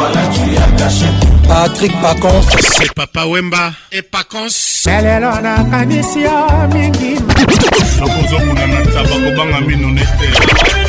voilà tu as gâché patrik pacons se papa wemba e pacons lelelo nakanisi yo mingi nakozokuna na ntaba kobanga mino nete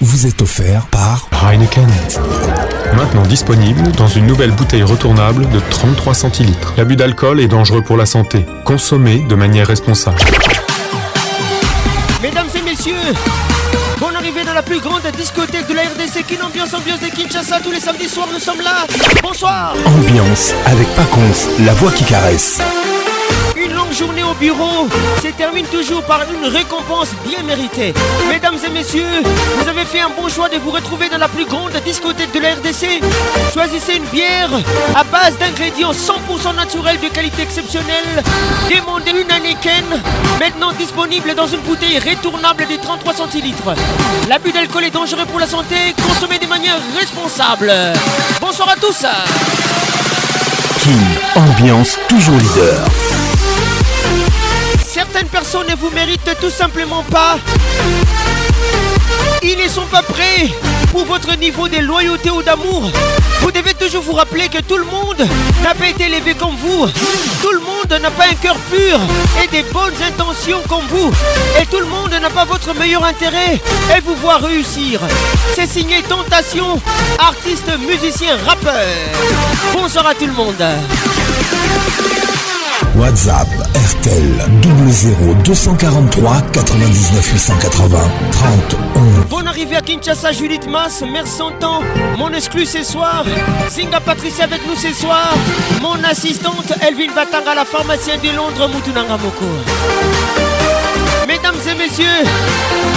vous est offert par Heineken. Maintenant disponible dans une nouvelle bouteille retournable de 33 centilitres. L'abus d'alcool est dangereux pour la santé. Consommez de manière responsable. Mesdames et messieurs, bon arrivée dans la plus grande discothèque de la RDC. Qu'une ambiance, ambiance de Kinshasa. Tous les samedis soirs, nous sommes là. Bonsoir. Ambiance avec Paconce, la voix qui caresse. Une longue journée au bureau se termine toujours par une récompense bien méritée. Mesdames et messieurs, vous avez fait un bon choix de vous retrouver dans la plus grande discothèque de la RDC. Choisissez une bière à base d'ingrédients 100% naturels de qualité exceptionnelle. Demandez une Heineken, maintenant disponible dans une bouteille retournable de 33 centilitres. L'abus d'alcool est dangereux pour la santé, consommez de manière responsable. Bonsoir à tous. King, ambiance toujours leader certaines personnes ne vous méritent tout simplement pas. Ils ne sont pas prêts pour votre niveau de loyauté ou d'amour. Vous devez toujours vous rappeler que tout le monde n'a pas été élevé comme vous. Tout le monde n'a pas un cœur pur et des bonnes intentions comme vous. Et tout le monde n'a pas votre meilleur intérêt et vous voir réussir. C'est signé Tentation, artiste, musicien, rappeur. Bonsoir à tout le monde. WhatsApp RTL 00 243 99 880 30 Bonne arrivée à Kinshasa, Judith Mas, Mère temps. mon exclu ce soir, Singa Patricia avec nous ce soir, mon assistante Elvin Batanga, la pharmacienne de Londres, Moutunanga Moko mesdames et messieurs,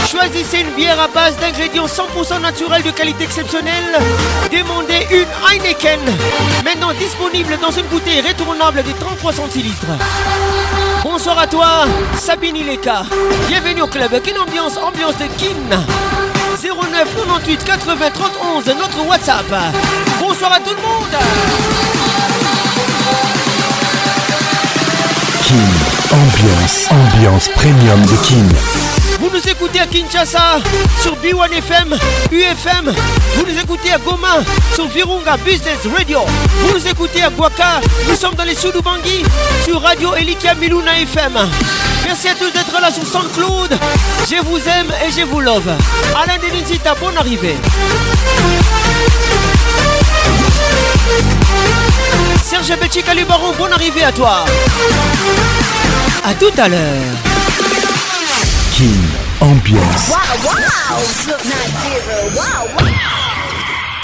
choisissez une bière à base d'ingrédients 100% naturels de qualité exceptionnelle. Demandez une Heineken, maintenant disponible dans une bouteille retournable de 33 centilitres. Bonsoir à toi, Sabine Ileka. Bienvenue au club. Quelle ambiance Ambiance de Kin. 09 98 80 31, notre WhatsApp. Bonsoir à tout le monde. Ambiance, ambiance premium de King Vous nous écoutez à Kinshasa sur B1FM, UFM. Vous nous écoutez à Goma sur Virunga Business Radio. Vous nous écoutez à Guaka Nous sommes dans les Sudubangui sur Radio Elitia Miluna FM. Merci à tous d'être là sur Saint-Claude. Je vous aime et je vous love. Alain Denizita, bonne arrivée. Serge Petit bonne arrivée à toi. A tout à l'heure. Kin Ambiance. Wow, wow.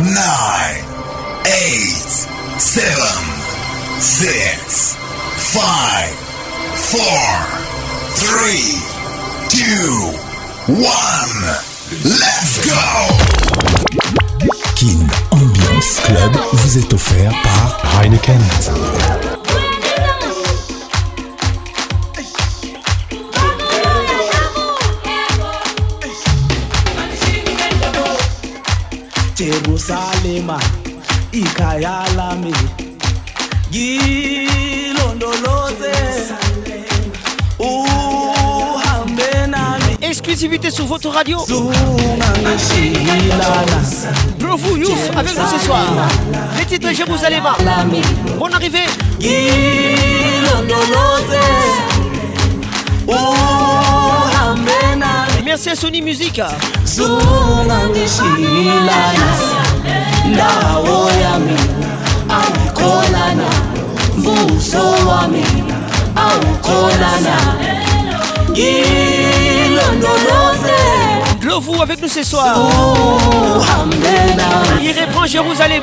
nine, eight, seven, six, five, four, three, two, one. Let's go! Kin Ambiance Club vous est offert par Heineken. jerusalema ikhaya lami ngilondoloze uhambe nami exclusivité sur votre radio vous, Youf avec nous ce soir les titres Jérusalem. bonne arrivée ngilondoloze uhambe nami merci à Sony Music vous avec nous ce soir. Il reprend Jérusalem.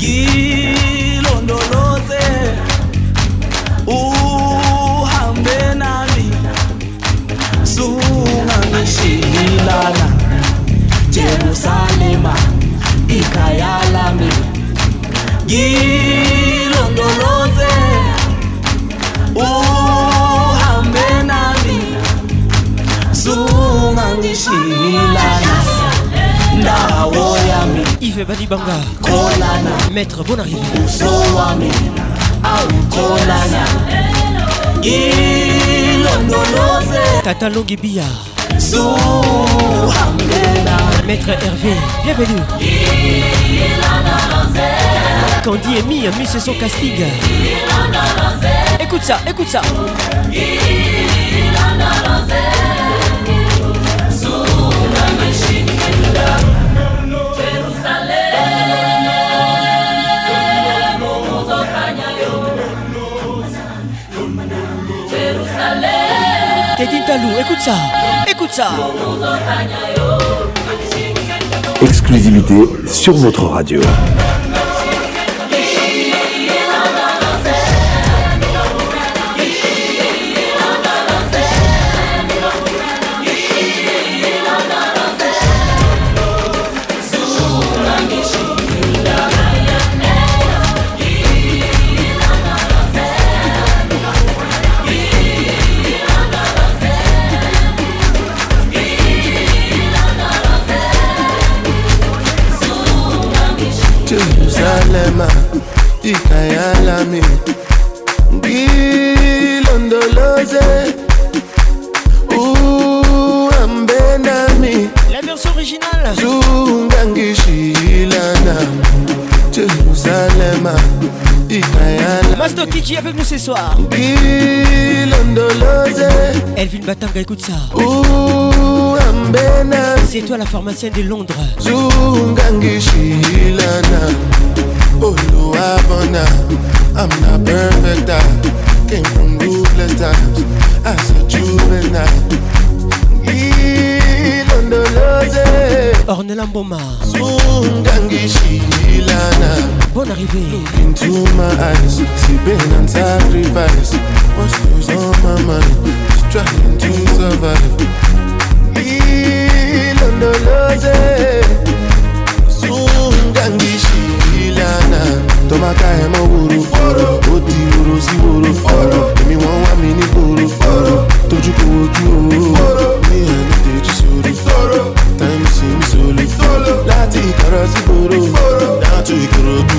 ngilondoloze uhambe nami sungangishiyilana jerusalema uhambe nami ndawo yami ive balibanga kolana maître bonarrive uso wami aukolana ilondoloze tata longi biya zuhambela maître hervé bienvenue Candy et Mia, Miss son casting. Écoute ça, écoute ça. Il écoute ça, écoute ça. Exclusivité sur votre radio. nami ndilondoloze uhambe nami La version originale zunga ngishilana Jérusalem Master Kiki avec nous ce soir Elvin Batanga écoute ça C'est toi la pharmacienne de Londres Zunga ngishilana Oluwabona. Oh, I'm not perfect. I came from ruthless times as a juvenile. Ornella Mboma Bonne arrivée Into my eyes See pain and sacrifice What's goes on my mind Just trying to survive Ilondoloze Soon dáná tọ́mákà ẹ̀ mọ́ wòrò ọ̀rọ̀ ó ti wòrò sí wòrò ọ̀rọ̀ èmi wọ́n wá mi ní kòrò ọ̀rọ̀ tójú kò wojú ọ̀rọ̀ ní àná tèjú sórí táìmù sí mi sólè láti ìkọ̀rọ̀ sí kòrò dáàtú ìkòròdú.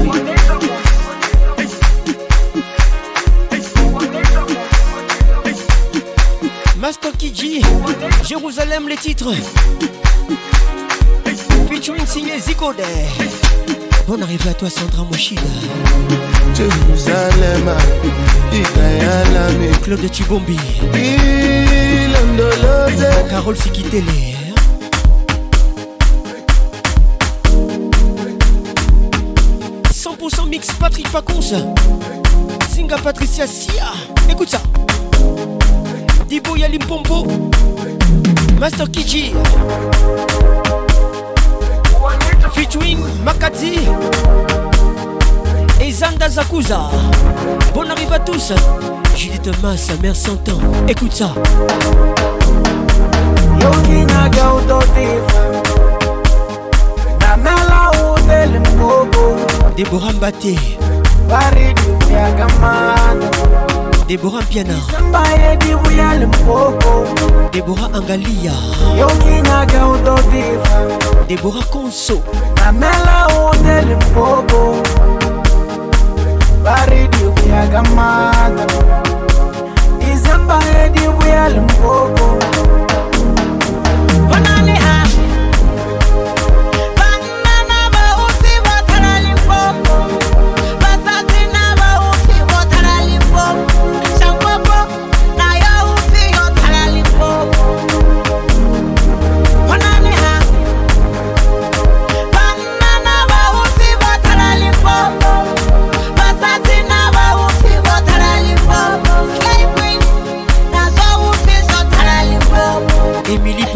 Jérusalem les titres Featuring signé Zico Bonne arrivée à toi Sandra Moshida Jérusalem Itayalami Claude Chibombi Carole Sikitele mix Patrick Pacons Singa Patricia Sia Écoute ça Dibo Yalim Master Kiji featuring Makati et Zanda Zakuza. Bon arrive à tous. Julie Thomas, sa mère s'entend. Écoute ça. Déborah Mbaté. Deborah Piana Deborah Angalia Deborah Conso Pamela Odele Mpopo Baridi Uyagamata Izamba Edi Uyale Mpopo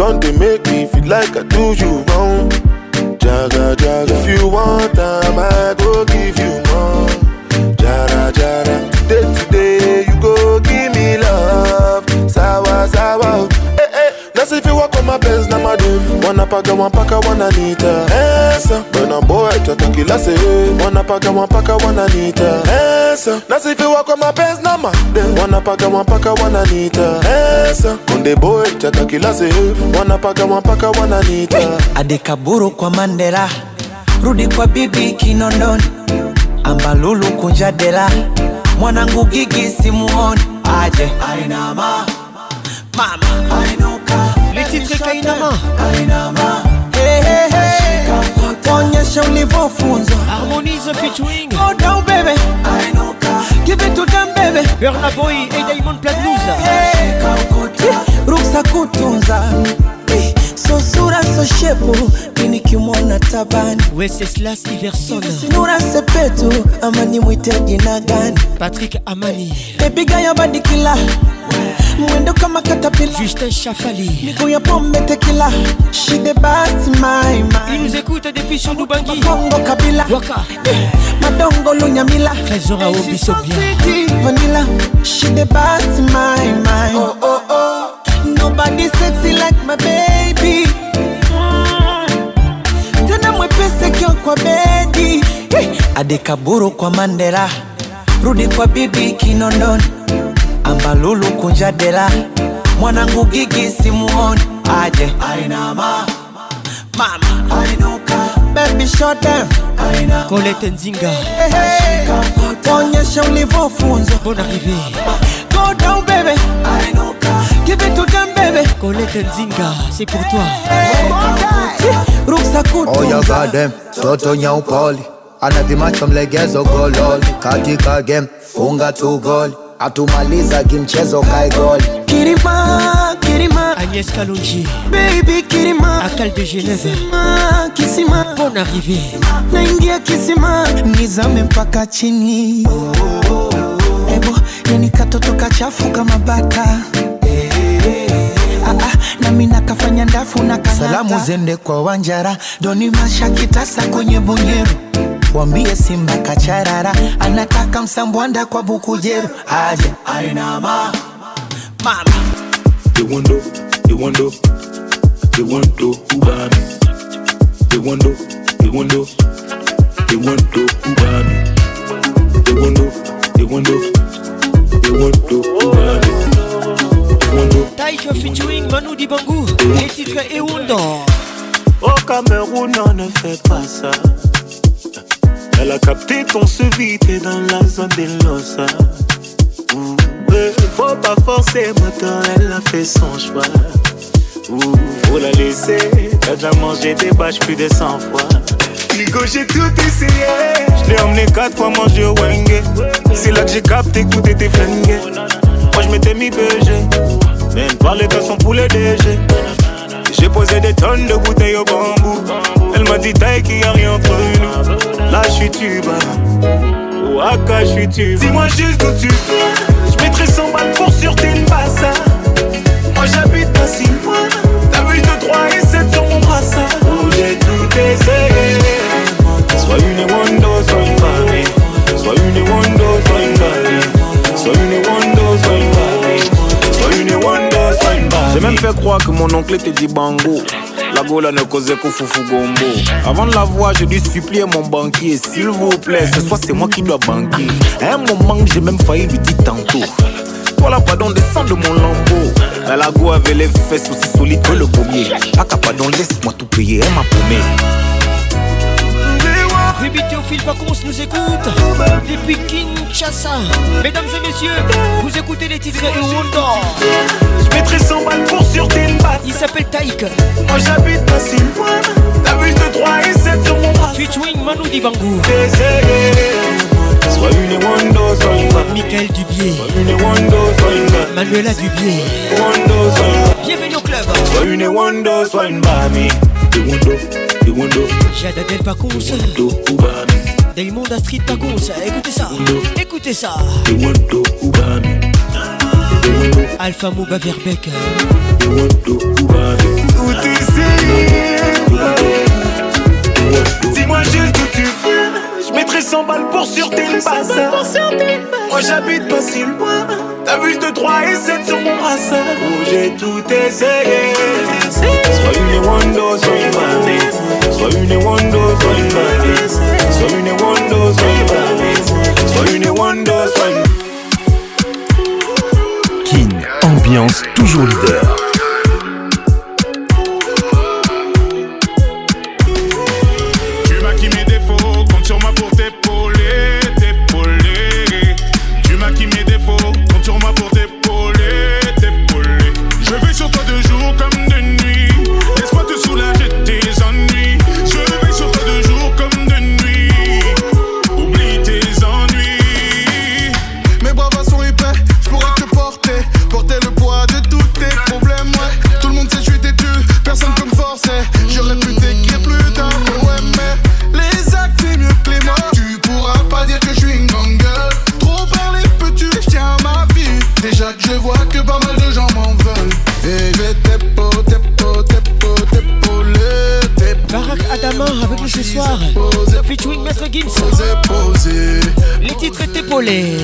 Come they make me feel like I do you wrong. Jaga, jaga. If you want time, I go give you Yes, if you walk on my best, na paka, madem wanapaga mpaka wananiita pesa bana boy taka kila sehemu wanapaga mpaka wananiita pesa na sifi wako mapenzi na madem wanapaga mpaka wananiita pesa konde boy paka, kila paka, wanapaga mpaka wananiita adikaburu kwa Mandela rudi kwa bibi Kinondoni ambalulu kunja dela mwanangu gigi simuoni aje Aina ma. mama Aino. I kainama, kainama. Hey, hey, hey. Go oh, down baby. Give it to them baby. Burna Boy et Diamond Platnumz. Hey, za kutunza so sura so shepu nikimwona tabani Wenceslas Iverson sinura sepetu amani mwite jina gani Patrick Amani ebiga ya badikila mwendo kama katapila Justin Chafali miguu ya pombe tekila she the my my il nous depuis son Dubangi Congo Kabila Waka eh, madongo lunyamila Trésor à Obisobia Vanilla she the best my my oh oh Nobody sexy like my baby. Tena mwepesi kio kwa bedi. Hadi kaburu kwa Mandela. Rudi kwa bibi Kinondoni. Ambalulu kunja dela. Mwanangu gigi simuoni. Aje. Ainama. Mama. Ainuka. Baby short down. Ainama. Colette Nzinga. Hey, hey. Onyesha ulivyofunzwa. Bon arrivé. Go down baby. Ainuka. Give it to them, baby. Colette Nzinga, c'est pour toi. Ruksa kutunga. Oh, god damn, toto nyaupoli. Anapimacho mlegezo gololi. Katika game, funga tu goli. Atumaliza kimchezo kai goli. Kirima, kirima. Agnes Kalonji. Baby kirima. Akal de Genève. Kisima, kisima. Bon arrivée. Naingia kisima. Nizame mpaka chini. Oh, oh, oh. oh. Ebo, yani katoto kachafu kama bata nami nakafanya ndafu na kanata. Salamu zende kwa Wanjara, Doni Masha Kitasa kwenye Bunyeru, wambie Simba kacharara, anataka msambwanda kwa Bukujeru, aje ainama mama Iwondo, Iwondo, Iwondo ubami Iwondo, Iwondo, Iwondo ubami Iwondo, Iwondo, Iwondo ubami Taïcho featuring Manu Dibangu et titre Ewondo. Au oh, Cameroun, on ne fait pas ça. Elle a capté ton t'es dans la zone des Losa. Eh, faut pas forcer, maintenant elle a fait son choix. Ouh, faut la laisser, a déjà mangé des bâches plus de 100 fois j'ai tout essayé. Je l'ai emmené quatre fois manger au Wenge. C'est là que j'ai capté que tes flingues. Moi, je m'étais mis BG. Mais parler de son poulet DG. J'ai posé des tonnes de bouteilles au bambou. Elle m'a dit, taille qu'il n'y a rien entre nous. Là, je suis tuba. Ouaka je suis tuba. Dis-moi juste où tu viens. Je mettrai 100 balles pour sur tes bassa Moi, j'habite à 6 mois. T'as vu de 3 et 7 sur mon brassard. J'ai tout essayé. J'ai même fait croire que mon oncle te dit Bango la go là ne causait qu'au foufou gombo. Avant de la voir, j'ai dû supplier mon banquier. S'il vous plaît, ce soir c'est moi qui dois banquer. À un moment, j'ai même failli lui dire tantôt. Toi là, pardon, descend de mon lambeau. La lago avait les fesses aussi solides que le pommier. Aka, ah, pardon, laisse-moi tout payer, elle m'a paumé au pas qu'on se nous écoute depuis Kinshasa. Mesdames et messieurs, vous écoutez les titres et Wonder. Je mettrai 100 balles pour sur batte. Il s'appelle Taïk. Moi j'habite pas si loin. La ville de 3 et 7 sur mon bras. wing Manu Dibangu. Soit une Wando, soit une Mickaël Dubier. Soit une Wando, soit une Manuela Dubier. Wondo, soit une Bienvenue au club. Soit une Wando, soit une Bami. De j'ai Adadel Del Pacons Wando Ubami Daimonda Street Écoutez ça Écoutez ça Alpha Mouba Verbeck Dis-moi juste où tu veux Je mettrai 100 balles pour sur tes passes Moi j'habite pas si loin la de 3 et 7 sur mon j'ai tout essayé. Sois une et Wando, sois une Sois une et Wando, sois une Sois une et sois une Sois une sois une King, ambiance toujours leader. Yeah.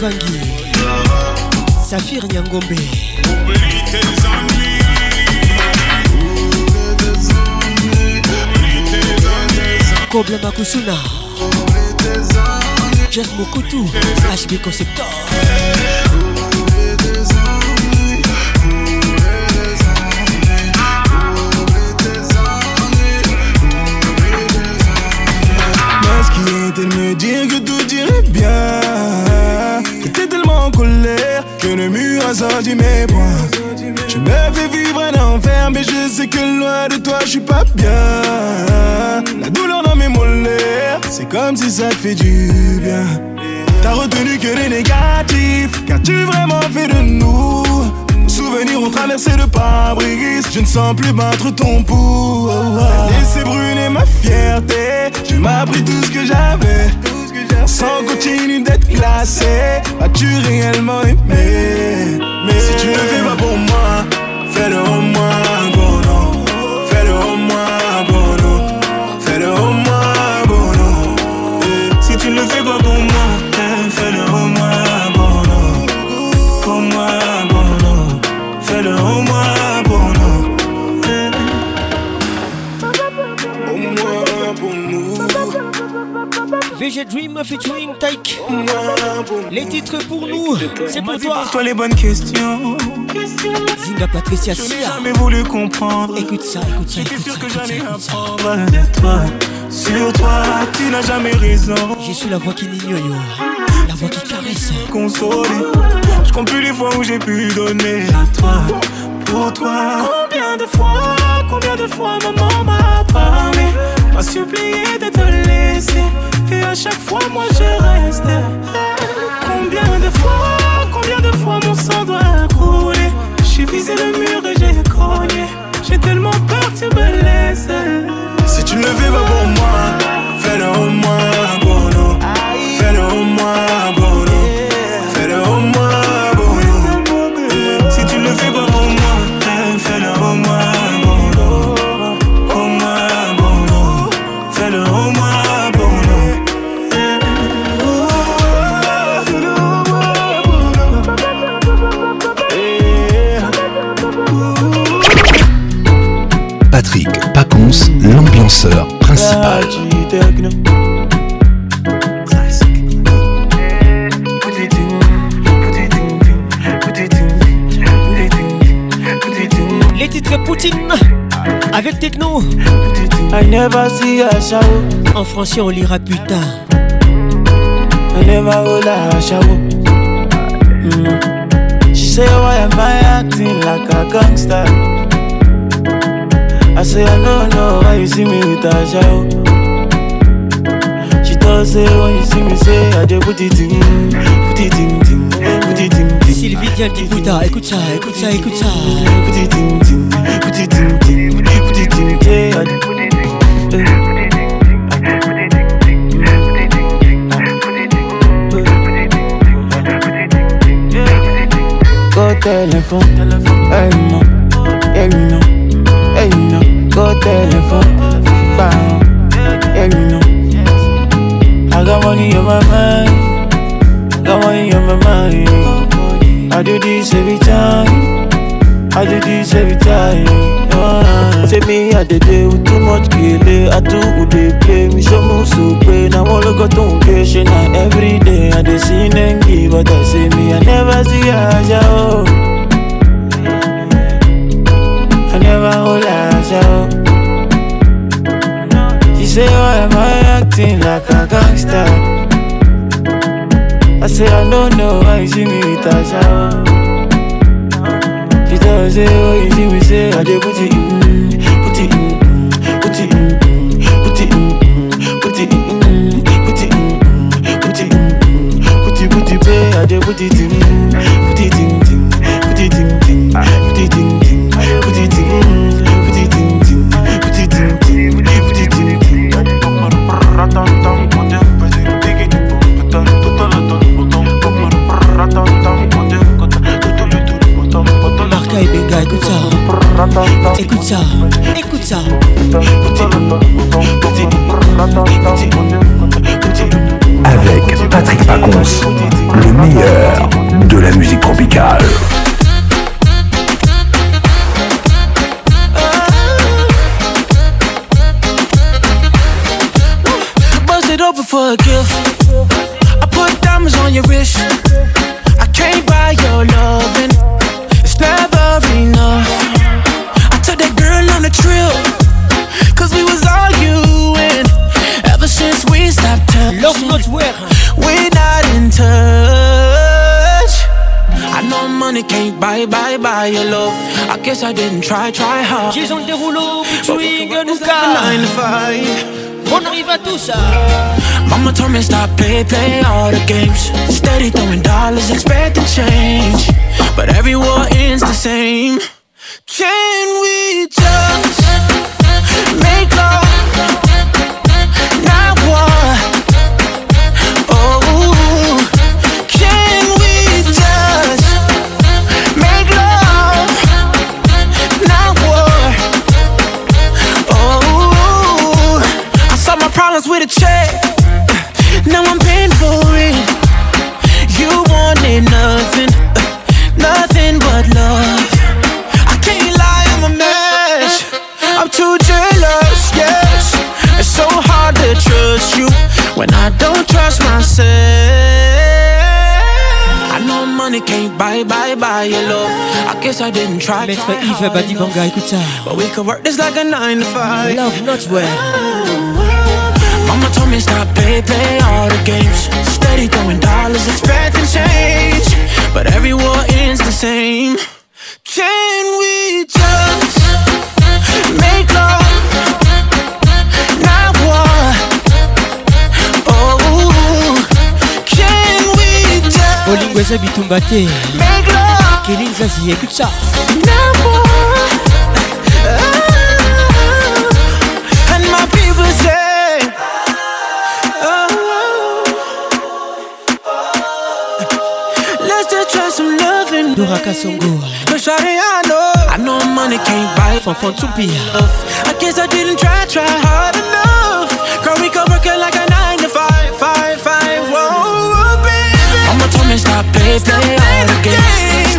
Vangi Safir Nyangombe Makusuna HB Conceptor me dire que tout irait bien que le mur incendie mes poings. Je me fais vivre un enfer, mais je sais que loin de toi, je suis pas bien. La douleur dans mes mollets c'est comme si ça te fait du bien. T'as retenu que les négatifs, qu'as-tu vraiment fait de nous? souvenirs ont traversé le pare-brise Je ne sens plus battre ton pouls Laissez brûler ma fierté Tu m'as pris tout ce que j'avais sans continuer d'être classé As-tu réellement aimé Mais si tu ne fais pas pour moi Fais-le au moins featuring Les titres pour nous, c'est pour toi. Pose-toi les bonnes questions. Zinga Patricia Je n'ai jamais voulu comprendre. Écoute ça, écoute ça. J'étais sûr que j'allais apprendre Sur toi. Sur toi, tu n'as jamais raison. J'ai suis la voix qui yo, la voix qui caresse. Consolée, je compte plus les fois où j'ai pu donner à toi, pour toi. Combien de fois, combien de fois maman m'a parlé. moi En français, on lira plus tard. Never Ola Chao. Mm. She say, Why am I acting like a gangster? I say, I don't know why you see me with a Chao. She does say, When you see me, say, I just put it in, put it in, in Sylvie Diane écoute ça, écoute ça, écoute ça. téléphone. Hey non, hey non, hey non, go téléphone. Bah, hey non. I got money on my mind, I got money on my mind. I do this every time. I do this every time. Uh, say me I did it with too much kele. I do who they play me show me so play. Now all I got on patient now every day. I dey sing and give, but I say me I never see Aja oh. I never hold Aja oh. She say why am I acting like a gangster? I say I don't know why you see me with Aja oh. tell her say, oh, you see me say, I dey put it in, put it in, put it in, put it in, put it in, put it in, put it in, put it, put it, pay, I dey put it in, put it in, put it in, put it in, put it in. Écoute ça, écoute ça. Avec Patrick Pacons, le meilleur de la musique tropicale. Guess I didn't try, try hard. J'ai des rouleaux, Bugswig, Nouka. On arrive à tout ça. Mama told me stop, play, play all the games. Steady throwing dollars, expect expecting change. But every war ends the same. Maître Yves Badibanga, écoute ça. But we can work this like a 9 to 5. Love not well. Mama told me stop, play, play all the games. Steady throwing dollars, expecting change. But every war ends the same. Can we just make love? Not war. Oh, can we just vas écoute ça. let's just try some loving. Dora Kasongo. I know, money can't buy. be Tumpia. I guess I didn't try, try hard enough. Girl, we go working like a nine to five, five, five. Whoa, baby. I'ma tell me stop play the game.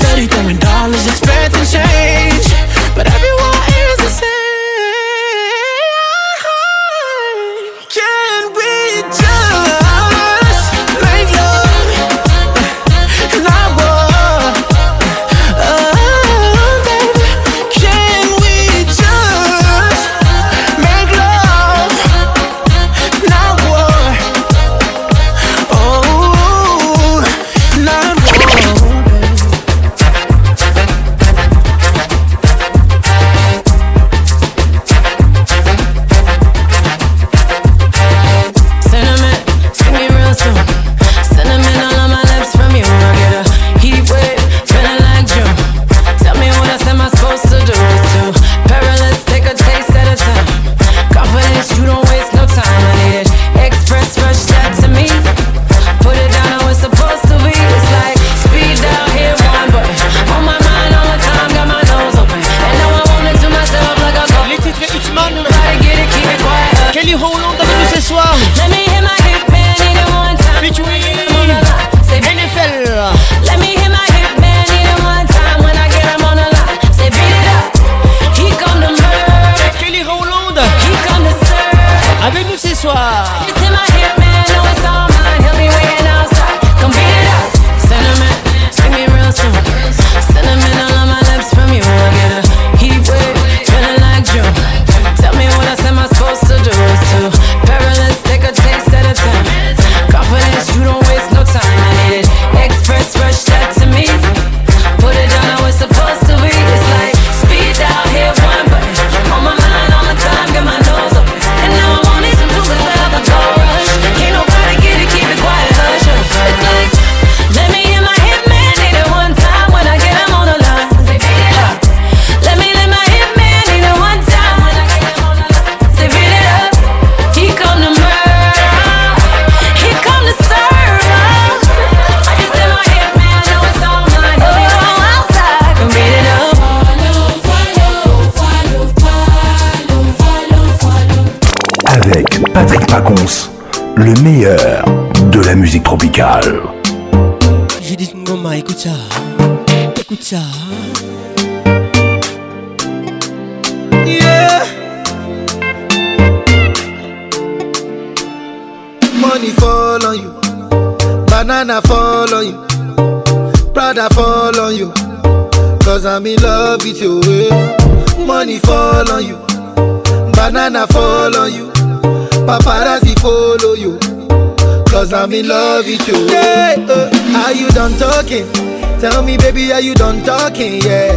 I'm in love with you. Yeah, uh, are you done talking? Tell me, baby, are you done talking? Yeah.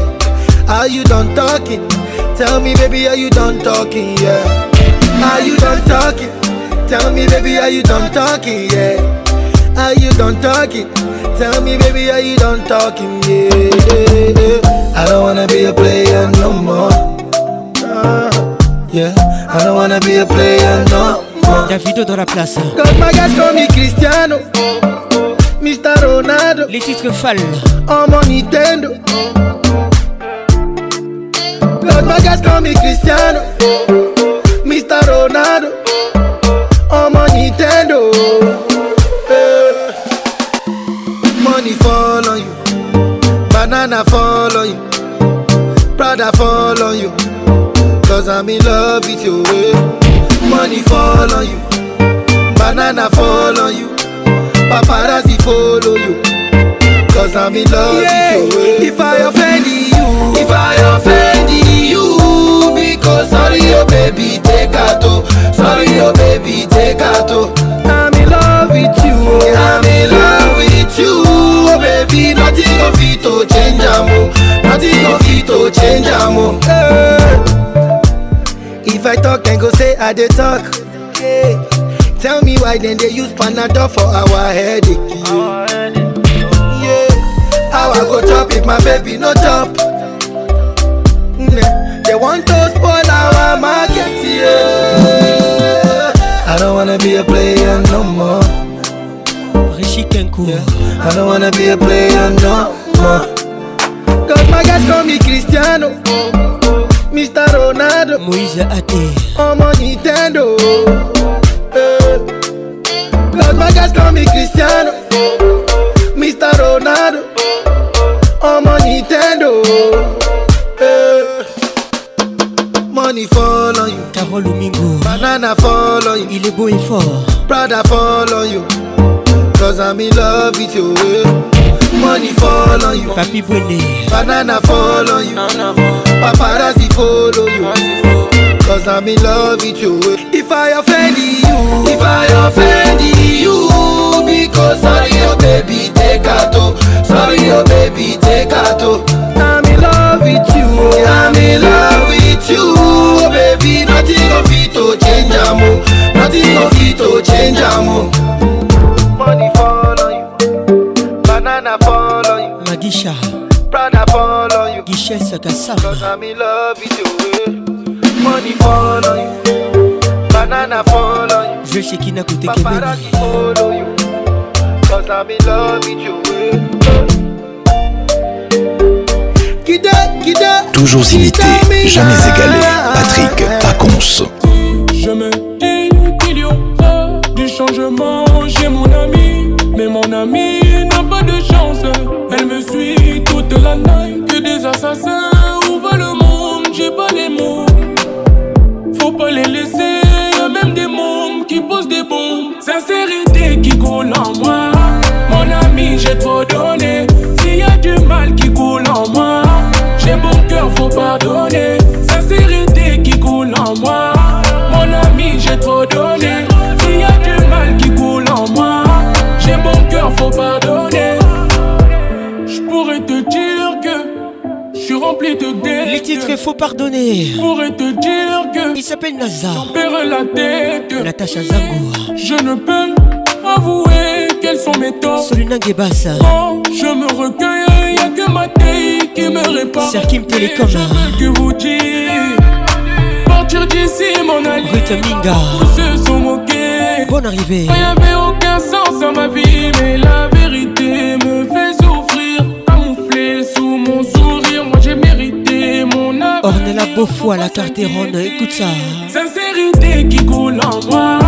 Are you done talking? Tell me, baby, are you done talking? Yeah. Are you done talking? Tell me, baby, are you done talking? Yeah. Are you done talking? Tell me, baby, are you done talking? Yeah. I don't wanna be a player no more. Yeah. I don't wanna be a player no more. La vidéo dans la place. Comme Magas, comme Cristiano. Mr. Ronaldo. Les titres fallent. Oh mon Nintendo. Comme Magas comme Cristiano. Mr. Ronaldo. Oh mon Nintendo. Eh. Money fall you. Banana fall you. Prada fall on you. Cause I'm in love with you. Eh. follow you banana follow you paparazzi follow you cause i'm in love yeah. with you if i offend you if i offend you because sorry oh baby take out oh sorry oh baby take out oh i'm in love with you oh. i'm in love with you oh baby nothing go fit to change am oh nothing go fit to change am oh. Hey. Eh. if i talk dem go say i dey talk. why then they use Panadol for our headache. Yeah, how I go top if my baby no top? Mm, eh. They want to spoil our market, yeah. I don't wanna be a player no more. Yeah. I don't wanna be a player no more. Cause my guys call me Cristiano Mr. Ronaldo Moise Ate Ọmọ Nintendo bagage comme Cristiano, Mr. Ronaldo, oh mon Nintendo. Eh. Money fall on you, Banana fall you, Prada fall on you, cause I'm in love with you. Eh. Money fall on you, Papi Banana fall on you, Paparazzi follow you, cause I'm in love with you. Eh. If I offend you. If I offend you, because sorry, oh baby, take a toe. Sorry, oh baby, take a toe. I'm in love with you. Oh. I'm in love with you, oh baby. Nothing of it to change a mo. Oh. Nothing of it to change a mo. Oh. Money fall on you. Banana fall on you. Magisha. Prada fall on you. Guichet Sakasa. Cause I'm in love with you. Eh. Money fall on you. Je sais qui n'a coûté Paparazzi Toujours imité, jamais égalé. Patrick Paconce. Je me dis qu'il y aura du changement J'ai mon ami. Mais mon ami n'a pas de chance. Elle me suit toute la night. Que des assassins, où va le monde? J'ai pas les mots. Faut pas les laisser. Sincérité qui coule en moi. Mon ami, j'ai trop titre, il faux pardonner. Je pourrais te dire que. Il s'appelle Nazar. J'en la tête. Natacha Zango. Je ne peux avouer quels sont mes torts. Solina Gebassa. Quand oh, je me recueille, y'a que ma taille qui me répare. Serkim Télécom. Je veux que vous dire. Partir d'ici, mon allié. Brut Minga. Tous se sont moqués. Bonne arrivée. Il n'y aucun sens à ma vie. Ornella Beaufoy, la carte ronde, écoute ça. Sincérité qui coule en moi.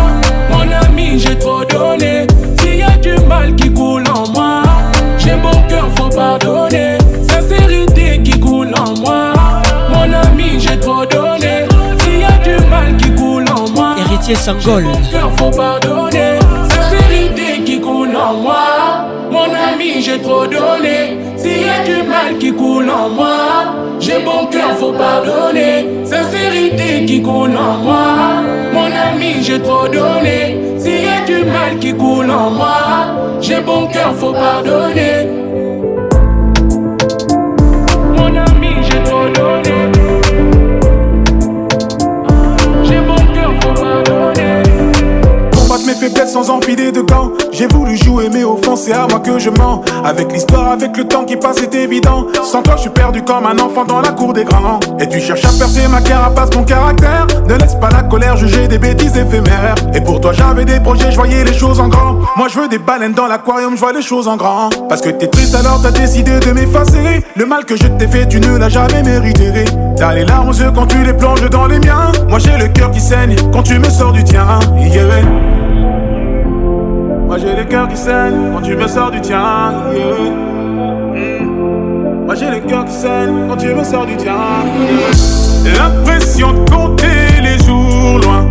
Mon ami, j'ai trop donné. S'il y a du mal qui coule en moi, j'ai mon cœur, faut pardonner. Sincérité qui coule en moi. Mon ami, j'ai trop donné. S'il y a du mal qui coule en moi, héritier Sangol. Mon cœur, faut pardonner. j'ai trop donné. S'il y a du mal qui coule en moi, j'ai bon cœur, faut pardonner. Sincérité qui coule en moi, mon ami, j'ai trop donné. S'il y a du mal qui coule en moi, j'ai bon cœur, faut pardonner. sans de gants. J'ai voulu jouer, mais au fond, c'est à moi que je mens. Avec l'histoire, avec le temps qui passe, c'est évident. Sans toi, je suis perdu comme un enfant dans la cour des grands. Et tu cherches à percer ma carapace, mon caractère. Ne laisse pas la colère juger des bêtises éphémères. Et pour toi, j'avais des projets, je voyais les choses en grand. Moi, je veux des baleines dans l'aquarium, je vois les choses en grand. Parce que t'es triste, alors t'as décidé de m'effacer. Le mal que je t'ai fait, tu ne l'as jamais mérité. T'as les larmes aux yeux quand tu les plonges dans les miens. Moi, j'ai le cœur qui saigne quand tu me sors du tien. Yeah. Moi j'ai le cœur qui saigne quand tu me sors du tien. Hmm. Moi j'ai le cœur qui saigne quand tu me sors du tien. Yeah. L'impression de compter les jours loin,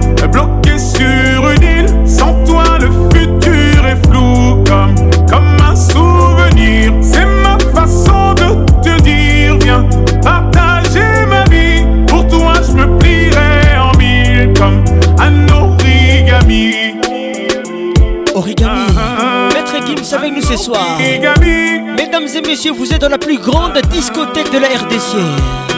Origami. Ah, ah, ah. Maître Gims avec nous ce soir. Mesdames et messieurs, vous êtes dans la plus grande discothèque de la RDC.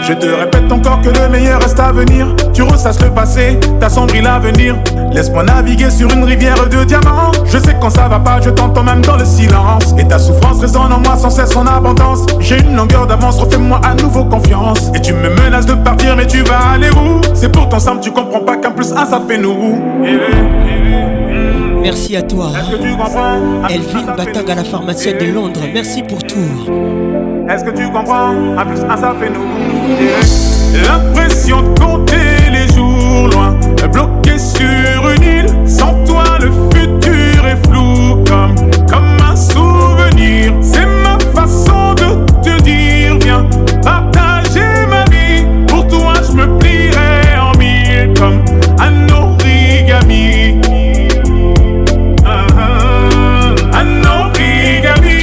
Je te répète encore que le meilleur reste à venir. Tu ressasses le passé, t'assombris l'avenir. Laisse-moi naviguer sur une rivière de diamants. Je sais quand ça va pas, je t'entends même dans le silence. Et ta souffrance résonne en moi sans cesse en abondance. J'ai une longueur d'avance, refais-moi à nouveau confiance. Et tu me menaces de partir, mais tu vas aller où C'est pourtant simple, tu comprends pas qu'un plus un ça fait nous. Yeah. Merci à toi. Est-ce que tu comprends Elvin à la pharmacie de Londres. Merci pour tout. Est-ce que tu comprends À plus, à ça fait nous. L'impression de compter les jours loin, bloqué sur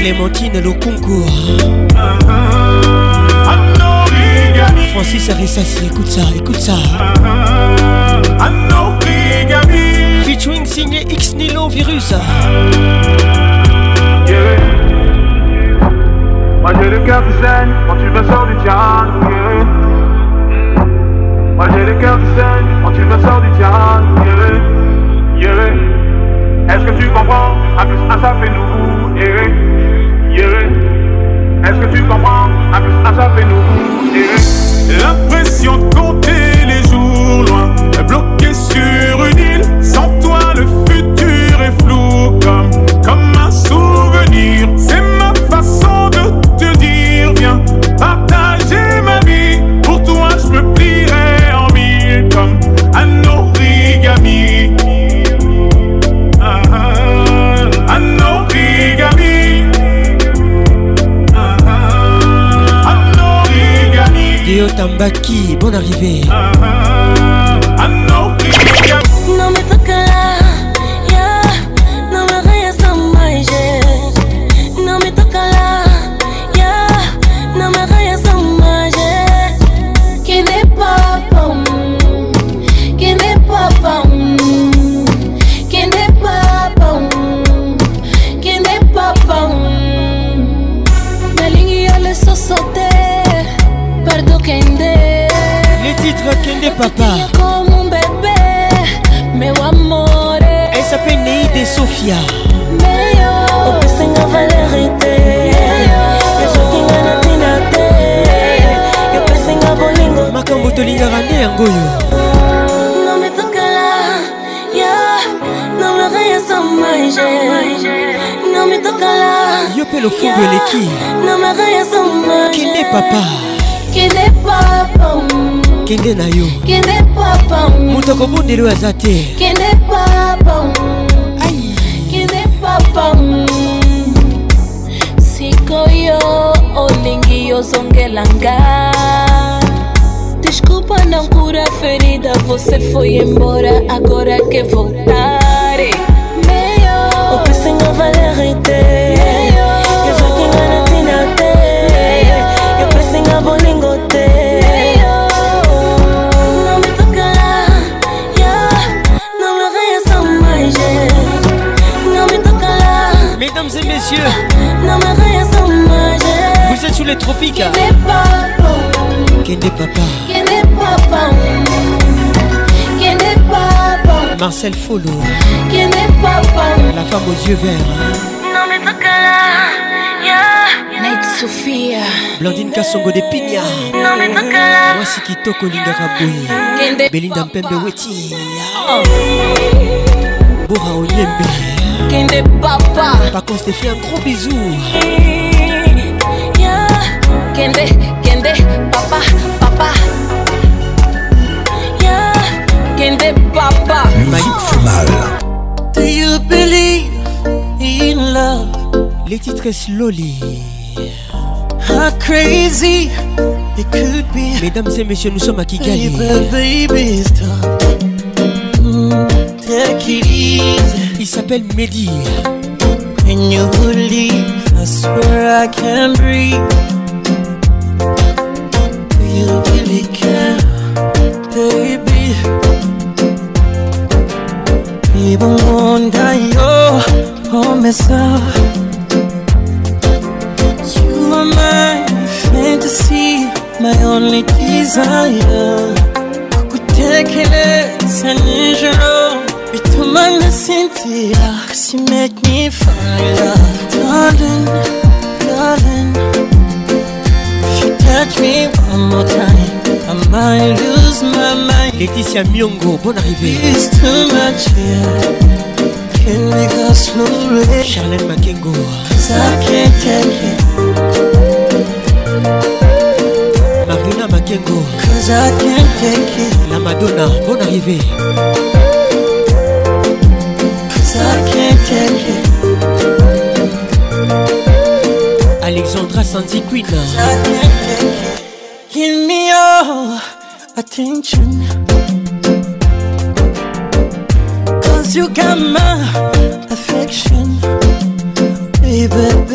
Clémentine concours. Francis Arissassi, écoute ça, écoute ça Featuring signé X Nilo Virus Moi j'ai le cœur qui saigne quand tu me sors du tian moi j'ai le cœur qui saigne quand tu me sors du tien. Yeah, Est-ce que tu comprends? A plus, à ça fait nous. Est-ce que tu comprends à, ça fait nous L'impression de compter les jours loin, bloqué sur une île. Sans toi, le futur est flou comme, comme un souvenir. Tambaki, bonne arrivée. Uh ah, -huh. Ah, ah. mpe sofia opesinga valere te ezokinga na ntina te opesinga bolingo makambo tolingaka nde yango oyo yo mpe lofungu eleki kende papa kende papa kende na yo moto akobondela oyo aza te kende papa pam sikoyo olingi yozongelanga desculpa não cura ferida você foi embora agora que voltar o que senhor vai derreter eu vou te garantir até eu preciso bolingo ter messieurs. Vous êtes sous les tropiques. Hein. Qu'est-ce papa Qu'est-ce papa Qu'est-ce papa Marcel Folo. Qu'est-ce papa La femme aux yeux verts. Non, mais pas Night Sophia. Blandine Kassongo de Pigna Moi c'est Kito Kolinga Raboui Belinda Mpembe Weti oh. au Onyembe kende papa pacon te fait un gros bisou yeah. kende kende papa papa yeah. kende papa musique fait mal do you believe in love les titres slowly How crazy it could be. Mesdames et messieurs, nous sommes à Kigali. Baby, baby, stop. Mm, take it easy. Il s'appelle Mehdi. When you leave, I swear I can't breathe. Do you really care, baby? People oh Oh, ça You are my fantasy, my only desire. Kutekeleza nijoro to make me fall in love Darling, darling If you touch me one more time I might lose my mind Laetitia Miongo, bonne arrivée It's too much here Can we go slowly Charlène Makengo Cause I can't take it Marina Makengo Cause I can't take it La Madonna, bonne arrivée Cause I can't Alexandra Santiquita. Give me your attention. Cause you got my affection. baby.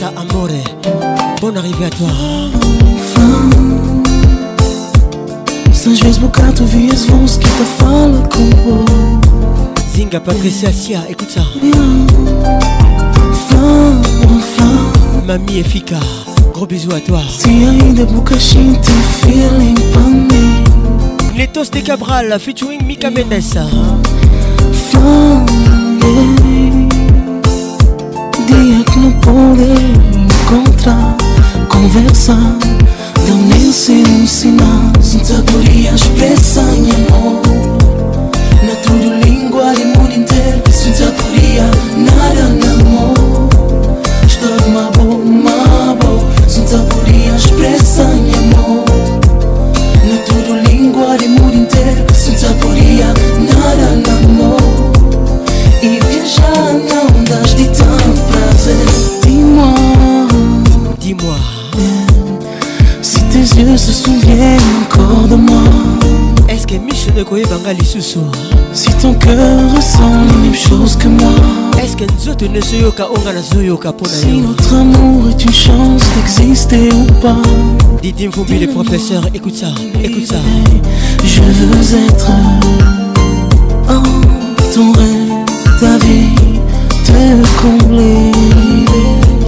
Vanessa Amore, bonne arrivée à toi. Às tu bocato vias vons qui te fala comme Zinga Patricia Sia, écoute ça. Flan, flan. Mamie Efika, gros bisous à toi. une de bocachinho tem feeling pra Netos Letos de Cabral, featuring Mika Mendes. Flan, poder encontrar, conversar. Dá-me um sinal, sabedoria expressa em amor. Na tua língua e mundo inteiro, sabedoria nada na amor. Estou uma boa, uma boa, sabedoria expressa em amor. Na tua língua e mundo inteiro, sabedoria nada na amor. E viajar não das de tão prazer. moi Si tes yeux se souviennent encore de moi. Est-ce que Michel de Koye ce soir? Si ton cœur ressent les mêmes choses que moi. Est-ce que te ne Soyoka Onga na Pona Si notre amour est une chance d'exister ou pas. Didim Foubi, le professeur, écoute ça, écoute ça. Je veux être en ton rêve, ta vie, te combler.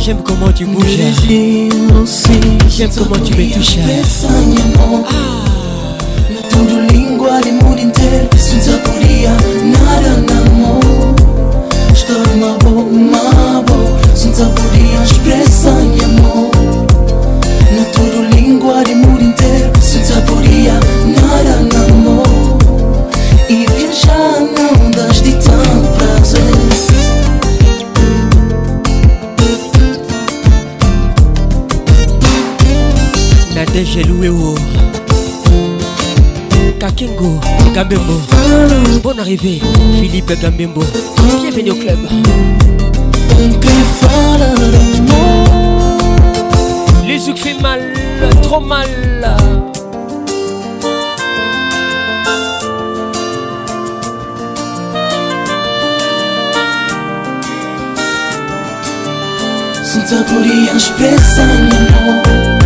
J'aime comment tu bouges. J'aime comment tu me touches. Ah. tundulingo alimudi ntere sinzakulia nara namo shtormabo mabo sinzakulia shpresanyamo na tundulingo alimudi ntere sinzakulia j'ai loué au Kakengo Gambembo Bonne arrivée Philippe Gambembo Bienvenue au club Les zouk fait mal, trop mal Sinta por aí as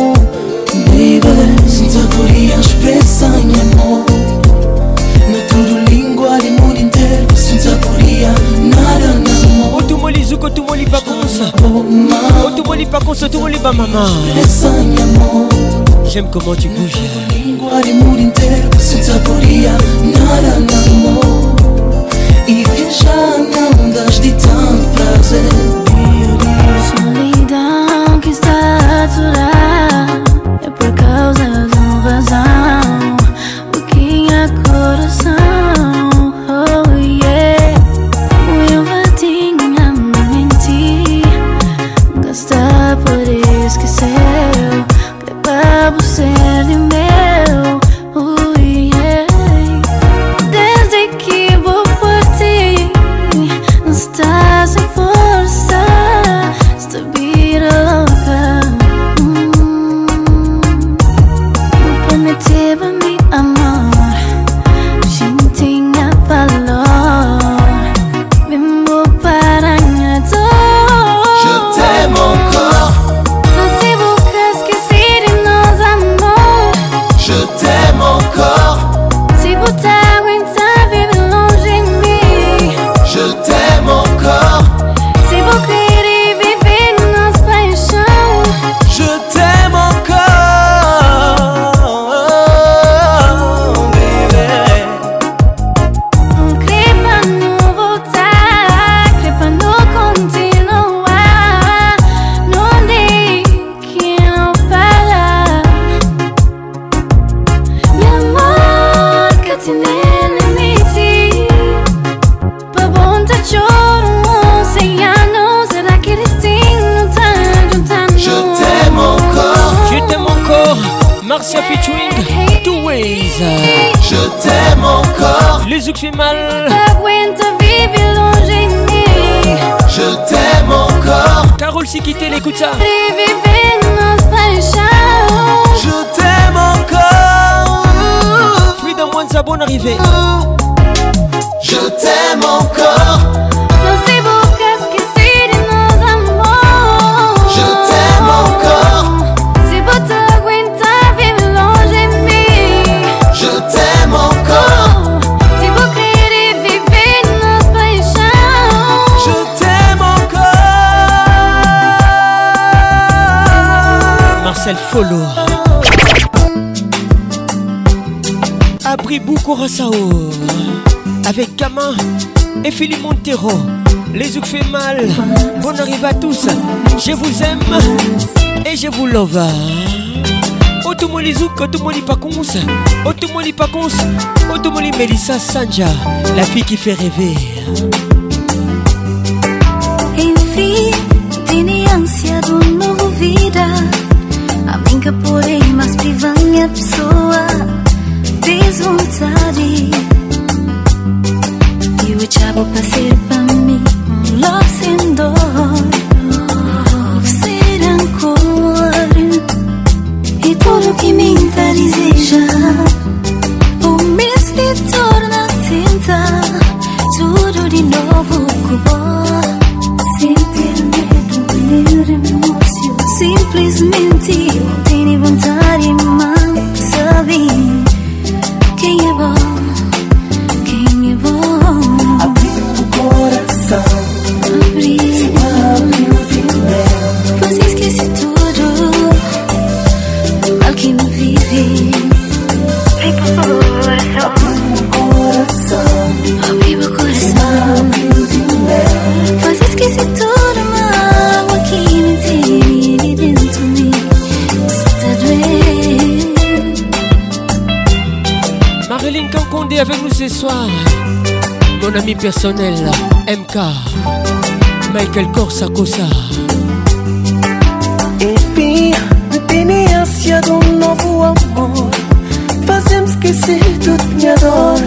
otoboli pakonso otoboli bamama j'aime comment tu bouges Ikinshanam daš di tam fraze Bio nisam ni dan ki sta mal. Je t'aime encore. Carole quitté l'écoute ça. Je t'aime encore. moins de sa bonne arrivée. Je t'aime encore. Marcel Follow. beaucoup Rosao Avec Kama et Philippe Montero. Les fait mal. Bonne arrivée à tous. Je vous aime et je vous love. otomoli oh, zouk otomoli oh, pacons otomoli oh, pacons otomoli melissa sanja la fille qui fait rêver fille ansia de minha pessoa diz vontade. E o diabo para ser personnel MK Michael Corsacosa Enfim, tenência de um novo amor Fazemos esquecer tudo minha dor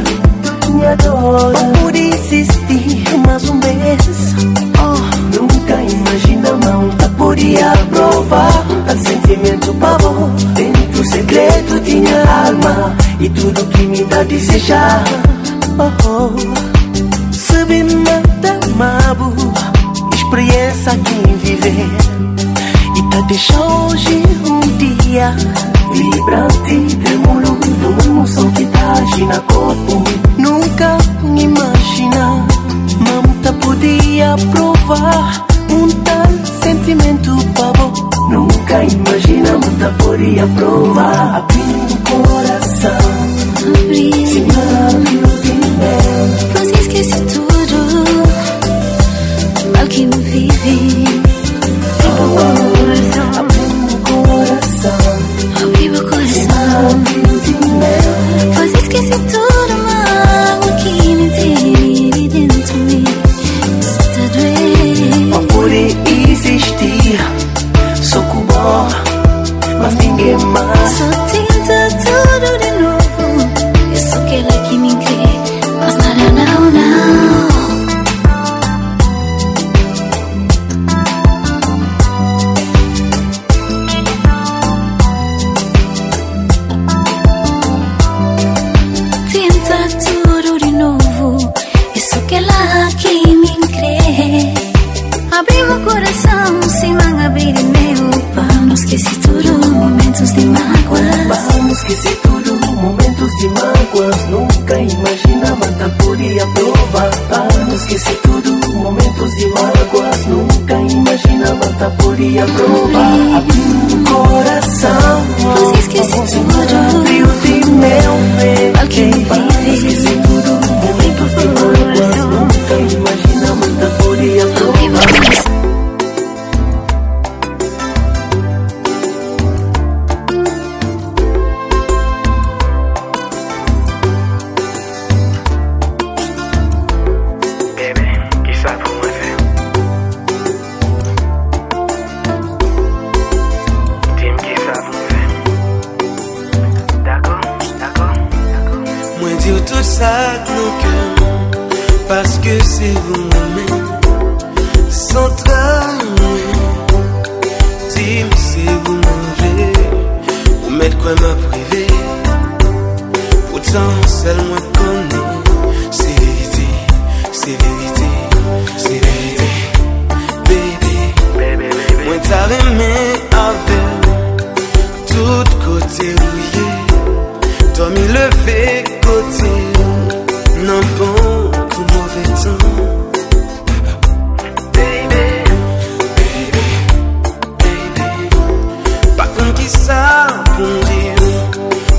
Minha dor Por existir mais um mês oh. Nunca imaginamos que podia provar Tanto sentimento, pavor Dentro o segredo de minha alma E tudo que me dá desejar oh, oh diabo espreguiça quem viver e tá deixando hoje um dia vibrante, tremolo do emoção que tá na corpo. Nunca imagina, mamta podia provar um tal sentimento pavor Nunca imagina, mamta podia provar abrir o coração. Abrir. Se não, eu Mas esqueci tudo. easy.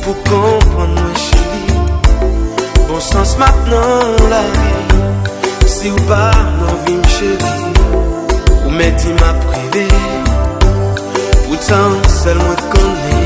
Fou kompran mwen chedi Bon sens matenon la vi Si ou pa mwen vi mwen chedi Ou mwen di mwen privi Poutan sel mwen konne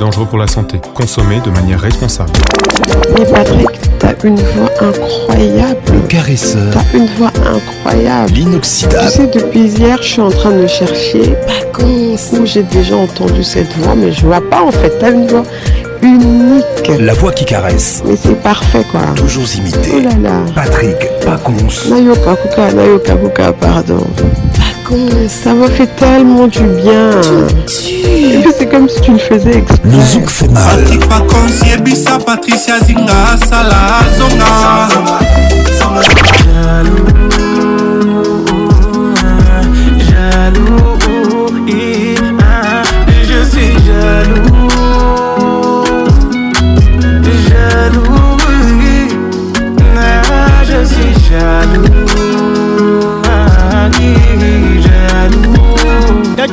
dangereux pour la santé. Consommer de manière responsable. Mais Patrick, t'as une voix incroyable. Le caresseur. T'as une voix incroyable. L'inoxydable. Tu sais, depuis hier, je suis en train de chercher. j'ai déjà entendu cette voix, mais je vois pas en fait. T'as une voix unique. La voix qui caresse. Mais c'est parfait quoi. Toujours imité. Oh là là. Patrick Pacons. Nayoka Kuka, Nayoka pardon ça m'a fait tellement du bien. Et puis c'est comme si tu le faisais exprès. Le zouk fait mal. Patrick Pacons, fait Patricia Zinga, Salah, Zonga.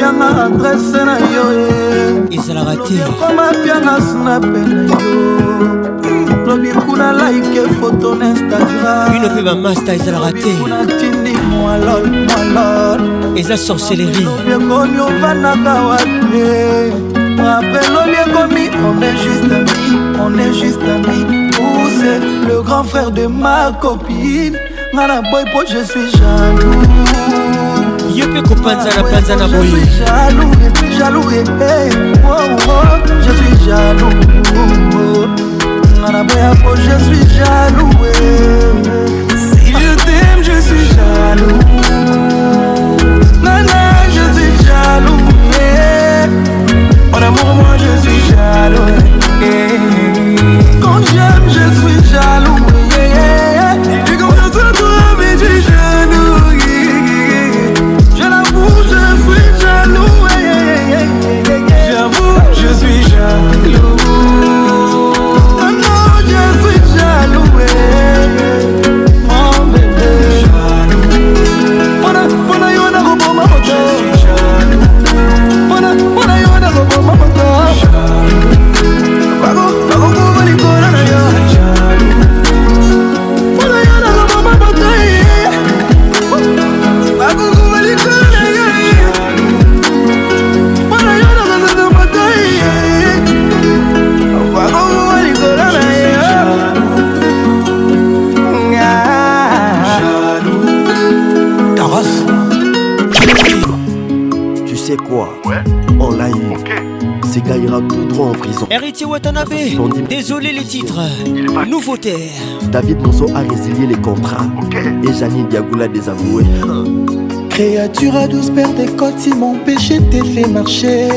pianga adrese na yo eh. ezalaka tekoma pianga snape na yo lobi hmm, kuna laike foto na instagram bino mpe bamaster ezalaka te natindi mwalol mwalol eza sorcellerie lobi ekomi ovandaka wape eh. apre lobi ekomi on est juste ami on est juste ami ouse le grand frère de ma copine nga na boy po je suis jaloux Je suis jaloux, je suis jaloux eh, eh. Oh, oh, Je suis jaloux oh, Je suis jaloux eh. Si je t'aime, je suis jaloux Nana, je suis jaloux En amour, moi je suis jaloux Quand j'aime, je suis jaloux tout droit en prison. Héritier Watanabe, désolé les titres. Nouveauté. David Monceau a résilié les contrats. Et Janine Diagoula désavoué Créature à douce perte des codes, si mon péché t'est fait marcher.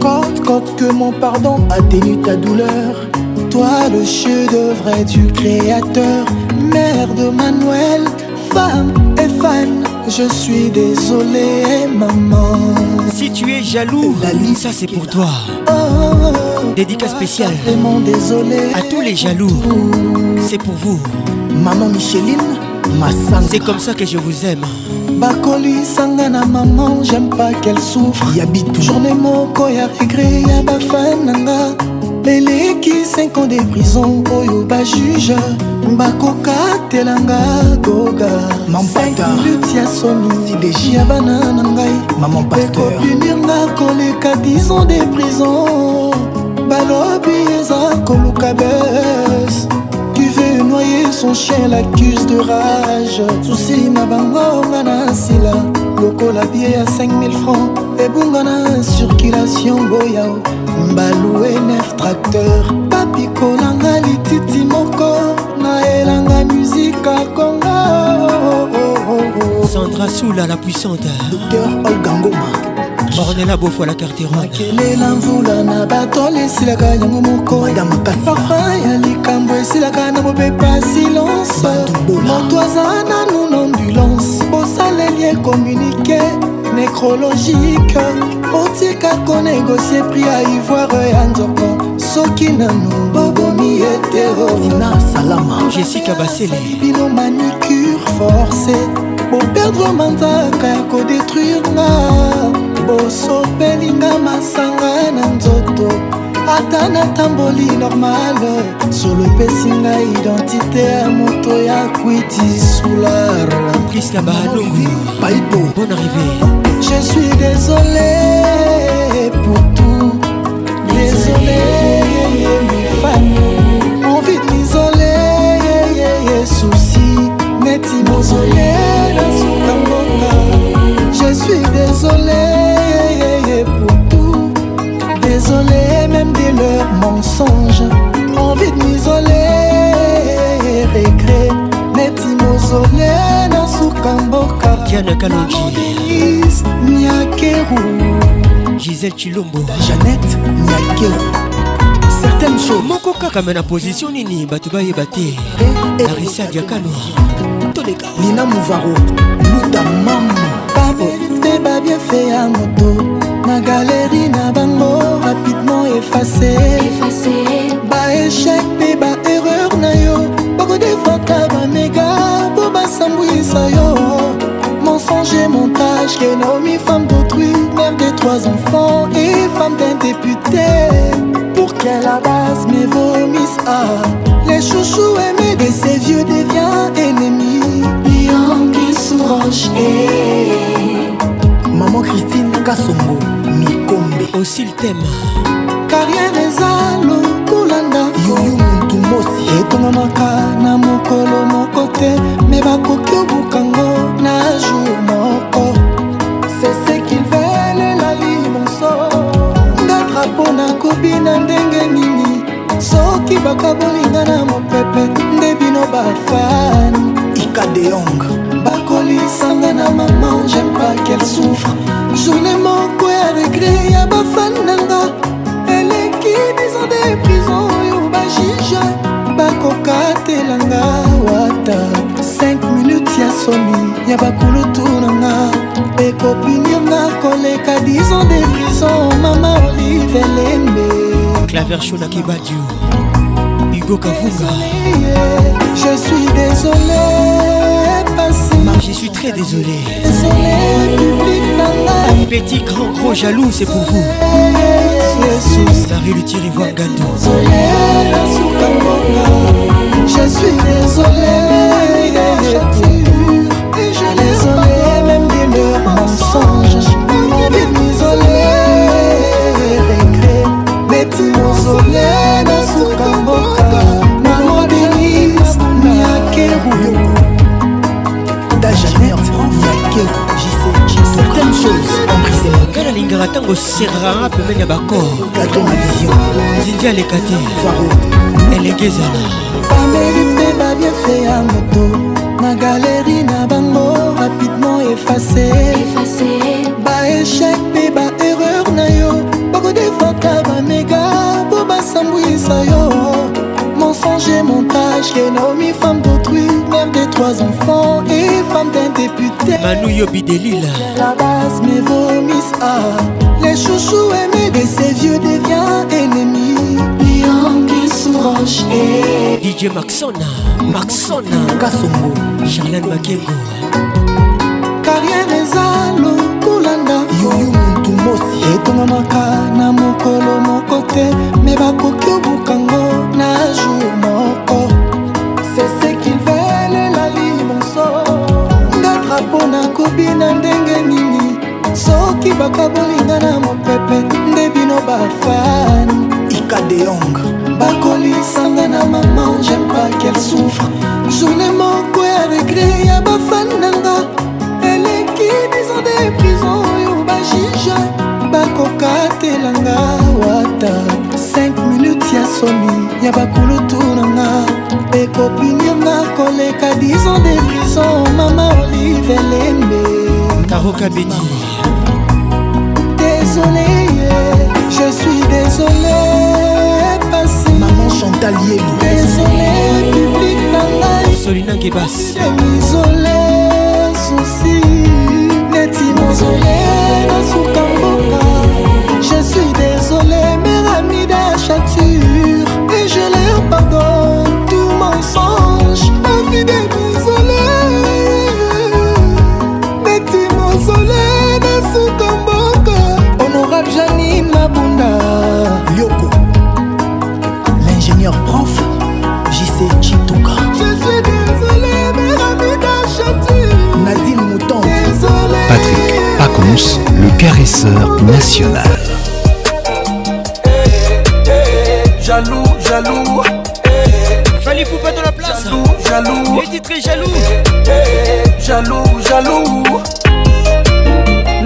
Quand, quand que mon pardon atténue ta douleur. Toi, le chef de vrai du créateur, mère de Manuel, femme et femme je suis désolé, maman. Si tu es jaloux, la lune ça c'est pour toi. Oh, Dédicace oh, spéciale. Vraiment désolé. À tous les jaloux, c'est pour vous. Maman Micheline, ma C'est comme ça que je vous aime. bakoli sangana maman j'aime pas qu'elle souffre habite journée moko ya regret ya bafan nanga qui 5 ans de prison oyo juge bakokatelanga goga mampatalut ya somi ya bana na ngai ekopunirnga koleka 10 ans de prison balobi eza koluka bes tu veux noyer son chien l'accuse de rage susi na bango nga na sila lokola bie ya 5000 francs ebungana circulation boyao mbalue 9 tracteur papikolanga lititi moko na elanga musika kongo sandra soula la puissante docteur olgangoma ornela bofo la karteronakelela mvula na batole esilaka yango moko papa ya likambo esilaka na mopepa silence moto aza nanu na ambulance bosaleli ekomunike necrologique otika konegosie pri ya ivoire ya nzoko soki nanu bobo ina salama jessica basele bino manicure forcé boperdre manzaka ya kodetruire nga bosopelinga masanga na nzoto ata natamboli normal solo epesi ngai identité ya moto ya kwiti solar priska baalogu paipo bon arrivé je suis désolé pour tout désolé, désolé. consolé Je suis désolé pour tout Désolé même de leurs mensonges Envie de m'isoler Regret neti mozole na suka mboka diana kalonji nyakeru gisele chilombo janete nyakeru certaines choses moko kaka me na position nini bato bayeba te arisa diakano toleka lina muvaro luta mama pabo te babiefe ya moto na galeri na bango rapidement efase baeshek mpe baerreur na yo bakodefaka bamega mpo basambwisa yo mensonge montage kenomi femme d'autrui mère de trois enfants et femme d'un député pour qu'elle abase mes vomis ah. Les chouchous aimés de ces vieux devient ennemi Yambi Souroche Maman Christine Kasongo Mikombe Aussi le thème Carrière eza lokulanda Yoyo Muntu Mosi etongamaka na mokolo moko te me bakoki obukango na jour moko c'est ce qu'il veulent la limonso nga drapo nakobina ndenge soki bakabolinga na mopepe nde bino bafani ikadeyong bakolisanga na mama jaime pas qu'elle souffre journe moko ya regre ya bafani nanga eleki bisan de prison oyo bajuge bakokatelanga wata 5 minutes ya soni ya bakulutu nanga ekopinirnga koleka 10 ans de prison mama olive elembe claver show na kibadiu Je suis désolé, passé. Je suis très désolé. désolé Petit grand gros jaloux, c'est pour vous. La rue du tir ivoire gâteau. Je suis désolé, je suis Et je désolé, même des leurs mensonges. Désolé, regret, mais tu m'en voyage à merde certaines choses embrisé mon cœur alingaka ntango serra pemene ya bacor cadre ma vision zindi aleka te elenge ezala bameli mpe babiefe ya moto na galeri na bango rapidement efase baéchec mpe baerreur na yo bakodefaka bamega mpo basambwisa yo mensonge montage kenomi femme trois enfants et femme d'un député. Manu Yobi Delila. La base me vomisse ah. Les chouchous aimés de ces vieux devient ennemi. DJ Maxona, Maxona, Kasongo, Charlene Makengo. Carrière ezalo kolanda. Yoyo mutu mosi etongamaka na mokolo moko te me bakoki obukango na jour moko. Sese nayebi na ndenge nini soki bakabolinga na mopepe nde bino bafani ikadeyonga bakolisanga na mama jeme pas qu'elle souffre journe moko ya regre ya bafani nanga eleki bisan de prison oyo bajuge bakokatelanga wata 5 minutes ya somi ya bakulutu nanga ekopinir na koleka dizo de prison mama olive lembe tarokabedi désolé je suis désolé passé maman chantal yeli désolé public na ngai solina kebas emizole susi neti mozole nasuka mboka je suis désolé meramida chati prof, JC Chituka. Je suis désolé, Mouton. Patrick Pacons, le caresseur national. Eh, eh, jaloux, jaloux. Fallait pas de la place. Jaloux, jaloux. Les titres jaloux. Eh, jaloux, jaloux.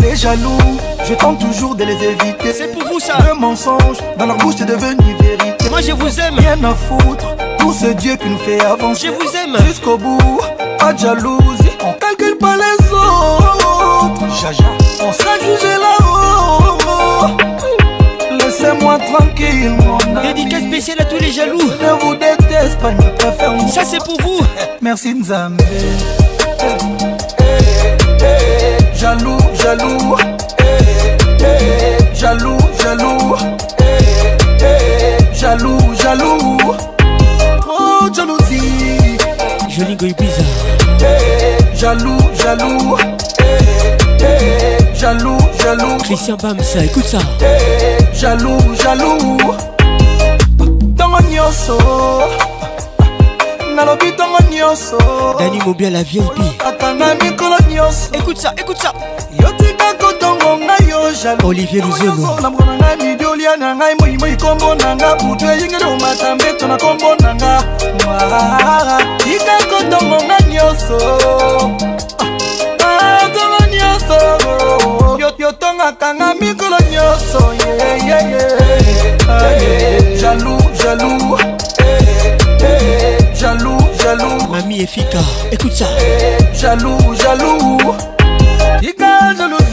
Les jaloux, je tente toujours de les éviter. C'est pour vous ça. Le mensonge dans leur bouche est devenu vérité. Moi je vous aime. Rien à foutre, tout ce Dieu qui nous fait avancer. Je vous aime. Jusqu'au bout, pas de jalousie. On calcule pas les autres. Jaja. On sera jugé là-haut. Laissez-moi tranquille, mon ami. Dédicace spéciale à tous les jaloux. Je ne vous déteste pas, je préfère Ça, c'est pour vous. Eh, merci, Nzambe. Eh, eh, jaloux, jaloux. Jaloux, jaloux jaloux, jaloux. Oh, jalousie. Joli goy bizarre. jaloux, jaloux. jaloux, jaloux. Christian Bamsa, écoute ça. jaloux, jaloux. Tango nyoso. nalobi ntango nyonso dani mobia la vie ata na écoute ça écoute ça yo kotongo jaloux olivier luzono libia na ngai moimoi kombo na nga butu eyingeli omata mbeto na kombo na nga tika kotongo nga nyonso azongo ah, ah, nyonso yotongaka nga mikolo nyonso jalou jalou jalou jalou mami efika écoute ça jalou jalou tika jalou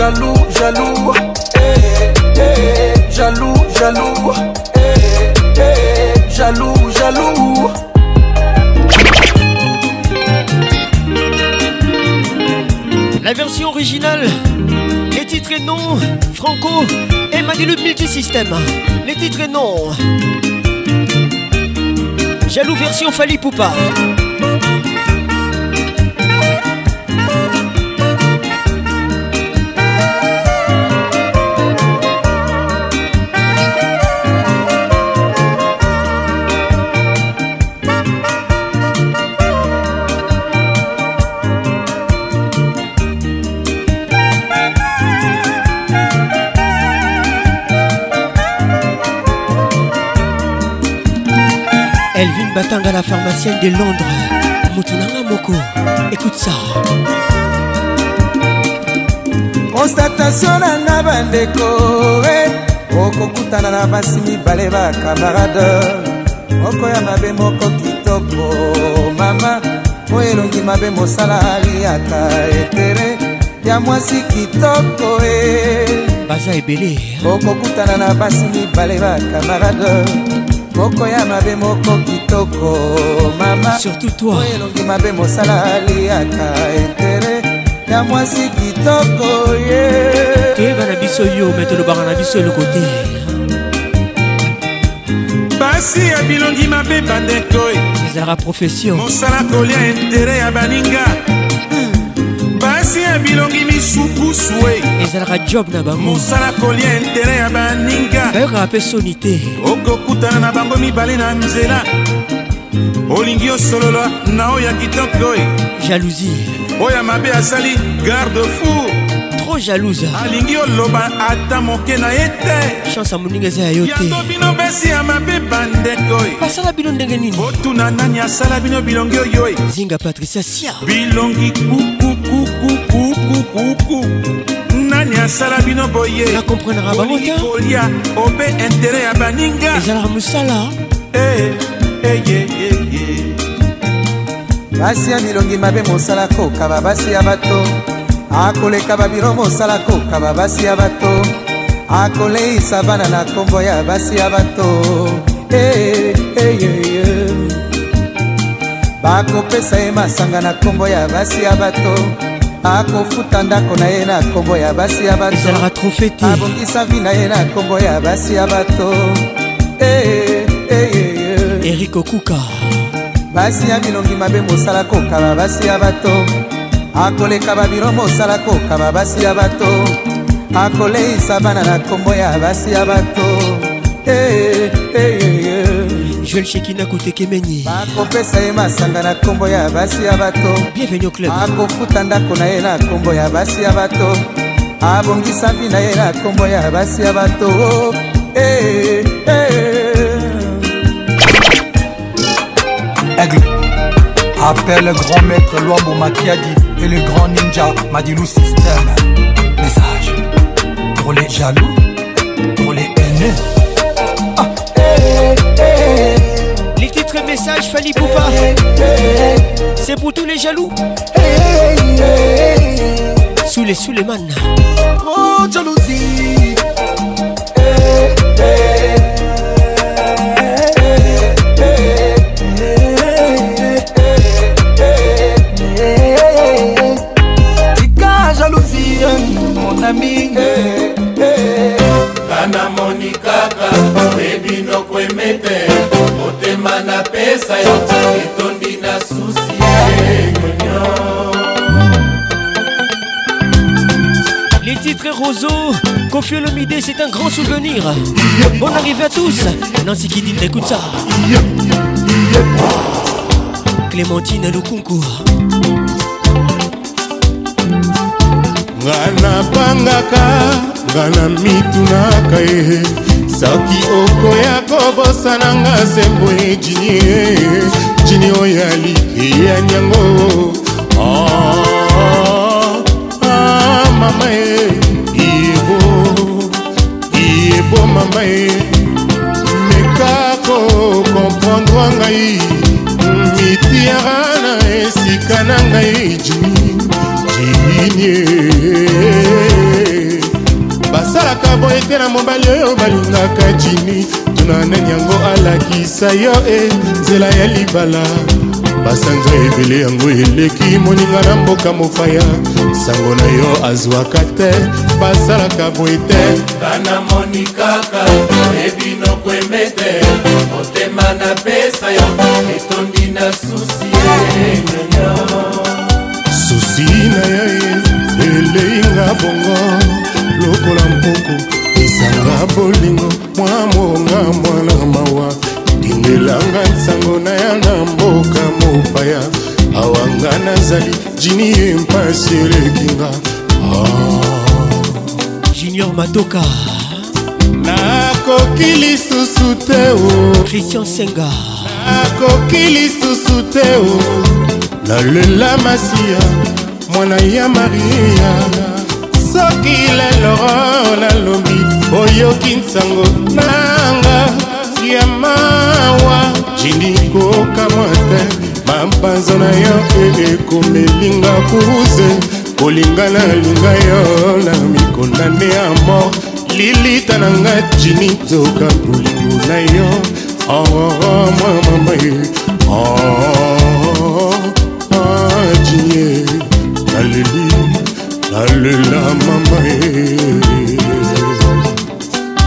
jaloux, jaloux, eh, eh, jaloux, jaloux, eh, eh. jaloux, jaloux. La version originale, les titres et noms, Franco et le Multisystem. Les titres et noms. Jaloux version Fali Poupa. Elvin Batanga, la pharmacienne de Londres. Moutounanga Moko, écoute ça. constatation na nga bandeko eh. okokutana na basi mibale bakamarade moko ya mabe moko kitoko mama oyo elongi mabe mosala aliaka etere ya mwasi kitoko e baza ebele eh. okokutana na basi mibale bakamarade moko ya mabe moko kitoko mama surtout toi oyo elongi mabe mosala aliaka intere ya mwasi kitoko ye toyeba na biso yo me tolobaka na biso eloko te basi ya bilongi mabe bandeko eh. ezalaka profession mosala kolia intere ya baninga basien bilongi misupusu e ezalaka job na bango mosala kolia intere ya baninga bayokaka mpe soni te okokutana na bango mibale na nzela olingi osolola na oyo ya kitoko e jalousie oyo ya mabe asali garde fou trop jalouse alingi oloba ata moke na ye te chance moninga eza ya yo te yango bino besi ya mabe bandeko e basala bino ndenge nini otuna nani asala bino bilongi oyo e zinga patricia sia bilongi kuku kukukukukuku nani asala bino boye nakomprendra bamoki kolia obe intere ya baninga ezalaka mosala eh, eh, basi ya milongi mabe mosala kokaba basi ya bato akoleka babiro mosala kokaba basi ya bato akoleisa bana na nkombo ya basi ya bato hey, eh, hey, hey, bakopesa ye masanga na nkombo ya basi ya bato akofuta ndako na ye na nkombo ya basi ya batoabongisa vi na ye na nkombo ya basi ya bato eh, eh, eh, erik okuka basi ya bilongi mabe mosala kokaba basi ya bato akoleka babiro mosala kokaba basi ya bato akoleisa bana na nkombo ya basi ya bato hey, hey, hey, hey. joel shekina kotekemeni akopesa ye masanga na nkombo ya basi ya bato bienvenu au club akofuta ndako na ye na nkombo ya basi ya bato abongisa mbi na ye na nkombo ya basi ya bato hey, eh, eh, hey. Eh. Aigle. Appelle le grand maître Luambo Makiadi et le grand ninja Madilou System. Message pour les jaloux, pour les haineux. Votre message, Fali Poupa, c'est pour tous les jaloux. Sous les sous les Oh, jalousie. jalousie, mon ami. motema na pesa yo etondi na susi Les titres roseaux, Kofi Olomide, c'est un grand souvenir. Bonne arrivée à tous. Nancy Kidin, écoute ça. Clémentine Lukunku. ngai napangaka ngai na mitunaka ye soki okoya kobosana nga sembwe jini jini oyo alikeya nyango ah, ah, mama e iebo iebo mama e meka kokomprendre ngai mitiara na esika na ngai jini jini na boye te na mobali oyo balingaka jini tuna nani yango alakisa yo e nzela ya libala basanza ebele yango eleki moninga na mboka mopaya sango na yo azwaka te basalaka boye te banamoni kaka ebinoko emete motema napesa yo etondi na susi eh, susi na yo eleinga bongo lokola mpoko ezanga bolingo mwa monga mwana mawa dingelanga nsango na ya na mboka mopaya awanga nazali jini ye mpasi elekinga ah. junior matoka nakoki lisusu te o christian senga nakoki lisusu te o nalela masiya mwana ya maria soki lelo nalobi oyoki nsango nanga ya mawa jinikokamwa te mampanzo na yo ekomelinga kuruze kolingana linga yo na mikona nde ya mor lilita na nga jini zoka bolingo na yo oo oh, oh, oh, mwa mama ye oo jinie naleli salela mama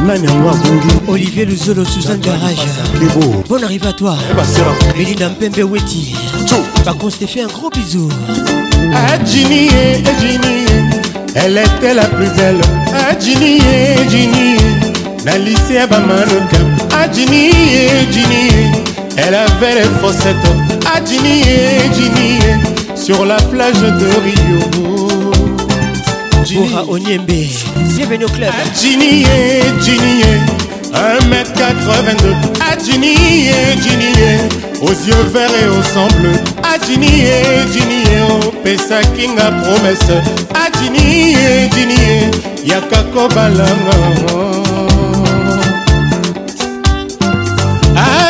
nani yango olivier luzolo Suzanne garage bon arrive à toi eh ben, melinda mpembe weti bah, qu'on te fait un gros bisou et eh, ejini eh, elle était la plus belle Adjinie, Adjinie, La lycée à bamanoka Adjinie, elle avait les fossettes et Adjinie, sur la plage de rio Bora Onyembe. Bienvenue au club. Adjini, Adjini, 1m82. Adjini, Adjini, aux yeux verts et ah, au sang bleu. Adjini, Adjini, au Pessa Kinga promesse. Adjini, Adjini, Yakako Balanga.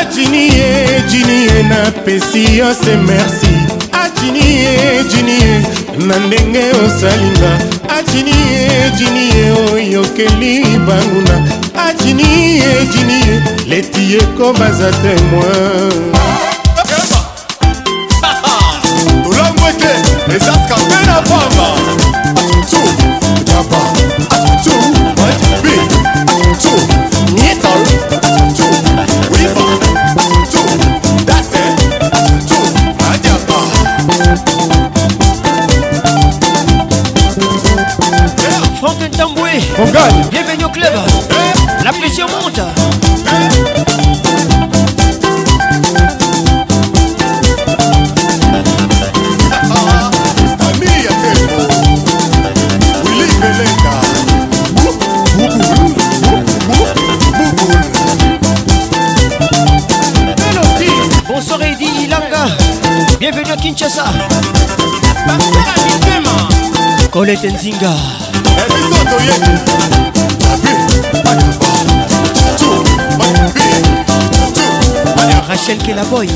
ajinie jinie napesi yo se merci ajinie jinie na ndenge osalinga ajinie ejinie oyokeli banguna ajinie ejinie leti ekobaza temoin kinshasa nzinga rachel kelaboy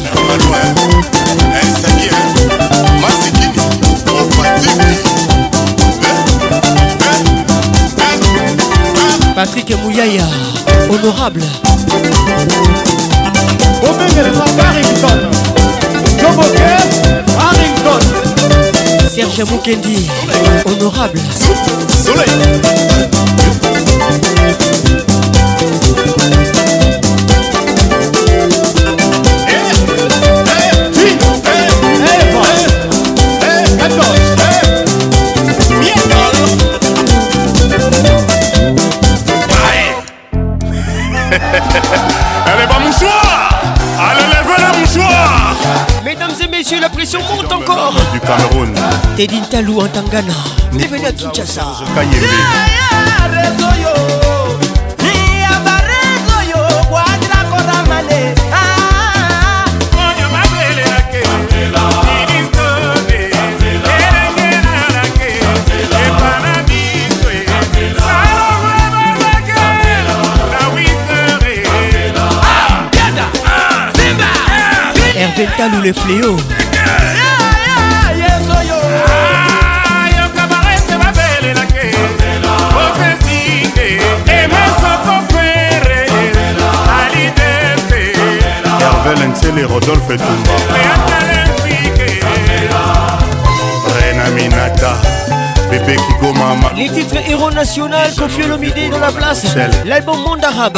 Patrick Mouyaya, honorable. Jomoke Harrington Serge Moukendi Honorable Soleil monsieur, la pression monte encore. Du Cameroun. Tedin Talou en Tangana. Bienvenue à Kinshasa. Dental ou les fléaux. Rodolphe Tumba. Rena Minata. Les titres héros dans la place. L'album Monde Arabe.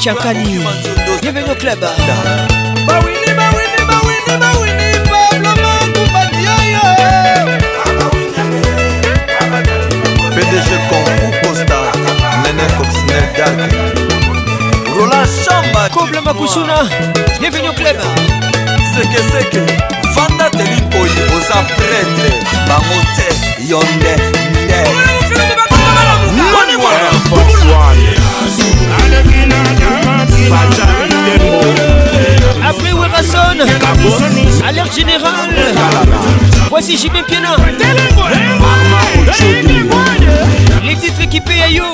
Chakani. Bienvenue au club. PDG Congo Costa, Nene Copsner Roland Chamba, Comble Makusuna, bienvenue au club. Seke seke, Vanda Telipoi, oza prêtre, bango te, yonde, nde. Money one, Fox one. Après Werason, alerte générale. Voici JB Piena. Les titres équipés à Yo.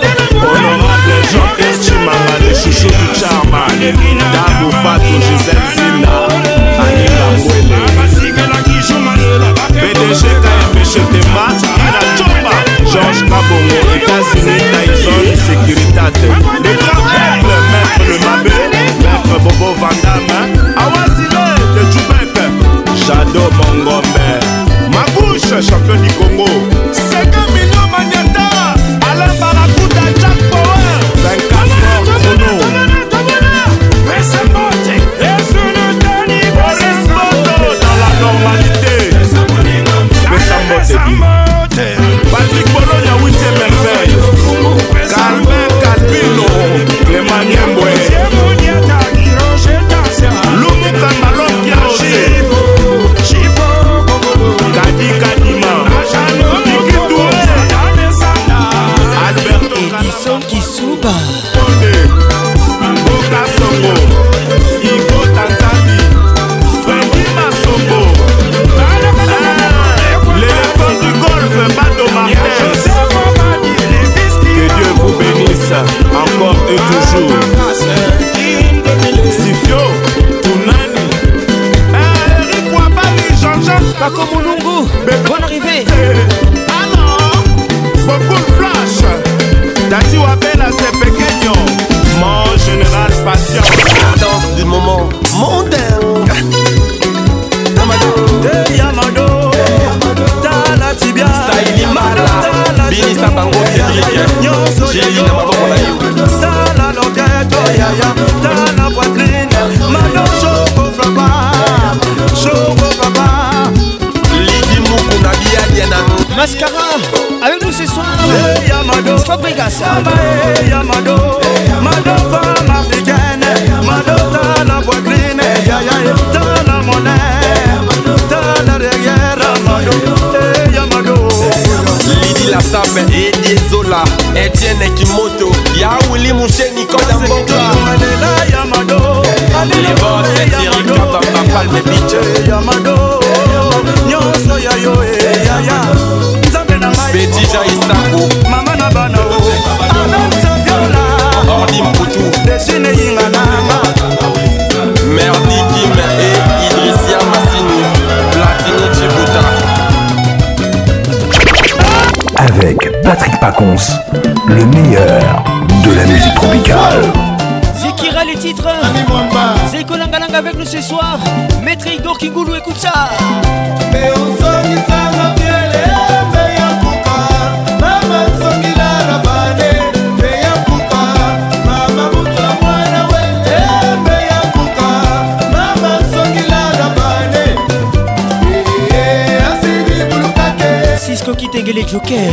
le meilleur de la musique tropicale. Zekira les titres. Zeko Langalanga avec nous ce soir. Maître Igor Kingoulou, écoute ça. Cisco qui t'égale Joker.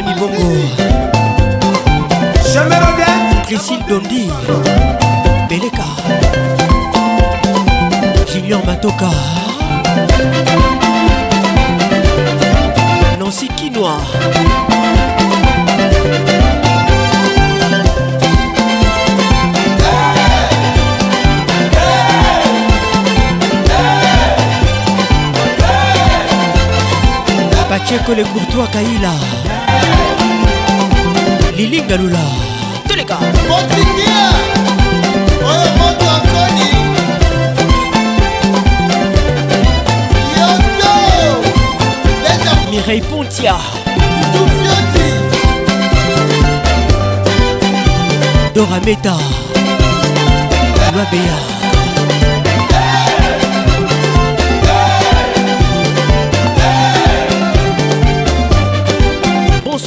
Rémi Bongo Jamais regrette Priscille Dondi Beleka Junior Matoka Nancy Kinois école courtois Kaïla Lili Galula Toleka Botitia Oyo moto oh, akoni Yoto Leta Mireille Pontia Dora Meta Mabea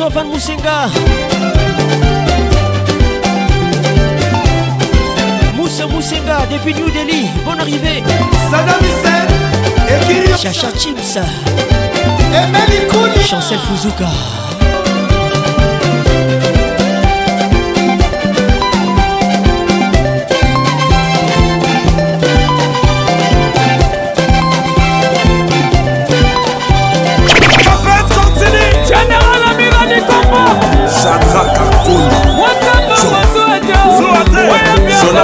sofan musenga moussa musenga depuis new delhi bonne arrivée sadamisel ekiri chacha chims emeli kuni chancel fuzuka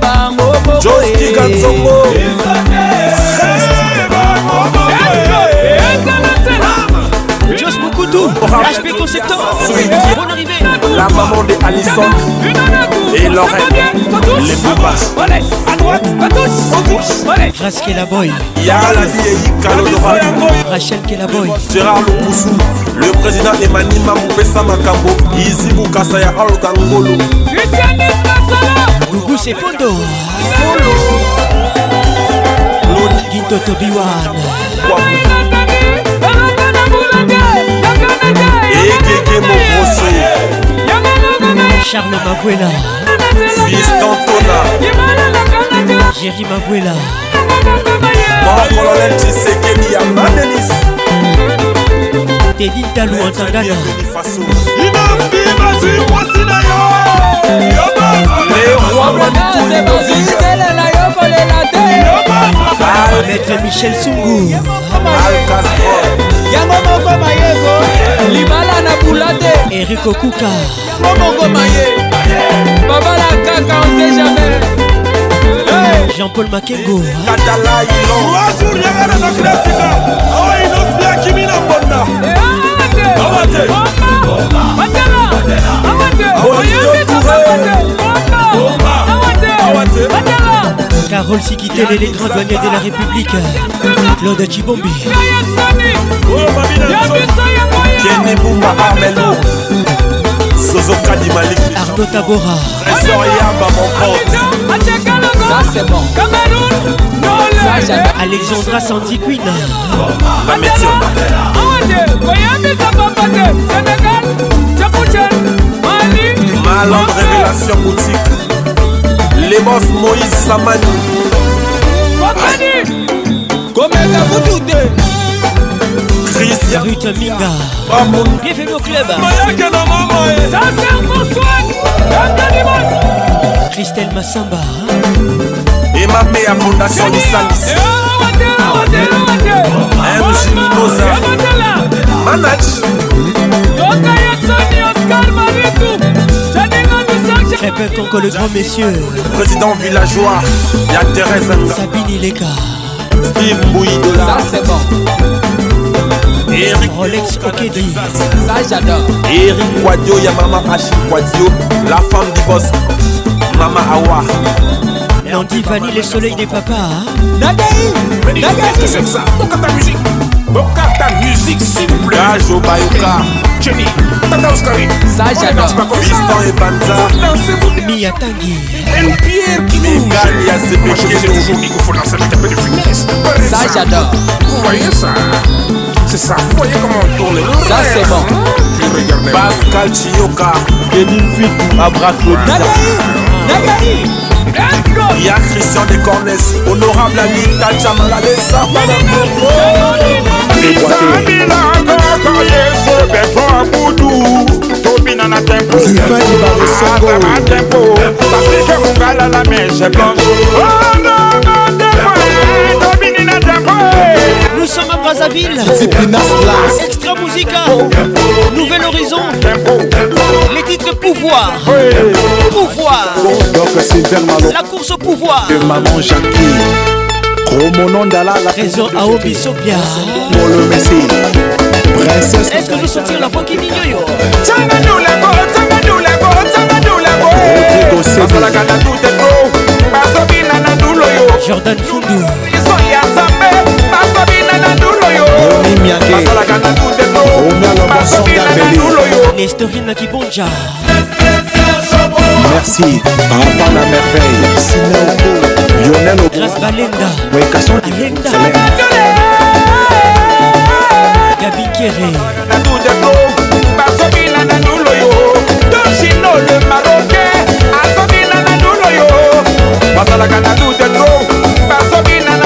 bango bokoyebango Just Mokutu, HP Conceptor, bonne arrivée la maman de Allison et Lorraine, les bombas. À droite, à gauche, au gauche. Grace Kelaboy. Yara Labi et Kalodora. Rachel Kelaboy. Gérard Lopoussou, le président Emmanuel Mamoupessa Makambo. Izzy Boukassa ya Al Kangolo. Christian Nesmasala. Gougou Sepondo. Solo. Ginto Tobiwan. Kwaku. Et Gégé Mokroso. Charles Mavuela Jerry Mavuela Teddy Talou en Tangana Les rois Ah, maître Michel Sungu yango moko mayebo libala na bula te eriko kuka yango moko maye babala kaka on sait jamais jean-paul makengo wajour yangana na klasika awa inosbia kimi na mbonda awate awate awate awate awate Carole Sikitele, les dragonniers de la République Claude Chibombi Kenny Bumba Armelo Sozoka di Malik Ardo Tabora Trésor Yamba mon pote Ça c'est bon Cameroun Nolé Alexandra Sandy Queen La métier ça Koyambi pas Sénégal Djabouchen Mali Malandre Révélation Boutique le boss moïse samani kokani komeka butu te christianrutaminga bienvenue au club mayake na mama saser moswan antanimos christelle masamba emape eh, ya fondation lisalisi mjiminoza manage yoka yosoni oscar maritu Très peu le grand messieurs. Président villageois, Y'a Thérèse. Sabine Ileka. Steve Bouidola. Ça c'est bon. Eric Rolex Okedi. Ça j'adore. Eric Quadio, maman, Hachi Quadio. La femme du boss. Mama Awa. Nandi Vanille, le soleil des papas. Nagaï hein. Nagaï Qu'est-ce que c'est que ça Pourquoi ta musique Bokata musique simple Gajo Bayoka Jenny Tata Oscari Saja Tristan et Banza Miyatagi El Pierre qui nous gagne à ces péchés aujourd'hui qu'il faut lancer un peu de finesse Ça j'adore Vous voyez ça C'est ça Vous voyez comment on tourne Ça c'est bon Pascal Chioka Denis Fitou Abraco Nagaï Nagaï Ya Christian des Cornes, honorable ami Tacham Lalesa, Madame Bongo. Bizamila kaka yeso betwa budu tobina na tempo atama tempo bafike mongala la mese blanche onanga te Boussama Brazzaville Extra Musica Nouvel Horizon Les titres Pouvoir Pouvoir Donc c'est La course au pouvoir Maman Jackie Trésor à Obisobia Pour le Messie Princesse Est-ce que je sentir la voix qui n'ignore Tangadou la go, tangadou la go, tangadou la go Rodrigo Sébou Asolaka na tout est go Asobina na Jordan Foundou kimia te omi aloba songa bele lestorine kibonja merci papa la merveille lionel grâce balenda wekason alenda gabinkere bazobina na nulo yo tosino le marocain azobina na nulo yo bazalaka na dute tro bazobina na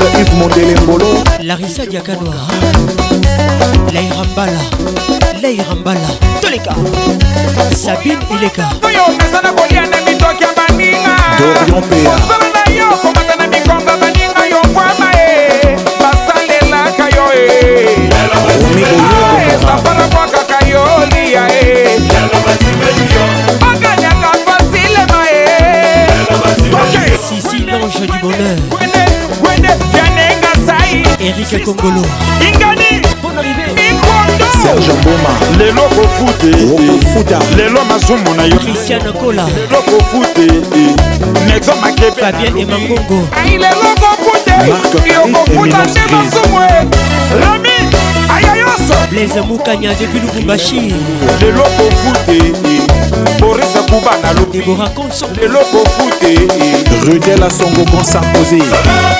cadre Yves Mondele Mbolo Larissa Diakanoa Laïra Mbala Laïra Mbala Toleka Sabine Ileka Dorian Péa e. basalelaka yo liya e okanyaka fasile ma e sisi lange du bonheur Gwende Fianenga Sai Eric Kongolo Ingani Bon arrivé Ikondo Serge Mboma Lelo Kofute Roko Futa Lelo Mazumu na yo Christian Kola Lelo Kofute Nexo Makebe Fabien Emangongo Ai Lelo Kofute Marc Kofuta Che Mazumu Rami Ayayoso Blaise Moukanya depuis Lubumbashi Lelo Kofute Boris Akuba na Lubumbashi Deborah Konso Lelo Kofute Rudel Asongo Bonsa Posé Salam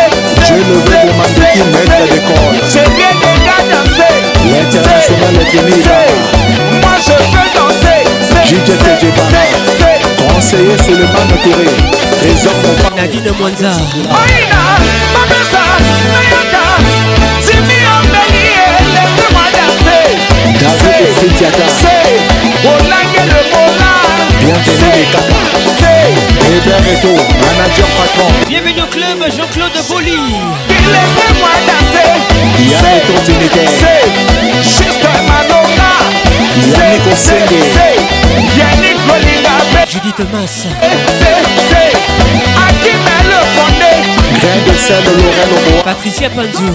lever maître d'école. Je viens déjà danser. L'international est venu Moi je veux danser. JJ Tejebana. Conseiller sur le man entouré. Trésor compagnon. Nadine Mwanza. Oina, Mabesa, Nayaka, Timmy Ambeli, laissez-moi danser. David et Sitiaka. C'est Olangue le Bola. Bienvenue les Kaka. Hébert et tout, manager patron. Bienvenue au club Jean-Claude Poli. Laissez-moi danser. Yann et ton militaire. C'est juste Manona. Yannick Osende. Yannick Golinga. Judith Thomas. C'est Akina Le Fondé. Grain de sel de Lorraine au bois. Patricia Panzou.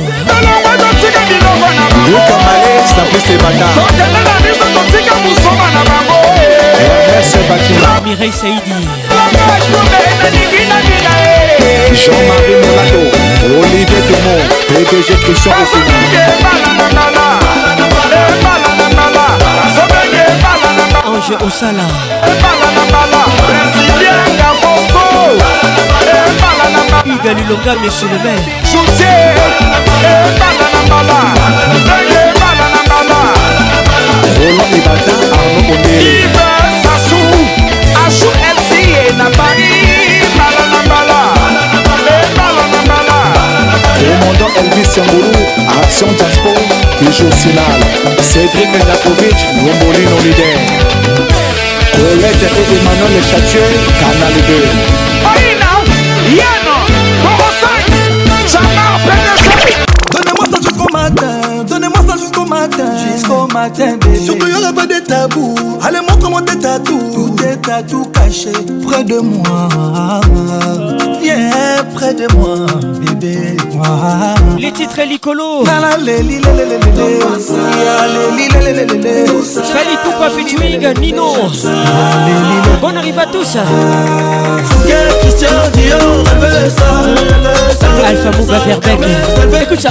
Luka Malé, Stampis et Bata. Ernest Bakina. Mireille Saïdi. Jean-Marie Molato, Olivier Dumont, PDG Christian Ange Osala Hugues Lilonga, Monsieur le maire Roland Ibata, Arnaud Ondé Paris Mbala na mbala Mbala eh, na mbala Commandant Elvis Sangoulou Action Jaspo Toujours Sinal Cédric Nakovic Nombolino Lider Colette et Emmanuel Chatieux Canal 2 Aïna Yano Borosai Jamar Penesai matin Jusqu'au matin bébé Surtout y aura pas de tabou Allez montre-moi tes tatous Tous tes cachés près de moi Viens près de moi bébé Les titres Licolo Fali Poupa featuring Nino Bonne arrive à tous ça Alpha Mouba Verbeck ça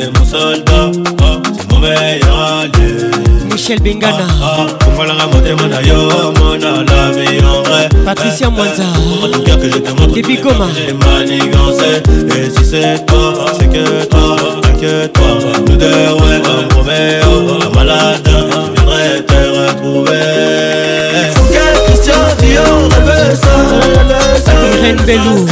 c'est mon soldat oh, c'est mon meilleur allié michel bengana kofalanga motema na yo mona la oh, vie en vrai patricia eh, eh, mwanza depuis goma manigancé et si c'est toi c'est que toi inquiète-toi nous deux ouais un proméo oh, un malade je viendrai te retrouver Reine Belou,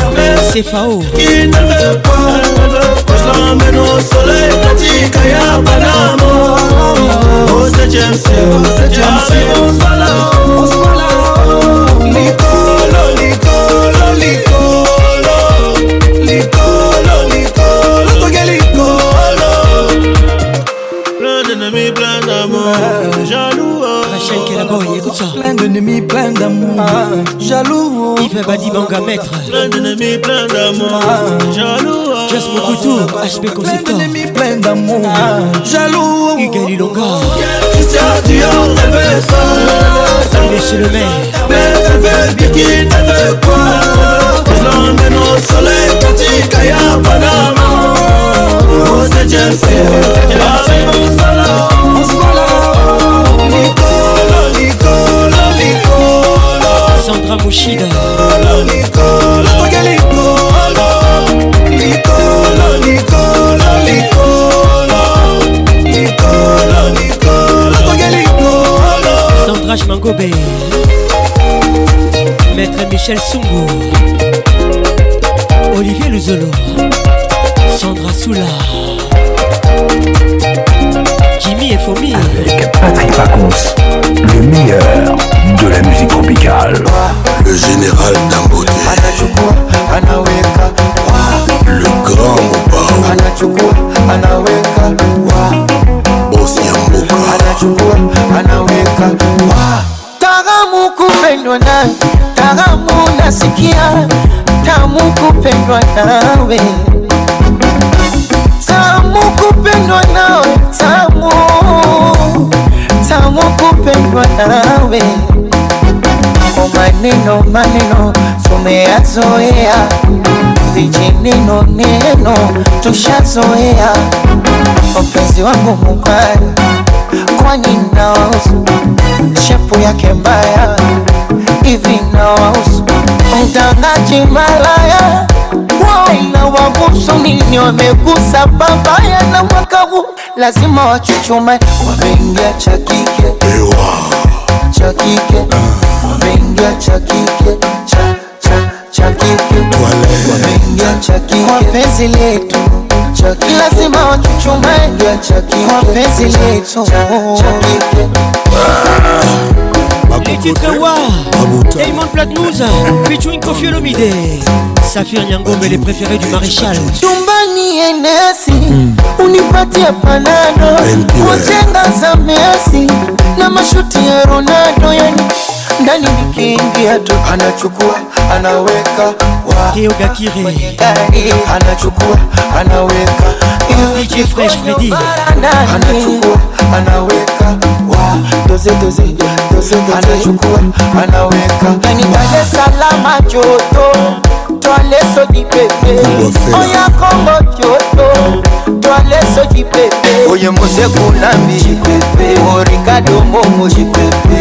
c'est Fao. Il ne veut pas, je l'emmène au soleil, Katika ya Panama. Oh, c'est James, oh, c'est James, on se voit là, on se voit là. Plein d'ennemis, plein d'amour. Ah, jaloux. Il fait pas banga maître. Plein d'ennemis, plein d'amour. Ah, jaloux. Just tout, HP Conceptor. Ah, plein d'ennemis, plein d'amour. Jaloux. Il Christian, tu Igali Longa. Salut chez le maire. Elle veut Birkin, elle veut quoi Elle l'emmène au soleil, petit Kaya Panama. Oh, c'est Dieu, c'est Dieu, c'est Dieu Sandra Mouchida Sandra Maître Michel Sungo Olivier Luzolo Sandra Soula Jimmy et Fomi Avec Patrick Paconce, le meilleur de la musique kupendwa nawe tamu kupendwa nawe tamu tamu kupendwa nawe kwa maneno maneno tumeyazoea vijineno neno tushazoea mpenzi wangu mubaya kwani naosu shepu yake mbaya hivi naosu mtangaji malaya Wana wangu msonini wamegusa babaya na mwaka huu lazima wachuchume, wameingia cha kike cha kike, ah. wameingia cha kike cha cha cha kike, wameingia cha kike kwa penzi letu lazima wachuchume, wameingia cha kike kwa penzi letu cha kike ah. les titres Wa Diamond Platnouza featuring Kofi Olomide Safir Nyangombe les préférés du maréchal Tumbani enesi hmm. unipatie panado kujenga za Messi na mashuti ya Ronaldo yani ndani nikiingia tu anachukua anaweka Wa, Gakire anachukua anaweka DJ Fresh Freddy anachukua anaweka wa doze doze anachukua anaweka kanitale salama joto twaleso jipepe oya kongo joto twaleso jipepe oye mose kunambi orikado mbongo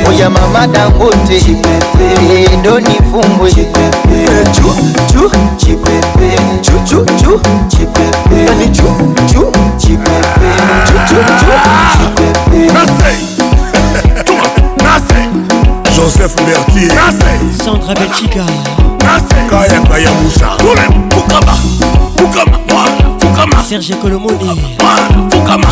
oya mama dangote endo nifumbwe yani Joseph Mertier Sandra Belchica Kaya Kaya Moussa Fukama Fukama Fukama Serge Colomoni Fukama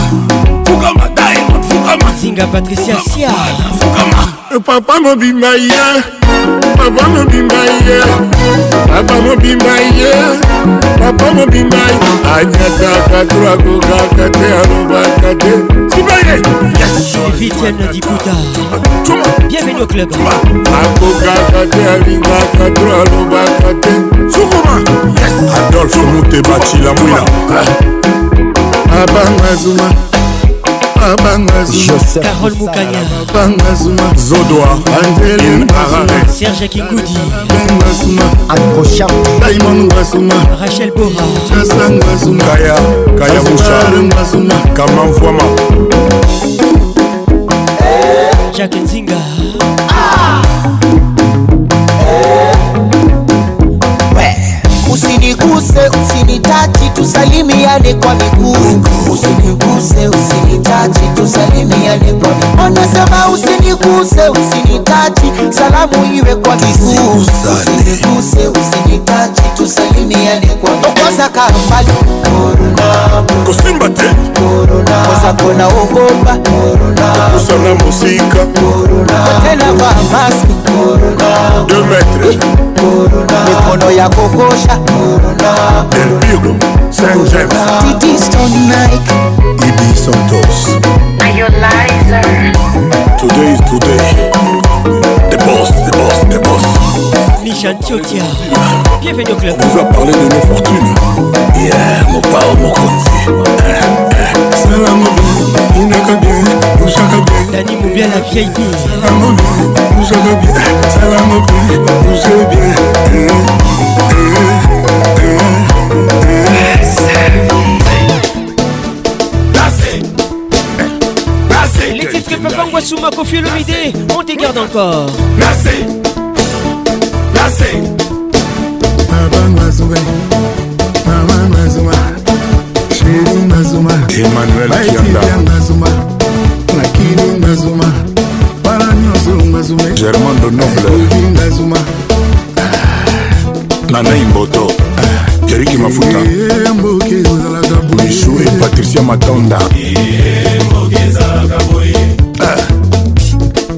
Fukama Diamond Fukama Zinga Patricia Sia Fukama Papa mobima ye Papa mobima ye Papa mobima ye papa mobimba anyataka turakokaka te alobaka te sibaye vitienne diputa bienvenu au club akokaka te alingaka to alobaka te sukuma adolphe muteba cilamwila abanga zuma Carole Moukanya Zodoa Angeline Parare Serge Kikudi Akosha Diamond Basuma Rachel Bora Chasang Basuma Kaya Kaya Boucha Kaman Fouama Jacques Nzinga Usiniguse, usinitache tusalimiane kwa miguu, usiniguse, usinitachi, tusalimiane kwa miguu. Anasema usiniguse, usinitachi, salamu iwe kwa miguu, usiniguse, usinitachi, tusalimiane kwa miguu. Kosa kambali korona, kusimba te korona, kosa kona ogopa korona, kusana musika korona, tena vaa maski korona, deux metres korona, mikono ya kokosha korona, el pigro Saint James. Didi Sonic. Ibi Santos. Ionizer. Today is today. The boss, the boss, the boss. Nishan Tiotia. Bienvenue au club. On vous a parlé de nos fortunes. Yeah, mon pao, mon côté. Salam Inaka bien, Mouchaka bien. Dani Moubia la vieille vie. Salam bien, Mouchaka bien. Salam bien, Mouchaka bien. Asuma Kofi Olomide, on te garde encore. Merci. Merci. Emmanuel Kianda. nakili ngazuma bala nyonso ngazume germando noblengazuma ah. nanai mboto ah. eriki mafuta eh, mboke ezalaka boye misu e patricia matonda eh, mboke ezalaka boye ah.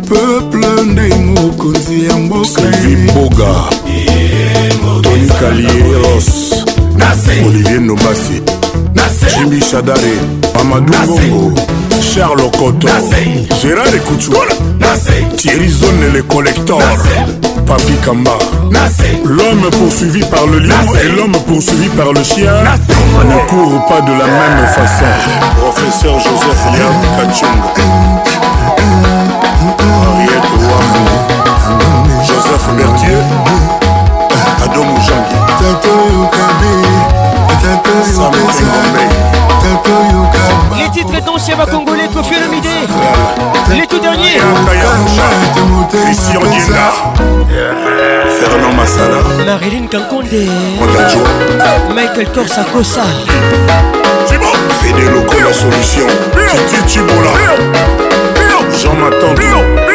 peuple nde mokonzi ya mbokaviboga toni kalieros olivier nobasi jimi shadare mamadou bongo charles okoto gérard ekuchuola thierry zone le collector Nasser. Papi Kamba. L'homme poursuivi par le lion et l'homme poursuivi par le chien ne courent pas de la même façon. Professeur Joseph Liam Kachung Henriette Ouamou. Joseph Berthier. Adom Oujangi. Sam Les titres dont chez ma congolais, Kofi Olomide. Les tout derniers. Christian Dienda Fernand Massala Marilyn Kankonde Montajo Michael Corsacosa Fidèle la solution Titi Tibola Jean Matante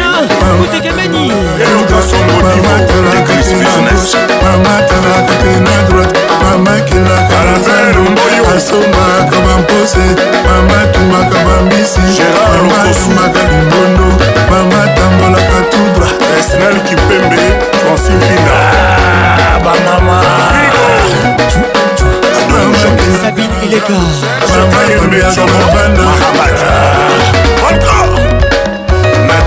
otekemeni mamatalaka mpe na droite mamakilaka asombaka bampose mamatumaka bambisi mamatumaka limbondo mamatambolaka tudra esnel kipembe fransimpinda bamama sabine ileka mamatambiaka mabanda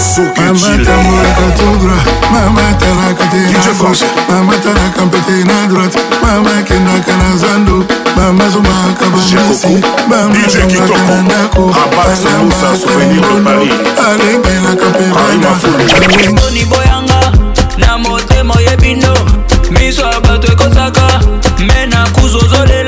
sokimatalaka tout droit mamatalaka te mamatalaka mpete na droite mama kendaka na zando mama zomaka bamasi bamadongaka na ndako alebelaka mpeoni boyanga na motema oyebino miso ya bato ekosaka me na kuzozole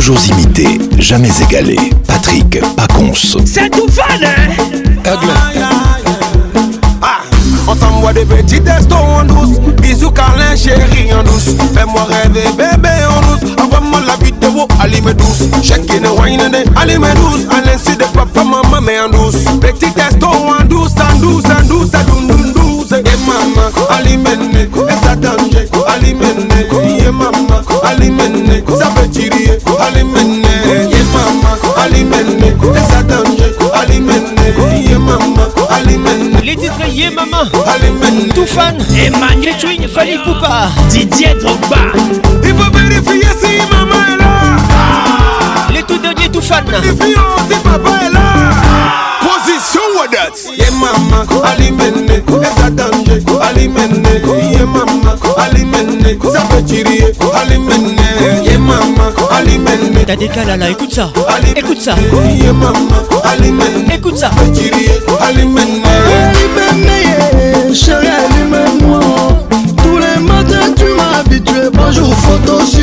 Toujours imité, jamais égalé. Patrick Pacons. C'est tout fun hein ah, on s'envoie des petits testos en douce. Bisous, câlin, chéri en douce. Fais-moi rêver, bébé en douce. Envoie-moi la vie de vous, allez me douce. Chacune wine, allez me douce. allez l'insu de papa, maman, mais en douce. Petit testos en douce, en douce, en douce, en douce, Et maman, allez mener, et ça danger, allez mener, et maman, allez mener, ça fait tirer mama les titres tout fan Emmanuel Twin, Fali Didier Drogba il faut vérifier si maman est là les tout derniers tout fan vérifions si papa est là position Wadat Yé mama alimenne ye mama alimenne zapechiri alimenne ye mama alimenne tadikalala écoute ça écoute ça ye mama alimenne écoute ça zapechiri alimenne alimenne chérie alimenne moi tous les matins tu m'habitues bonjour photos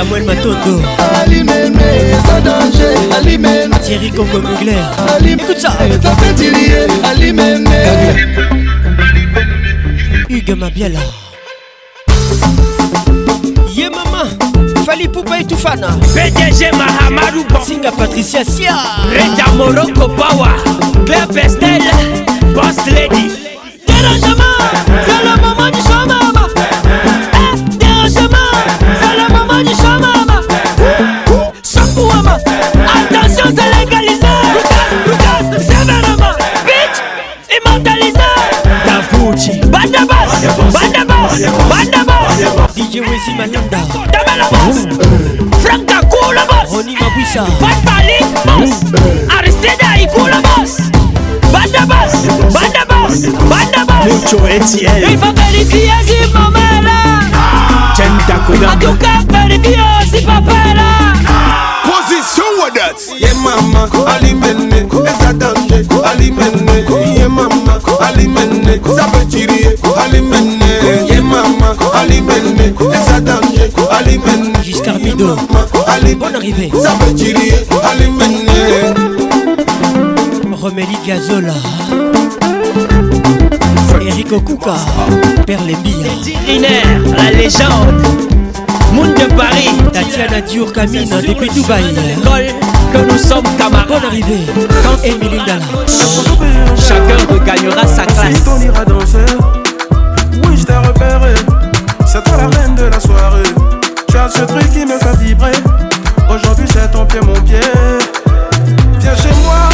Samuel Matoto Thierry Coco Mugler Écoute ça Hugues Mabiala Ye maman Fali Poupa Toufana, PDG Mahamadou Singa Patricia Sia Reda Morocco Power Claire Pestel Boss Lady Dérangement Jesse Manyonda Damelo boss Franca la boss Oni Mabwisa Bad Pali boss Aristida la boss Banda boss Banda boss Banda boss Mucho ATL Il faut vérifier si maman là Tenta Kula En tout cas vérifier si papa là Position with that Yeah mama Alimene Eza danger Alimene Yeah mama ali Alimene Zabe ali Alimene alimenne Esadanje alimenne Giscard Bido Bonne arrivée Zapetiri alimenne Romélie Gazola Eric Okuka Père les billes la légende Monde de Paris Tatiana dur Camine depuis Dubaï que nous sommes camarades. Bonne arrivée. Quand Émilie Chacun regagnera sa classe. oui, je t'ai repéré la reine de la soirée. Tu as ce truc qui me fait vibrer. Aujourd'hui, c'est ton pied, mon pied. Viens chez moi,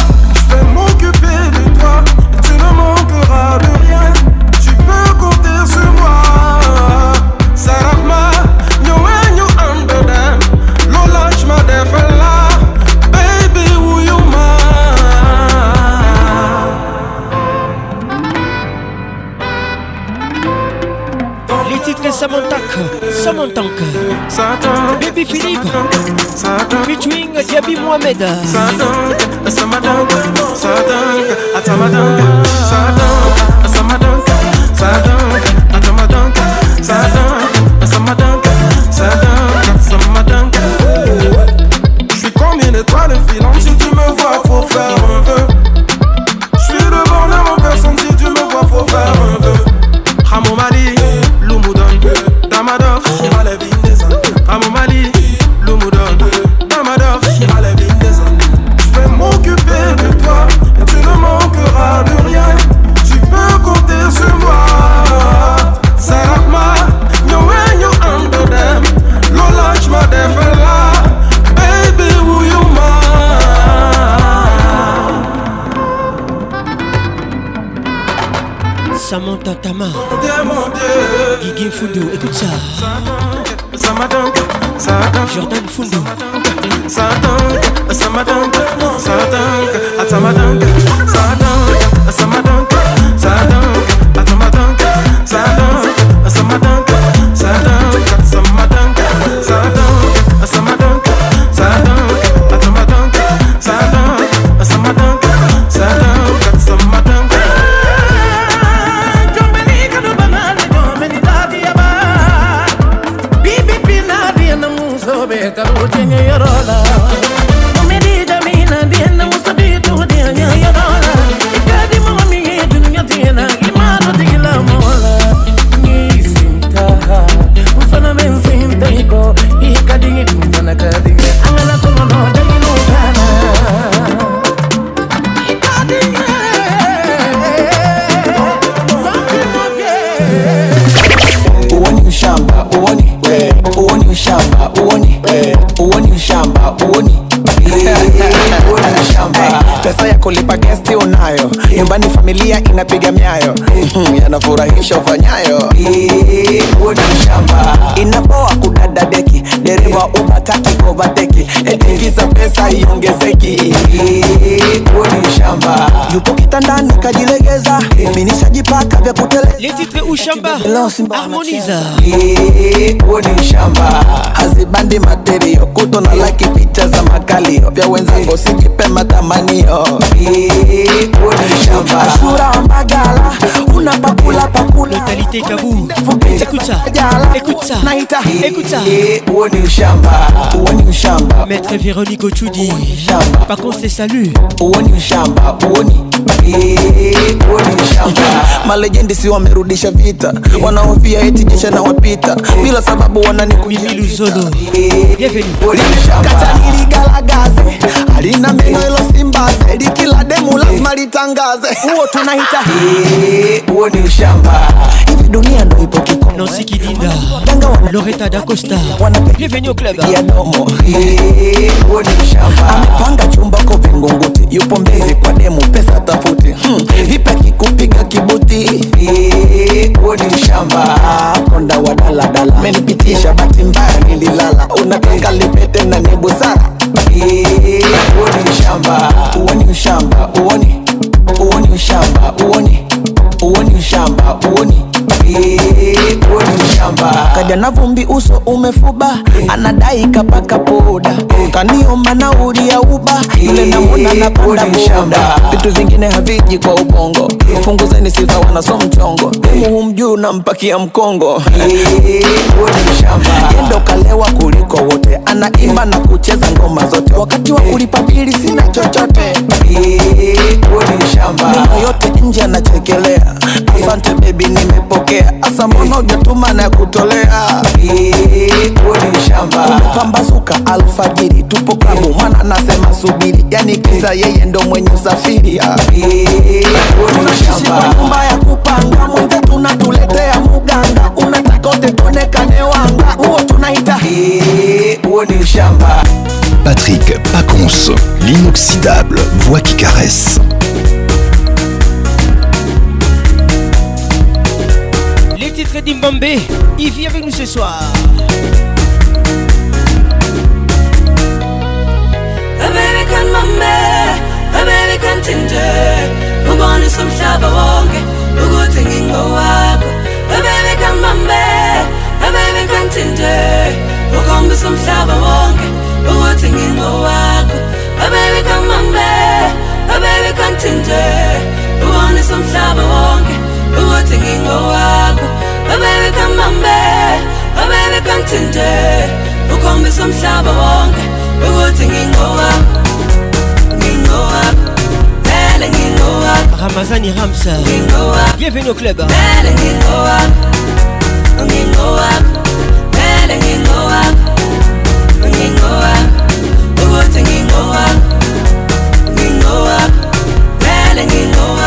je vais m'occuper de toi. tu ne manqueras Diaby Philippe featuring Diaby Mohamed Samadank Samadank Samadank Samadank maisha ufanyayo inapoa kudada deki dereva upataki deki etikiza pesa iongezeki yupo kitandani kajilegeza uminishajipaka vya kuteleza ushamba harmoniza hazibandi materio kuto na laki picha za makalio vya wenzango sijipe matamanio ni hakuna bakula pakula. Mentalité kabu, écoute ça, écoute ça, naita, écoute ça. Uoni ushamba, uoni ushamba. Maître Véronique Ochudi, par contre les saluts. Uoni ushamba, uoni malejende si wamerudisha vita, wanaofia eti jesha na wapita bila sababu wananikumiluzolo kata niligalagaze halina meno ilo simbaze likila demu lazima litangaze huo tunahita huo ni ushamba. Hivi dunia ndo ipo kikomo. Eh? Nancy Kidinda, Loretta da Costa, bienvenue au club. Ya domo, huo ni ushamba. Amepanga chumba kwa Vingunguti, yupo Mbezi kwa demu pesa tafuti. Hmm, kikupiga kibuti? Huo ni ushamba. Konda wa dala, amenipitisha bahati mbaya nililala. Unataka lipete na ni busara. Huo ni ushamba, huo ni ushamba, huo ni ushamba, huo ni uoni ushamba uoni eh, kaja na vumbi uso umefuba eh. anadai kapaka poda kaniomba eh. nauli ya uba yule na napanda mshamba vitu vingine haviji kwa ubongo punguzeni sifa wanaso mchongo muhumjuu nampakia mkongo endo kalewa kuliko wote anaimba na kucheza ngoma zote wakati wa kulipa pili sina chochote mino yote nje anachekelea asante bebi nimepokea hasa mbona ujatuma na kutolea shamba pambazuka alfajiri tupo klabu mwana anasema subiri yani kisa yeye ndo mwenye usafiri unashishiwa nyumba ya kupanga mwenze tunatuletea muganga unataka utekonekane wanga huo tunaita huo ni ushamba patrick pacons l'inoxydable voix qui caresse Freddy Mbambé. Il vit avec nous ce soir. American Mame, American Tinder. Ubonisa umhlaba wonke ukuthi ngingowakho. American Mame, American Tinder. Ukhombisa umhlaba wonke ukuthi ngingowakho. American Mame, American Tinder. Ubonisa umhlaba wonke ukuthi ngingowakho. Oh baby come bambe oh, Ukhombisa umhlaba wonke Ukuthi ngingowakho Ramazani Ramsa Bienvenue au club Ukuthi ngingowa Ngingowa Vele ngingowa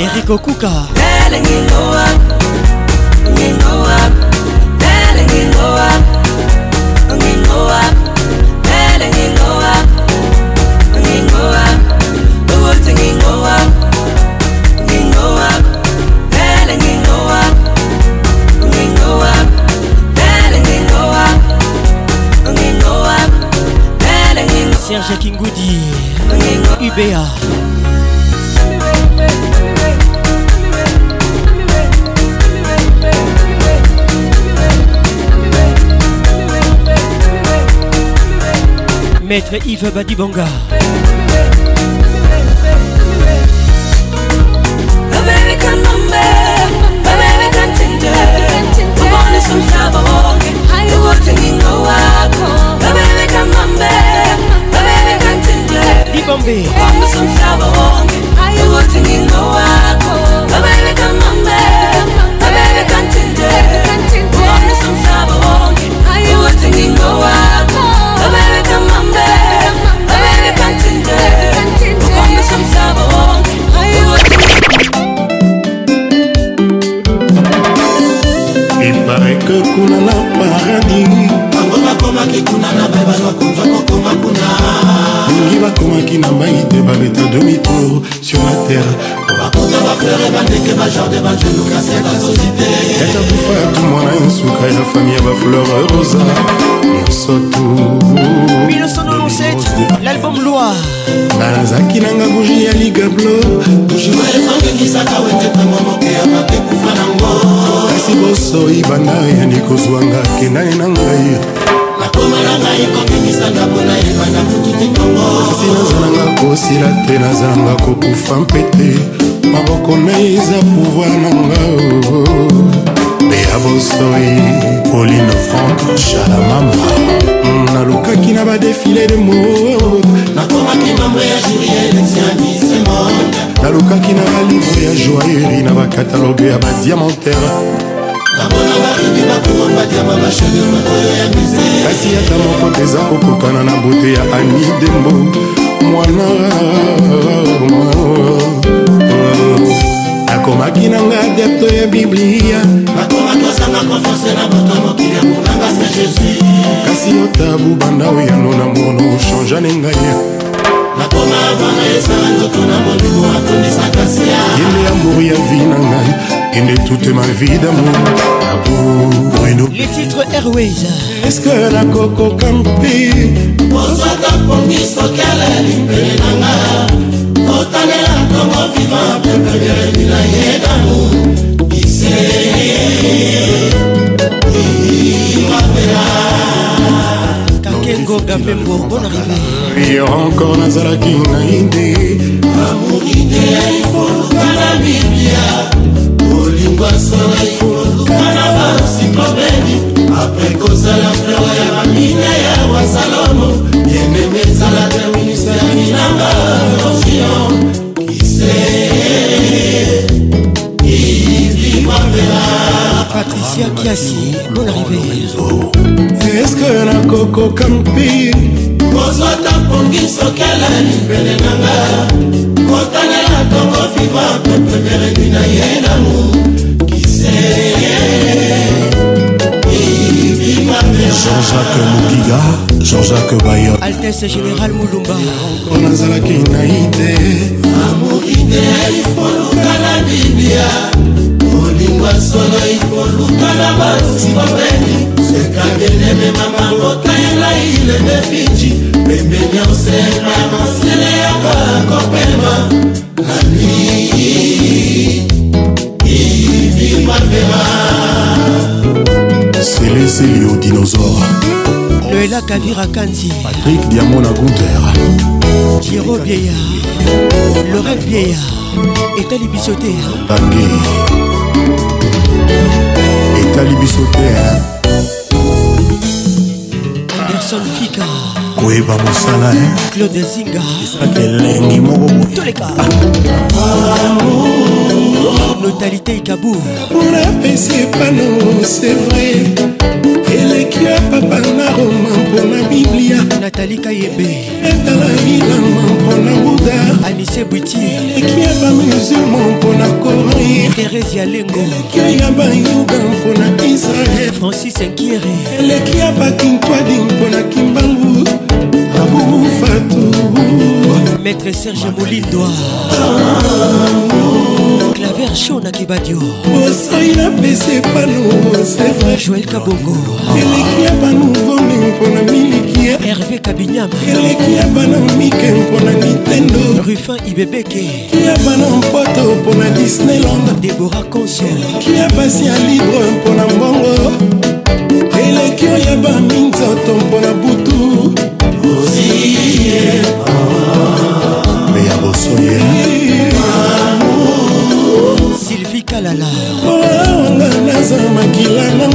Eric Okuka Serge Kingudi UBA maître Yves Badibanga. Ibombe. Ibombe. bareke kuna na paradis bango bakomaki kuna na bai bazakuva kokoma kuna mingi bakomaki na mai te babeta demi-tour sur la terre bakuta bafere bandeke bajardin bajelukase basosite ata bufatu mwana nsuka ya fami ya bafleur rosa nyonso tu l'album loir nazaki nanga buji ya ligablo buji oyo ekokekisaka wete pango moke ya makekufa nango mpasi bosoi banda yandi kozwa nga kendani na ngai kasi nazalanga kosila te nazalanga kokufa mpe te maboko nai eza pouvoir na nga oh. ya bosoi eh, pauline frank shalamama mm, nalukaki na badefile de mo nakomaki membre ya juriel tianisemo nalukaki na balivre ya joaeri na bakataloge ya badiamantaire kasi ata moko teza kokokana na bote ya ani dembo mwana nakomaki nanga adepte ya biblia kasi yo tabu banda oyano na mono oshanja ne ngai nakoma vanga esala nzoto na molimo atondisaka sia yende ya mburu ya vi na ngai ende toute ma vie damour abruno le titre airways eske nakokoka mpe ozwaka pongi soki alali mpele na nga otalela ntongo vivant pepeleli na ye damour ise iwapela diego gapembo bon arrivé yo encore nazalaki nai nde amokinde efoka na biblia olingo asala efoka na bansiklopedi apre kozala fleur ya bamine alicia kiasi bon arrivé eske nakokoka mpi kozwa tapongi sokela libele nanga kotanela tongo fiva pepemeredi na ye namu kise jean-jacques mokiga jean-jacques bayer altese général moulumba o nazalaki nai te amouride ifolukala bibia lingwa solo ikoluka na barusi bapeni sekabeleme mamamboka elaile nde fiji pembeni ya osema mosele yaka kopema ani ibimapema seleselio dinosaure loela kavira kanzi patrik diamona gunter jiro bieya lorel bieya etali bisotea tangi etali biso te anderson fika koyeba mosala claude zinga esaki elengi moko boyetoleka notalité ekabour napesi pano c'est vrai eleki ya papa na roma mpona biblia natali kayebe etala bilama mpona buda anise bwitir eleki ya bamusulmo mpona koreiterese yalengo eleki ya bayuda mpona israel francis enkiere eleki ya bakintwadi mpona kimbangu abufatu maître serge molindwa ah, version na kebadio mosai napesa epano joel kabongo eleki ya banuvome mpona miliki ya herve kabinyam eleki ya bana mike mpona nintendo rufin ibebeke kia bana mpoto mpona disneyland debora consol kia basi ya libre mpona mbongo eleki oyo ya baminzoto mpona butu osie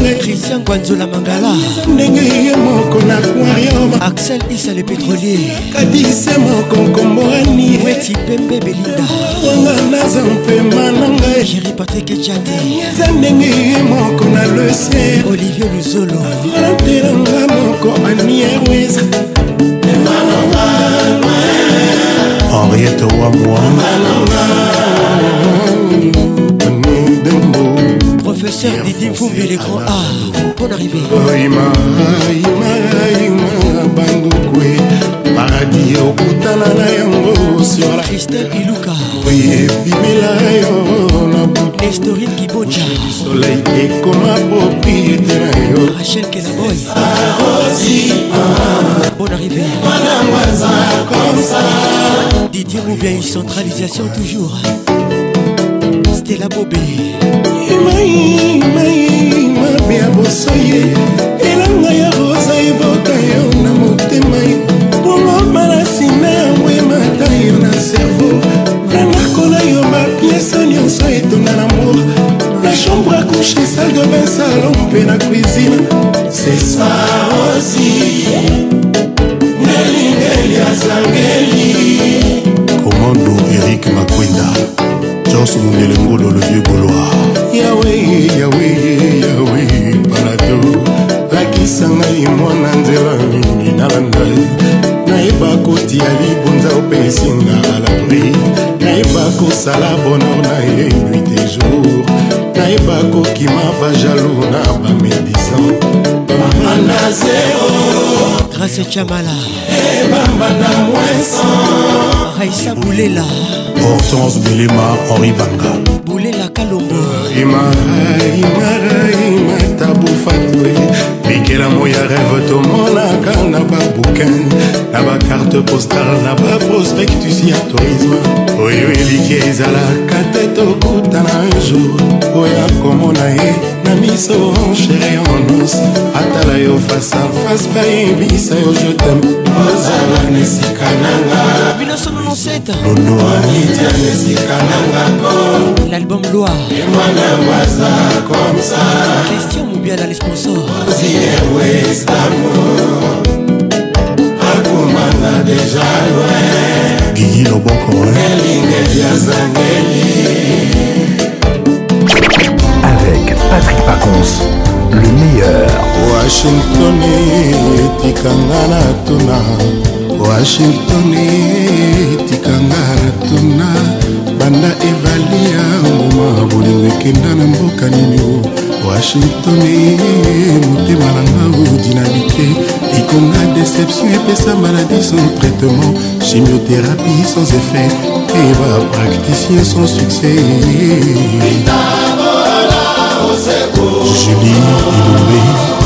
ngai christian gwanzola mangala ndenge ye moko na aquarium axel isa le pétrolier kadise moko nkomboani weti pembe belinda wanga naza mpema na ngai jeri patrik ejate eza ndenge ye moko na leser olivier luzolo afrateranga moko anierwes henriette wamwa professeur Didi Vumbi le grand A ah, bon arrivé bandokwe paradis okutana na yango sur la cristel iluka oyebimela yo na butuestorine kibonja soleil ekoma propriété na yo rachel kelaboy bon arrivé didier moubia une centralisation toujours stela bobe emai mai mabe ya bosoye elanga ya roza eboka yo na motema yo bongo malasi na yango emata yo na servo nanakola yo bapiese nyonso etonga na mor na chambre akouche salle de bain salon mpe na cuisine sesa osi nelingeli azangeli nyonso mondele ngolo le vieux goloir yawe yawe yawe parado lakisa ngai mwana nzela nini nalanda nayeba kotia libonza opesinga alabri nayeba kosala bonor na ye nuit et jour nayeba kokima bajalou na bamedisan grâce chamala hey. Eh, ebamba na mweso raisa bulela hortense bilema henri banga bulela kalombo imara imara imatabufatue kelamo ya rêve tomonaka na babukin na bakarte postal na baprospectus ya tourisme oyo eliki ezalaka te tokutana jour oya komona ye na miso chere onus atala yo fasa fase bayebisa yo jetem ozala na esika nangaondoanitya na esika nanga l'album loire emwana waza komsa christian mobiala le sponsor akomanga deja loin gigi loboko elinge yazangeli avec patrick pacons le meilleur washington etikanga na tuna washington etikanga na tuna banda evali ya nguma bolingo ekenda na mboka nini washingtoni motema na nga odinamike ekonga déception epesa maladi sans traitement chimiothérapie sans effet te bapracticien sans succès julie ilombe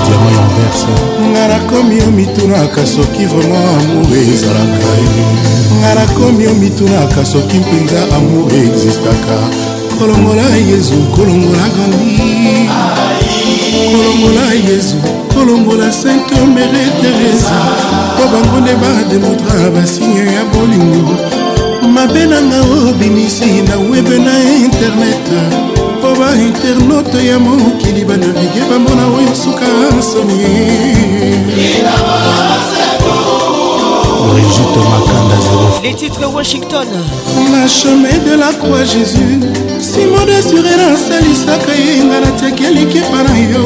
diamant inverse nga nakomi yo mitunaka soki vraiment amour ezalaka nga nakomi yo mitunaka soki mpenza amour existaka kolongola yezu kolongola gandi kolongola yezu kolongola sainte mere teresa mpo bango nde bademontra basinye ya bolingo mabe nanga obinisi na webe na internet mpo bainternote ya mokili banavige bamona oyo suka somi Brigitte Makanda 0 Les titres Washington La chemin de la croix Jésus Simon de Surera salisaka ye nga natiaki alikepa na yo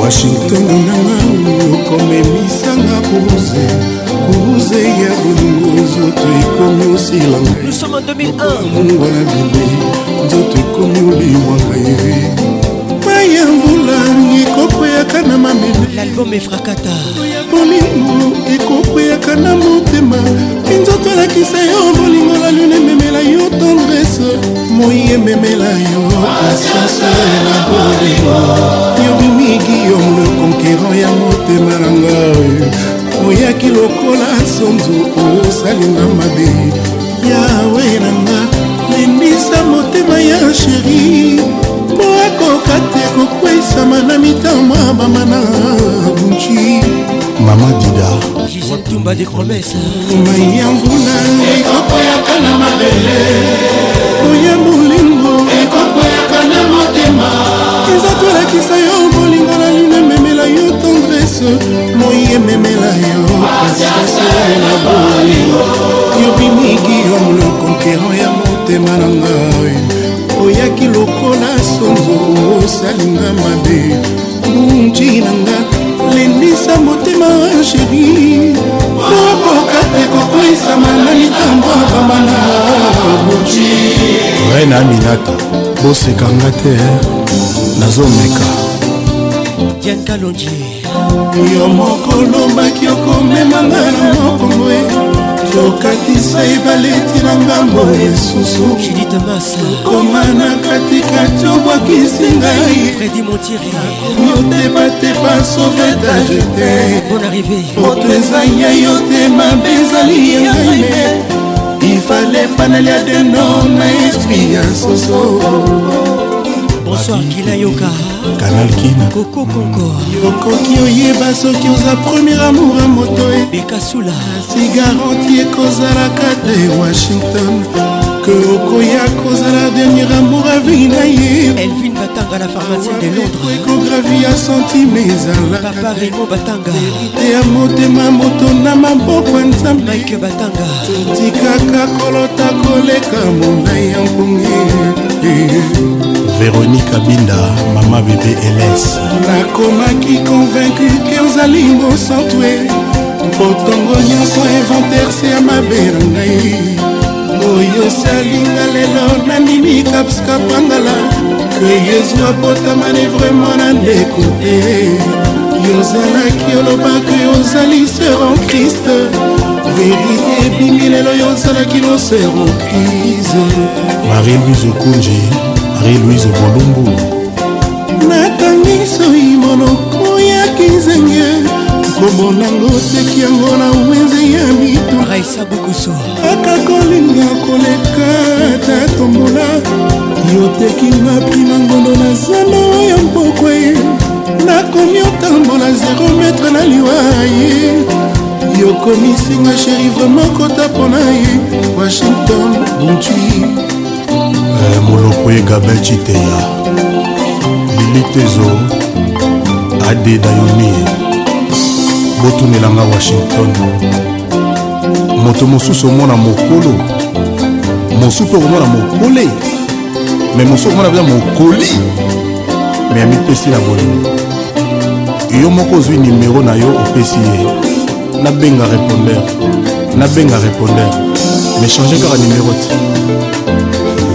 washington nanga okomemisanga kuruze kuruze ya bolingo nzoto ekomi osilangamongo na bibe nzoto ekomi olimwanga ye mayambu ekanama melalbum efrakata bolingo ekokweyaka na motema minzoto elakisa yo bolingo la lune ememela yo tendrese moi ememela yo yobimiki yo le conquérant ya motema na ngai oyaki lokola sonzo osalinga mabe yawe nanga lendisa motema ya sheri ekoka te kokwesama na mitamwa bamana bunci mama dida tumba de promese mai ya mvula ekokweyaka na mabele oya molingo ekokweyaka na motema eza tolakisa yo molingo na lino ememela yo tendrese moi ememela yo pasiase na bolingo yo bimiki yo mlokonkero ya motema na ngai oyaki lokola sonzo osalinga mabe bunci nanga lendisa motema sheri okoka te kokwesama na litambo bamana bunci vrai na aminata bosekanga te eh. nazomeka yankalonji yo moko olobaki okomemanga na mokongo eh. tokatisa ebaleti na ngambo esusu koma na katikati obwakisi ngaiotebate pa sauvetage te moto eza ya yo te mabe ezali ya ngai me ifale panali ya deno na esprit ya soso bonsoir kila yoka canal kina okoki oyeba soki oza premier amour ya moto ekasula si garanti ekozalaka te washington ke okoya kozala dernier amour avi na ye elvin batanga na pharmacie de londreekogravi ya sentime ezalapapa remo batanga te ya motema moto na maboko ya nzambe mike batanga totikaka kolota koleka monai ya mpongi véronique abinda mama bebe ls nakomaki convaincu ke ozali mosantue botongo nyonso inventerse ya mabe na ngai oyo osalinga lelo nandimi kapska pangala eyezwa potamane vraimen na ndeko te yozalaki olobaki ozali ser en krist verité ebimi lelo yozalaki no ser en crise marie bizokunji marie-louise bolumbu nakangi soi monoko ya kizenge komonango teki yango na wenze ya mituraesabukuso kaka kolinga koleka ta tombola yotekinga prima ngondo na zano ya mpokwe nakomi otambola 0 metre na liwa ye yokomisinga sheri vraimen kota mpona ye washington bontui Eh, moloko egabe citeya lilitezo ade dayomi botunelanga washington moto mosusu omona mokolo mosu mpe okomona mokole me mosu okomona mpenza mokoli me ya mipesi na bolingo yo moko ozwi nimero na yo opesi ye nabenga répondeur nabenga répondeur me change kaka nimero te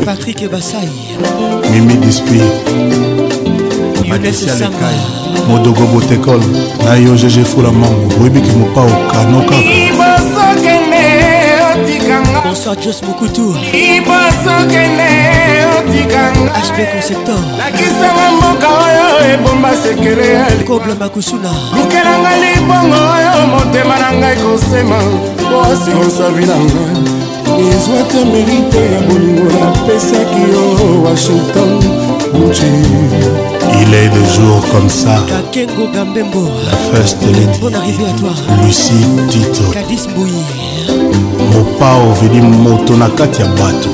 Patrick Bassay Mimi Dispi Patricia Lekai Modogo Botekol na yo GG Fula Mango oyebiki mopa okano kaka Bonsoir Jos Bukutu HB Conceptor nakisanga mboka oyo ebomba sekele ya kobla makusuna lukelanga libongo oyo motema na ngai kosema po asilonsa vi na ngai ezwa te merite ya bolingo napesaki yo washington nci Il est de jour comme ça. Kakengo Gambembo. La first lady. Bonne arrivée à toi. Lucie Tito. Kadis Bouillir. mopao veli moto na kati ya bato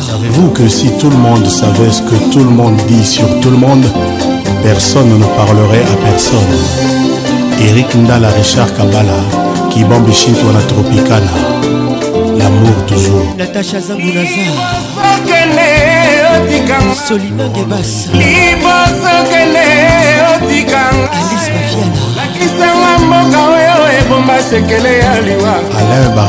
savez-vous que si tout le monde savait ce que tout le monde dit sur tout le monde personne ne parlerait à personne eric ndala richard kabala kibambe shintwana tropicana l'amour toujours natacha zangunaza solimangebas alice mafiana nakisanga mboka oyo ebomba sekele ya liwa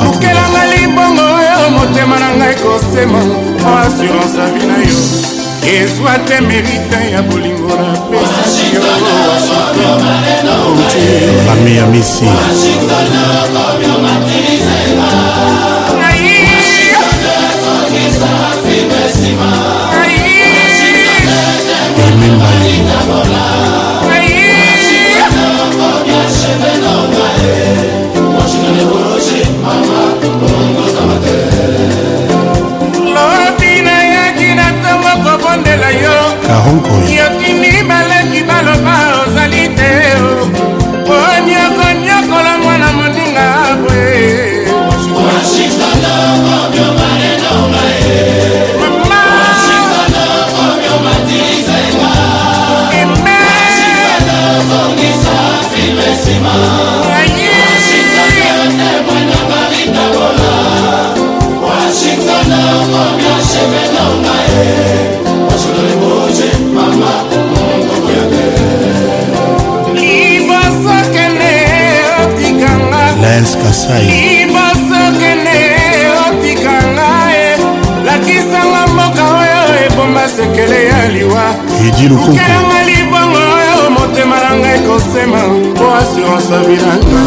okelanga libongo oyo motema na ngai kosema o assurance abi na yo ezwa te merite ya bolingo na pesi yo bameyamisi akomi ngai karonkoyo kasai ibasokende otika ngai lakisanga mboka oyo ebomba sekele ya liwa edi lokokelanga libongo oyo motema na ngai kosema mpo assurance abilanga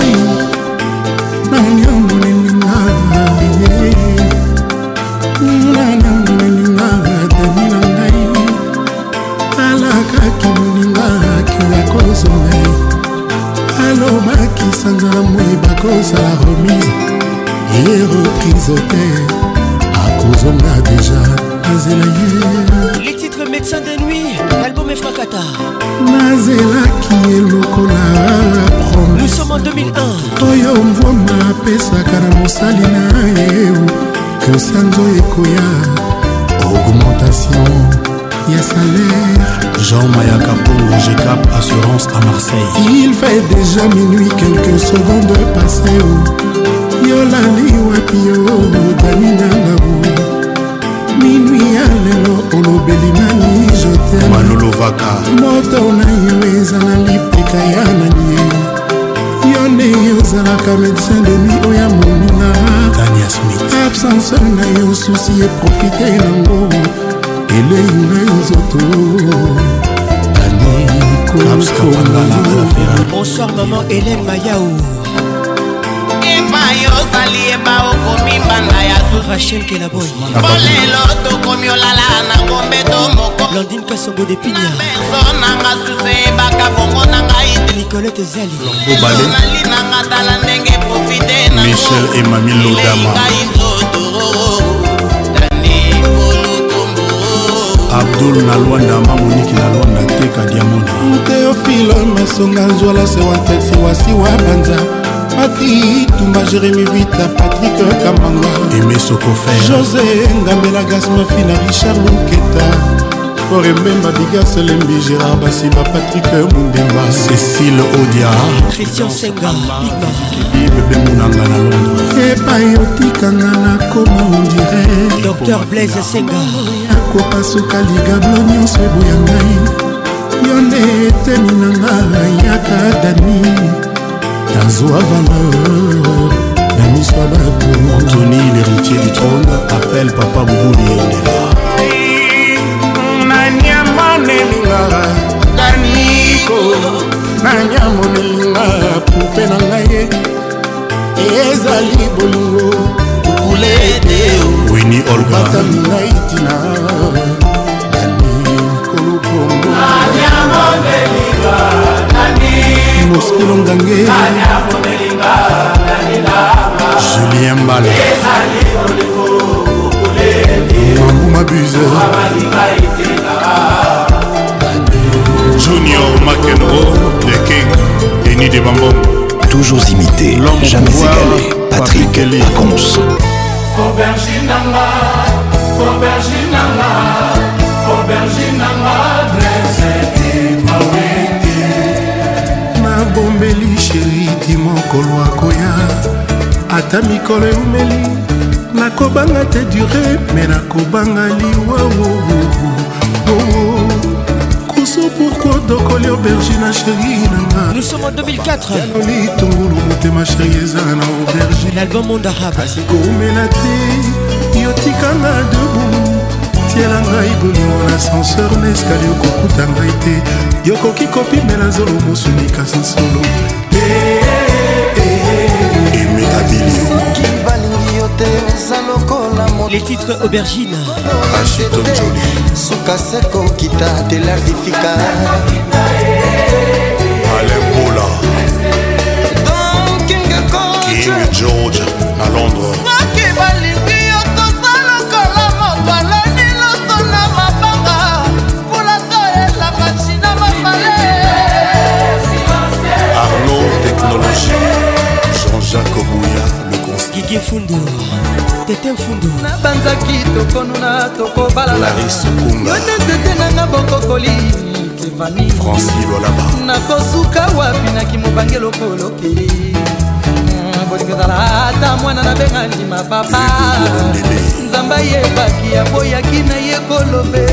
alakaki moninga akiya kozongai alobaki sanzala moyeba akosala remise ye reprise te akozonga deja nazela ye les titres médecin de nuit l'album est francata nazelaki eloko na promise nous sommes en 2001 oyo mvoma apesaka na mosali na ye ke sanzo ekoya augmentation ya salaire jean mayaka mpongo gcap assurance à marseille il fait déjà minuit quelques secondes passeo yolali wapio damina nabo minui ya lelo olobeli nani jotemanolobaka moto na yo eza na lipeka ya nani yo nde ozalaka médecin de nuit oya oh, moninga absence na yo susi eprofite nango elei na nzoto bonsoir maman hélène mayao epai ozali eba okomi mbanda ya rachel kelaboybolelo tokomi olala na kombeto moko landine kasongo depinia benso nanga suse ebaka bongo na ngai nicolete zali nali nanga tala ndenge profite na michel emami lodama dol na lwanda mamoniki na lwanda teka diamona teofilo masonga nzwala sewa ntesi wasiwa banza mati tumba jérémi vita patrik kamanga emesokofer josé ngambela gasmafina richard luketa forememba bigas lembi gérard basiba patrik mundemba cécile odia christian senga bebemunanga na londres epai otikanga na koma ondire dr blaise senga nakopasuka ligablo nyonso ebuya ngai yo nde etemi na nga yaka dani nazwa valeur na miso ya bato antony l'héritier du trône appelle papa bubuli endela nanyamonelingaka daniko nanyamonelinga pupe na ngai ezali bolingo boule te wini olgabatanginaitina moskilo ngange julien mbale mambu mabuse junior makenro the king denis de bambongo toujours imité, jamais égalé. Patrick Pacons. auberginanga auberginanga auberginanga dresetimawiti nabombeli sheriti mokolo akoya ata mikolo eumeli nakobanga te dure me nakobanga liwawo biso pourkoi tokoli aubergine asheri nanga nous sommes en 2004 yaloli tungulu motema sheri eza na aubergine l'album mondarab kasi koumela te yotikanga debu tiela ngai bolingo na ascenseur na eskali okokuta ngai te yokoki kopimela zolo mosunika sa solo eh, eh, eh, les titres aubergine Ah, suka seko kita telardifika alembola donc kingekokinge george na londres olivier fundo tete mfundo nabanzaki tokonuna tokobalalayo te nzete nanga bokokoli nakosuka wapi naki mobange lokoloke ah, bolingo ezala ata mwana nabenga ndima papa nzambe ayebaki aboyaki na ye kolobe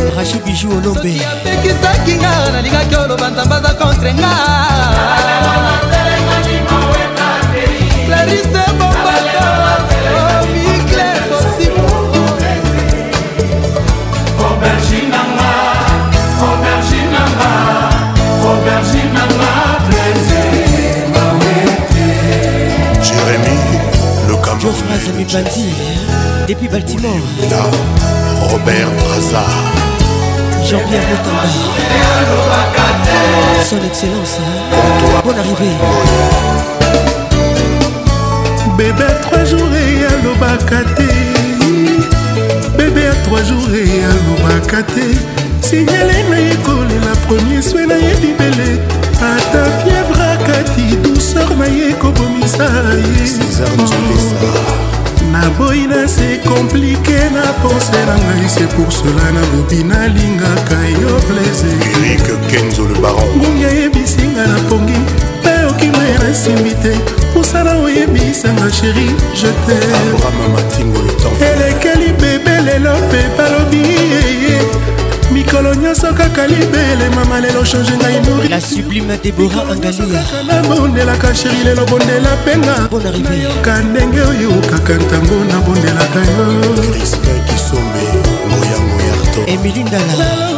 apekisaki nga nalingaki oloba nzambe aza contre nga clarise Je Phrase Ami et depuis Baltimore. Robert Brazza. Jean-Pierre Motamba. Son Excellence. Hein. Bonne arrivée. Bébé à trois jours et à l'obacaté Bébé à trois jours et à l'obacate. Signalé la première soin première nayebi à ta kati douceur na ye kobomisa ye naboyi na se komplike na pense na ngai se pour cela nalobi nalingaka yo plaisirngungi ayebisinga na pongi mpe okima ye nasimbi te mosala oyebisanga sheri jete elekeli bebe lelo mpe balobi mikolo nyonso kaka libelema malelo change ngai nori la sublime debora angalianabondelaka sheri lelo bondela mpenga nayoka ndenge oyo kaka ntango nabondelaka yo emili ndala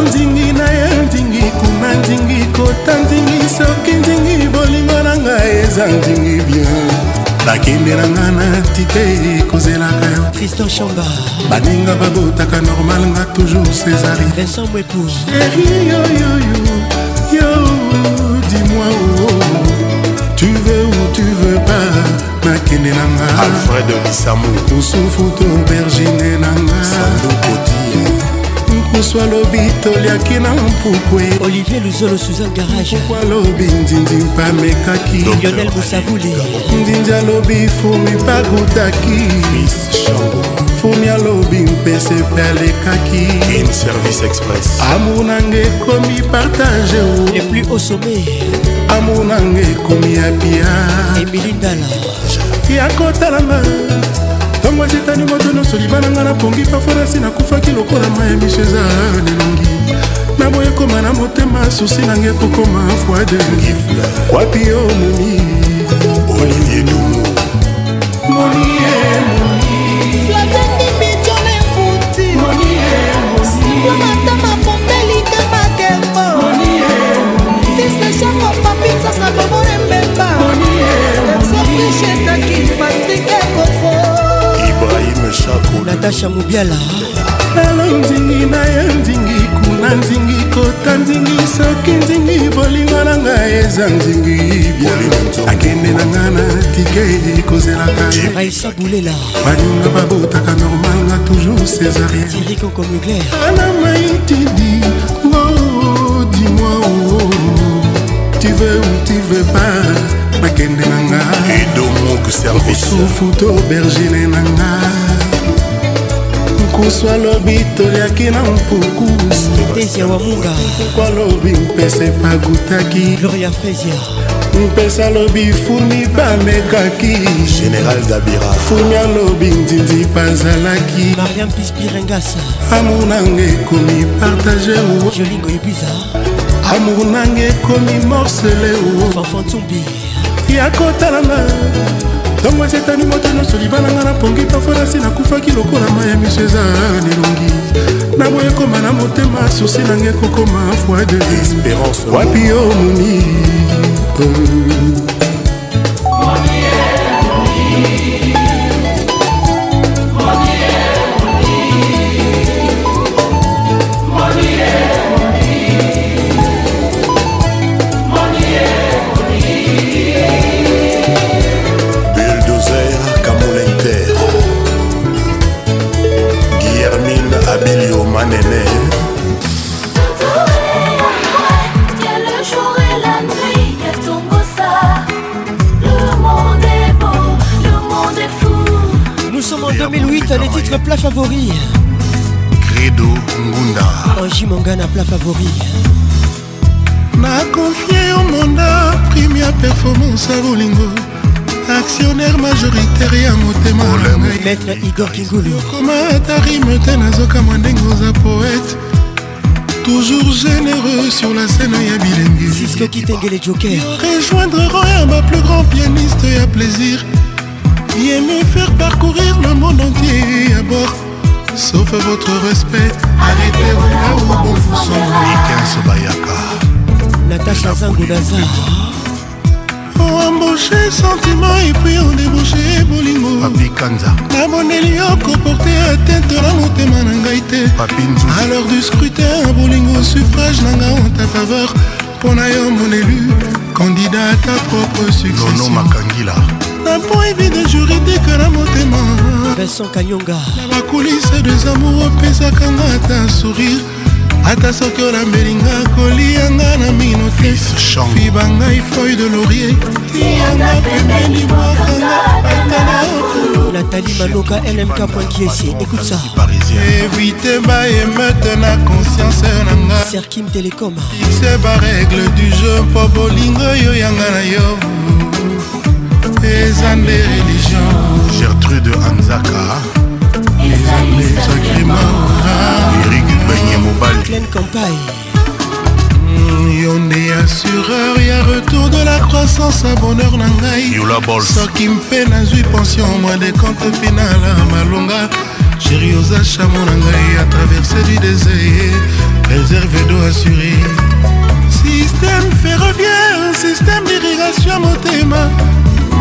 nzingi na ye nzingi kuna nzingi kota nzingi soki nzingi bolingo na ngai eza nzingi bien bakende na nga nati te ekozelaka yo kriston chamba baninga babotaka normal nga toujours césari vincent mwepo sheri yoyoyo yo dis-moi oh, oh, oh. tu veux ou tu veux pas nakende na nga alfred misamu kusufu to bergine na nga sandokote mosu alobi toliaki na mpukwe olivier luzolo suzan garagepo alobi ndindi mpamekaki lionel mosavuli ndindi alobi fumi pakutaki fumi alobi mpese mpe alekaki amour nanga ekomi partage le plus au sommet amour nanga ekomi ya bia emilindala ya kotalanga ntango azitani moto nyonso libala ngai napongi paforasi nakufaki lokola ma ya misheza nelongi naboye koma na motema susi nange kokoma fwade wapi yo momi olivier dumo Matama pombe likama kembo Fils de chef au papi, ça ça me natasha mobiala lelo nzingi na ye nzingi kuna nzingi kota nzingi soki nzingi bolingo na ngai eza nzingi akende na ngai na tike kozelaka aisa bulela baninga babotaka normal na toujours césarien tirikokomugler ana maitidi o dimoi oh, oh, oh. tu veux ou tu veux pas bakende na ngai edomok service osufu to bergine na ngai nkusu alobi toliaki na mpukusuya wamungaoko alobi mpese pakutaki gloria frezia mpesa alobi fumi bamekaki général dabira fumi alobi ndindi bazalaki mariam pispirengasa amour nanga ekomi partage jolingo ebiza amour nanga ekomi morcele o fanfantumbi ya kotalanga ntango asetani moto nyonso libananga na pongi paforasi nakufaki lokola mai ya miso eza nelongi naboye koma na motema susi nanga ekokoma foi de wapi yo moni N'a confié en mon prime ya performance à bolingo actionnaire majoritaire ya motema maître igor poète toujours généreux sur la scène ya bilengi qui joker roya ma plus grand pianiste à plaisir et me faire parcourir le monde entier à bord sauf votre respect ikens bayaka natasha zango nazar oh, embauché sentiment epuis ondébauché bolingo papikanza namoneli yo koporte atente na motema na ngai te alors du scrutin bolingo suffrage na nga en ta faveur mpo na yo mon élu candidat ta propre succession nono makangila na mpo evide juridike na motema vincent kanyonga na bakulise des amour opesaka nga ata sourire ata soki olambelinga kolianga na mino te fiba ngai foille de laurier tianga pembeni mwakanga atala natali maloka lmk poinkiesi écoute ça évite baémeute na conscience na nga serkim telecom se barègle du jeu mpo bolingo oyo yanga na yo les âmes, les religions. Gertrude Anzaka. Les âmes, les sacrements. Eric Benyé Mobile. Pleine campagne. Hmm, Yonde assureur ya retour de la croissance à bonheur la Ça qui me fait nazwi pension moi des comptes final à malonga Chéri aux achats mon ngai a traversé du désert réservé d'eau assurée système ferroviaire système d'irrigation à motema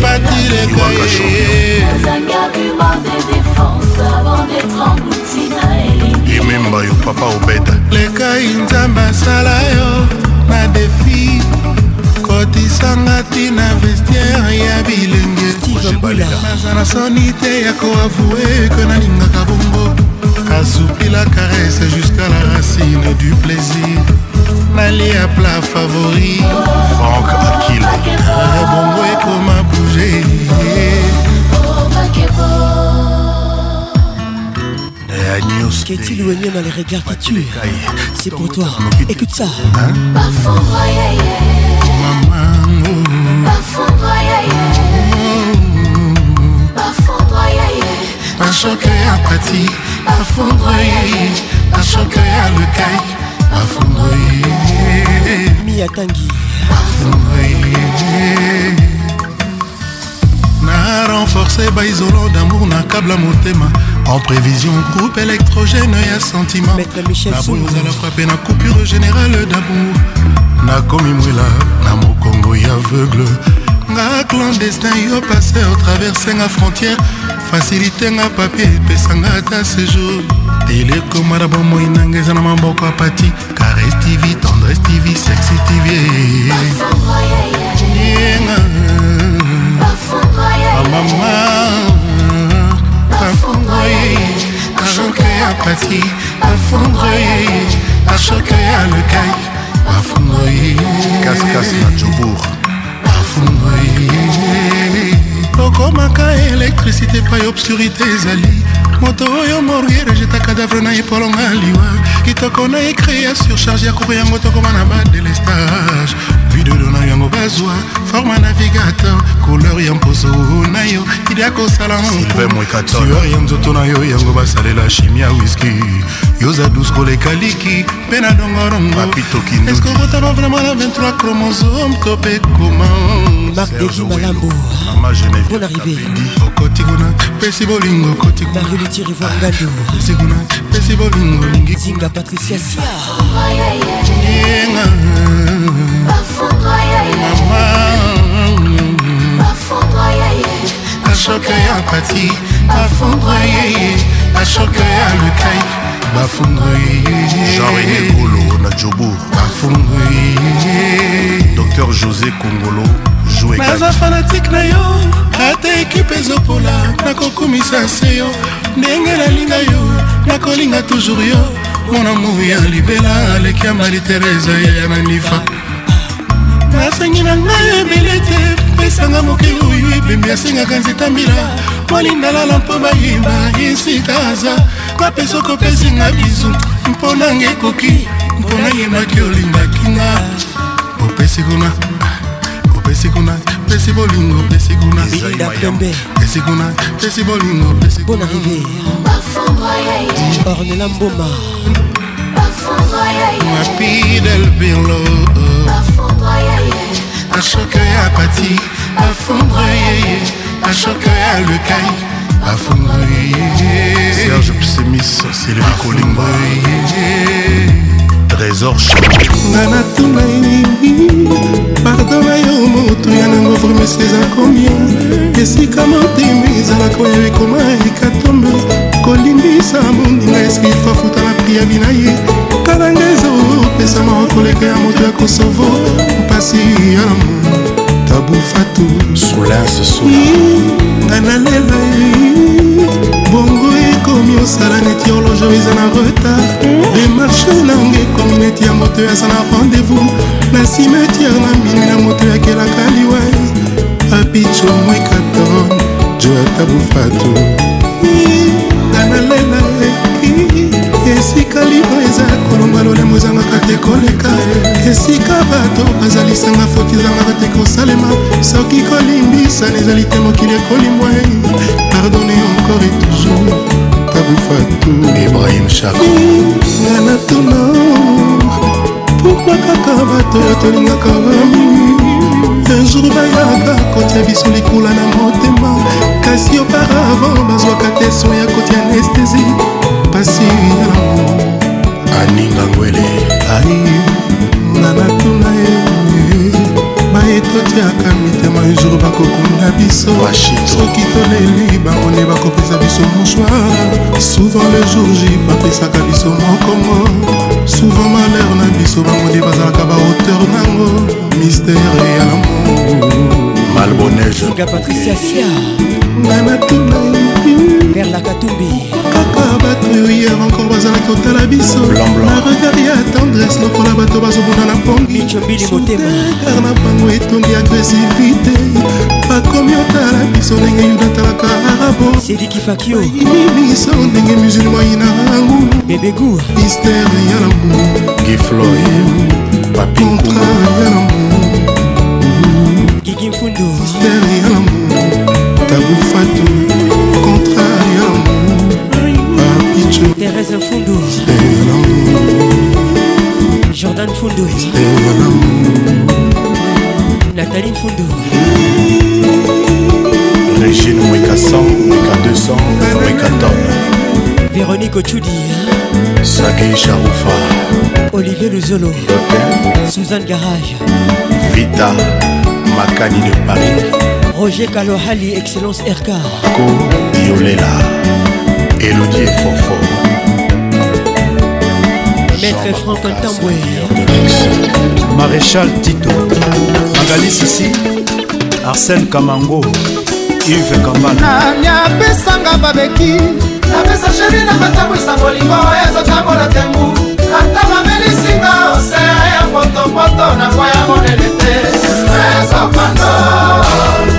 patireka ememba yo papa obeda lekai nzambe asala yo na defi kotisanga ntina vestiere ya bilenge naza na soni te ya koavoue ke nalingaka bongo asupila carese jusqu'à la racine du plaisir nali à plat favori frank pour ebongo ekoma bouge eh, Qu'est-il éloigné dans les regards qui tuent C'est pour toi, écoute ça hein Un choc à Pâti un un choc à le caille miyatangi na renforce baisolo d'amour na kabla motema en prévision groupe électrogène ya sentiment naboyi ozala frappe na coupure générale d'amour nakomi mwela na mokongo ya aveugle nga clandestin yo passer traversenga frontière facilitenga papier epesanga ata séjour telekomara bomoi nanga eza na maboko apati kares tv tendres tv sexy tv publicité epai obscurité ezali moto oyo moriere jeta cadavre na epolonga liwa kitoko na ecrea surcharge ya kokoyango tokoma na badelestage bidodo na yango bazwa forme navigateur couleur ya mposo na yo idea kosala mosueur ya nzoto na yo yango basalela chimia wiski yoza dus koleka liki mpe na dongodongoeskokotaba vraimen na 23 chromosome to mpe koma bon arrivé okoti kuna pesi bolingo okoti kunapesi ah. kuna pesi bolingo olingi zinga patricia sia bashoke ya pati bafondre yeye bashoke ya lekai bafondre yeyejarene kolo na jobour bafondre yeye dr josé kongolo naza fanatike na yo ata ekipe ezopola nakokumisa se yo ndenge nalinga yo nakolinga toujours yo mona mou ya libela aleki ya mari teresa yaya na nifa nasengi na ngai ebele te pesanga moke oyo ebembi asengaka nzeta mbila molindalala mpo bayeba esika aza kape soki opesinga bizu mpo nanga ekoki mpo nayembaki olingaki nga opesi kuna opesi kuna pesi bolingo pesi kuna pesi kuna pesi bolingo pesi kuna ornela mboma rapide elbirlo ashoka ya pati afondre yeye ashoka ya lekai afondre yeye serge psemis c'est le ricolimba trésor nga natuna pardo na yo motu ya nango vremesi eza komia esika motema ezalaka oyo ekoma ekatombe kolingisa mondinga eskifa futa na priavi na ye tala nga ezopesa moko koleka ya moto ya kosovo mpasi ya lamo bufatu solase sola nga na lela bongo ekomi osala neti horloge eza na retard demarche hmm. nanga ekomi neti ya moto oyo aza na rendez-vous na simetiare na mine na moto oyo akelaka liwai apicho mwekaton joata bufatu nga na lela esika livre eza kolomba lolemo ezangaka te koleka esika bato bazalisanga foti ezangaka te kosalema soki kolimbisana ezali te mokili ekolimbwa pardonne encore et toujours tabufatu ibrahim chakonga na tono pourkua kaka bato batolingaka bamii jour bayaka kotia biso likula na motema kasi oparavan bazwaka te so ya kotia anestesi pasi yango aningangwele ai na natuna ye baetotiaka mitema jour bakokunda biso soki toleli bangone bakopesa biso mosoir souvent le jour j bapesaka biso mokongo souvent malheur na biso bangone bazalaka bahauteur nango mistere ya lamour malbonesuga patricia sia nga napima vers la katumbi kaka bato oyo hier encore bazalaki kotala biso na regard ya tendresse lokola bato bazobuna na pongiar na bango etongi agressivité bakomi otala biso ndenge yuda atalaka arabo sedikifakioimibiso ndenge musulma ina angu bebegu mistere ya lamour gifloy contrat ya lamour gigi Fundo mystère ya tabufatu ah, Thérèse Jordan Fundo Nathalie Fundo Régine Mouikassan 100, Mweka 200, Tom Véronique Ochudi Sagi Charoufa Olivier Luzolo Suzanne Garage Vita Makani de Paris Roger Kalohali Excellence RK Marco Violela Elodie Fofo Maître Franck Ntambwe Maréchal Tito Magali Sissi Arsène Kamango Yves Kambana Nani apesanga babeki napesa sheri na matambo isa molingo oyo ezotambola te mbu ata bamelisinga osere ya potopoto nakoya monene te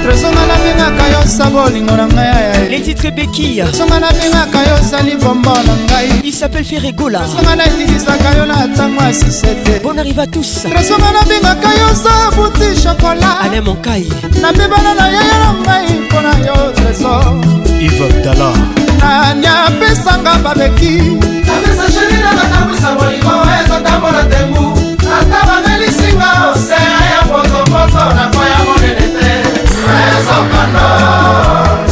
tresonga nabengaka yo saba olingo na ngai les titres bekia tresonga nabengaka yo ozali bombo na ngai il s'appelle ferregola tresonga naetilisaka yo na ntango ya sisete bon arrive à tous tresonga nabengaka yo oza buti shokola ane monkai nabebana na yaya na ngai mpona yo treso ive abdala nani apesanga babeki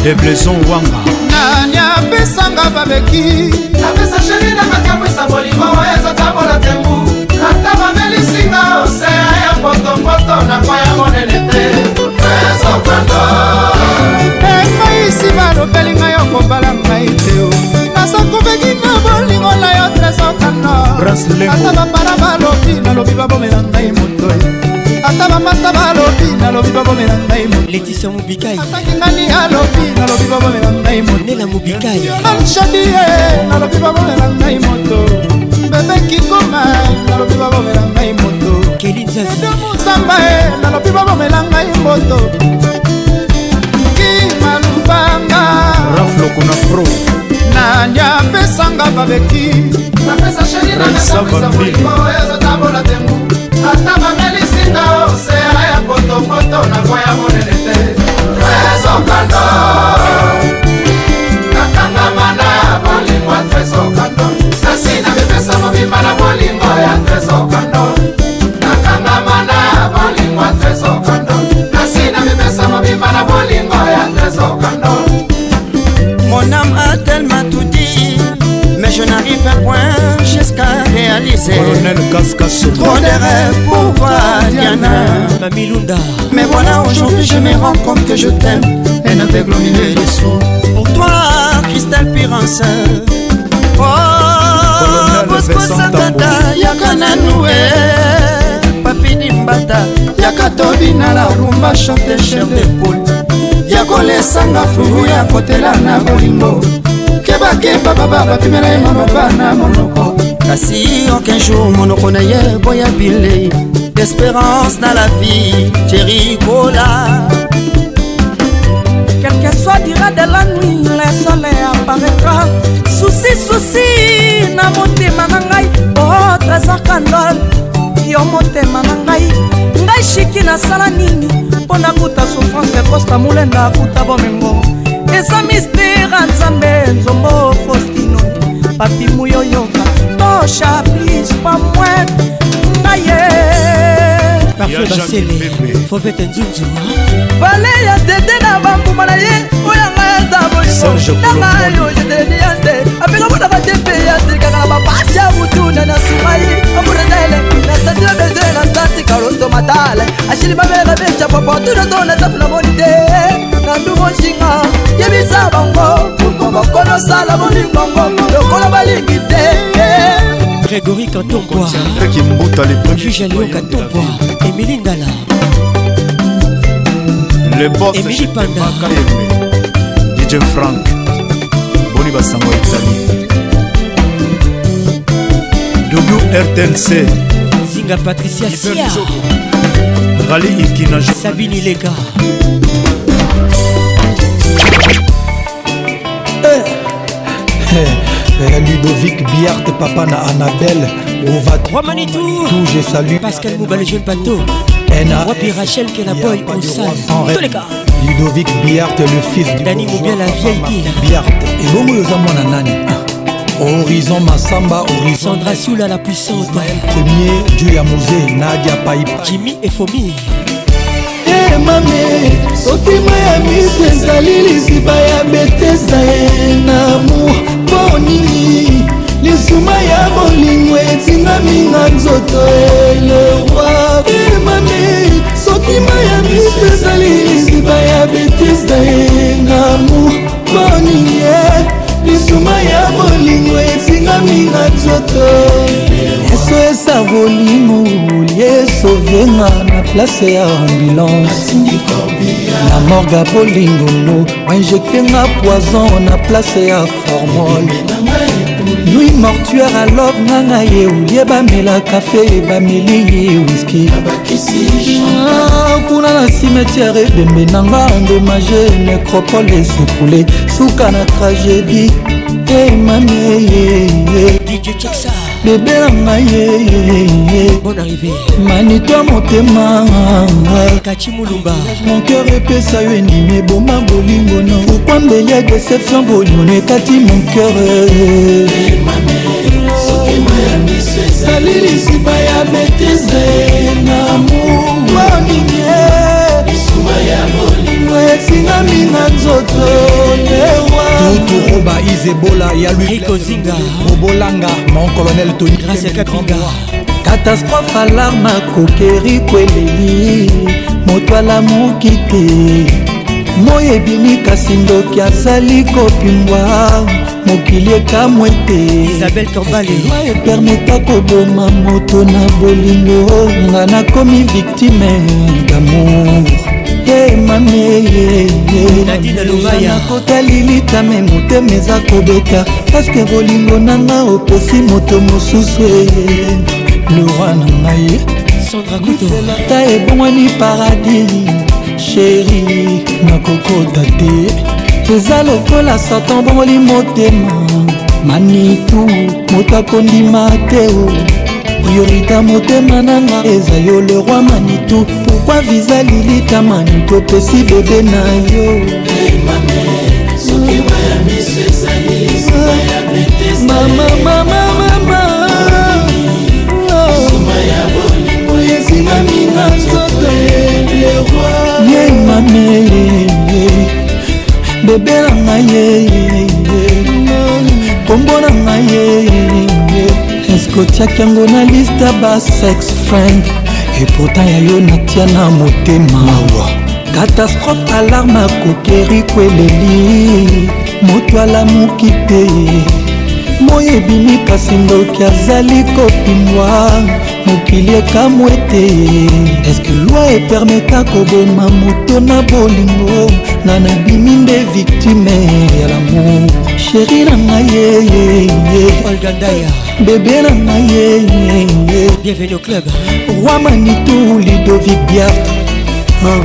debleson wanga nani apesanga babeki apesa sheri na makamwisa bolingo oyo ezotambola tembu ata bamelisinga osea ya potopoto na kwa ya monene te ezokwando engaisi balobeli ngai okobala ngai teo nasakobeki na bolingo na yo tresokando ata bapara balobi nalobi babomela ngai motoi ata bamasta balobi nalobi babomela ngai moletisa mobikai atakingani alobi nalobi babomela ngai monela mobikai amshadie eh, nalobi babomela ngai moto bebekikoma eh, nalobi babomela ngai moto kelinzazimusamba e eh, nalobi babomela ngai moto kimalubanga raflokona pro nani apesanga babeki napesa sheri na nasaotambola tembu ata bangeli na osea ya potopoto nango ya monene te tresokando nakangama na molimo ya tresokando nasi na mipesa mobimba na molimo ya tresokando nakangama na molimo ya tresokando nasi na mipesa mobimba na molimo ya tresokando mon âme a tellement tout dit mais je n'arrive à point réaliser Trop de rêves pour voir Diana Mamilunda Mais voilà aujourd'hui je me rends compte que je t'aime Un aveugle au milieu des sous Pour toi Christelle Pirance Oh Bosco Sakata Yaka Nanoue Papi Dimbata Yaka Tobina la rumba chante chef de poule yakolesanga fulu ya kotela na bolingo kebakeba baba bapimela ye mababa na monoko kasi aucun jour monoko na ye boya bile d'espérance na la vie jerikola quelque soit dira de la nuit le soleil apparaîtra susi susi na motema na ngai o trésor candol yo motema na ngai ngai shiki nasala nini mpo nakuta souffrance ekosta molenda akuta bomengo eza mistere nzambe nzombo faustino papi muyoyoka chaplis pa mwen Naye parfum basele fobete nzunzu vale ya tete na bambuma na ye oyanga yaza bolingonanga yo jeteni yase apeka mona batepe yaselikaka na bapasi ya butuna na sumai amurenele nasatila bezele na santika lostomatale ashili babeleka beca papotunazo na safu na moni te na ndungo nshinga yebisa bango bokonosala bolingongo lokola balingi te grégory katomboa juge alion katomboa Émilie Ngala Le boss Émilie Panda DJ Frank Boni Bassango Italie WRTNC Zinga Patricia Sia Rally Ikina Sabine Lega hey. Eh. Eh. hey. ludovic biarte papa na anabel ovatou je salue pascal mouba le jeune bateau wapi rachel kenaboy osaltoleka ludovic biarte le fils dani mobia la vieille bire biarte ebongo oyo eza mwana nani horizon masamba horizonsandra siula la puissante premier dieu ya mose nadia paipa jimi efomi emame sotima ya miso ezali liziba ya betesa ye na amour mpo nini lisuma ya bolingo etingami na nzoto eleroi eh, emame sotima ya miso ezali liziba ya betesa ye na amour mpo nini eh, lisuma ya bolingo etingami na nzoto eh, kopesa bolingo liesovenga na place ya ambulance na morga bolingono bainjektenga poison na place ya formol nui mortuare alove nganga ye olie bamela kafe bameli ye wiski kuna na cimetiare ebembe nanga endomage necropole esekule suka na tragédie emami bebe e, e. na ngai ye manito ya motema monkeur epesa yo endimi eboma bolingono pourkui mbeli ya déception bolimono ekati monkeur motema ya miso ezali liziba ya betesa ye na mowaninge eh. lisuma ya molimo etingami na nzoto tewa tutu roba izebola ya luikozinga robolanga mon colonel toni gracia kapinga katastrophe alarme akokeri kweleli moto alamuki te moi ebimi kasi ndoki azali kopimbwa mokili ekamwe te isabel torbalelwa epermeta koboma moto na bolingo nga nakomi viktime damour emameyekotali litame motema eza kobeta paske bolingo nanga opesi moto mosusu eh, eh. lora na ngai ta ebongwani paradis sheri nakokota te eza lokola satan bongoli motema manitu moto akondima te priorita motema nanga eza yo le roi manitu pourkua viza lilita manitu opesi bebe na yo mama mama mama oh. esimami na nzoto le roi ye mame bebe na ngai ye kombo na ngai ye eske otiaki yango na liste basex friend epota ya yo natia na motema awa katastrophe alarme akokeri kweleli moto alamuki te moi ebimi kasi ndoki azali kopimwa mokili ekamw ete eske lwi epermeta koboma moto na bolingo nga nabimi nde viktime ya lamour sheri na ngai yeyeye bebe na ngai yeyeye roi manitu lidovic biart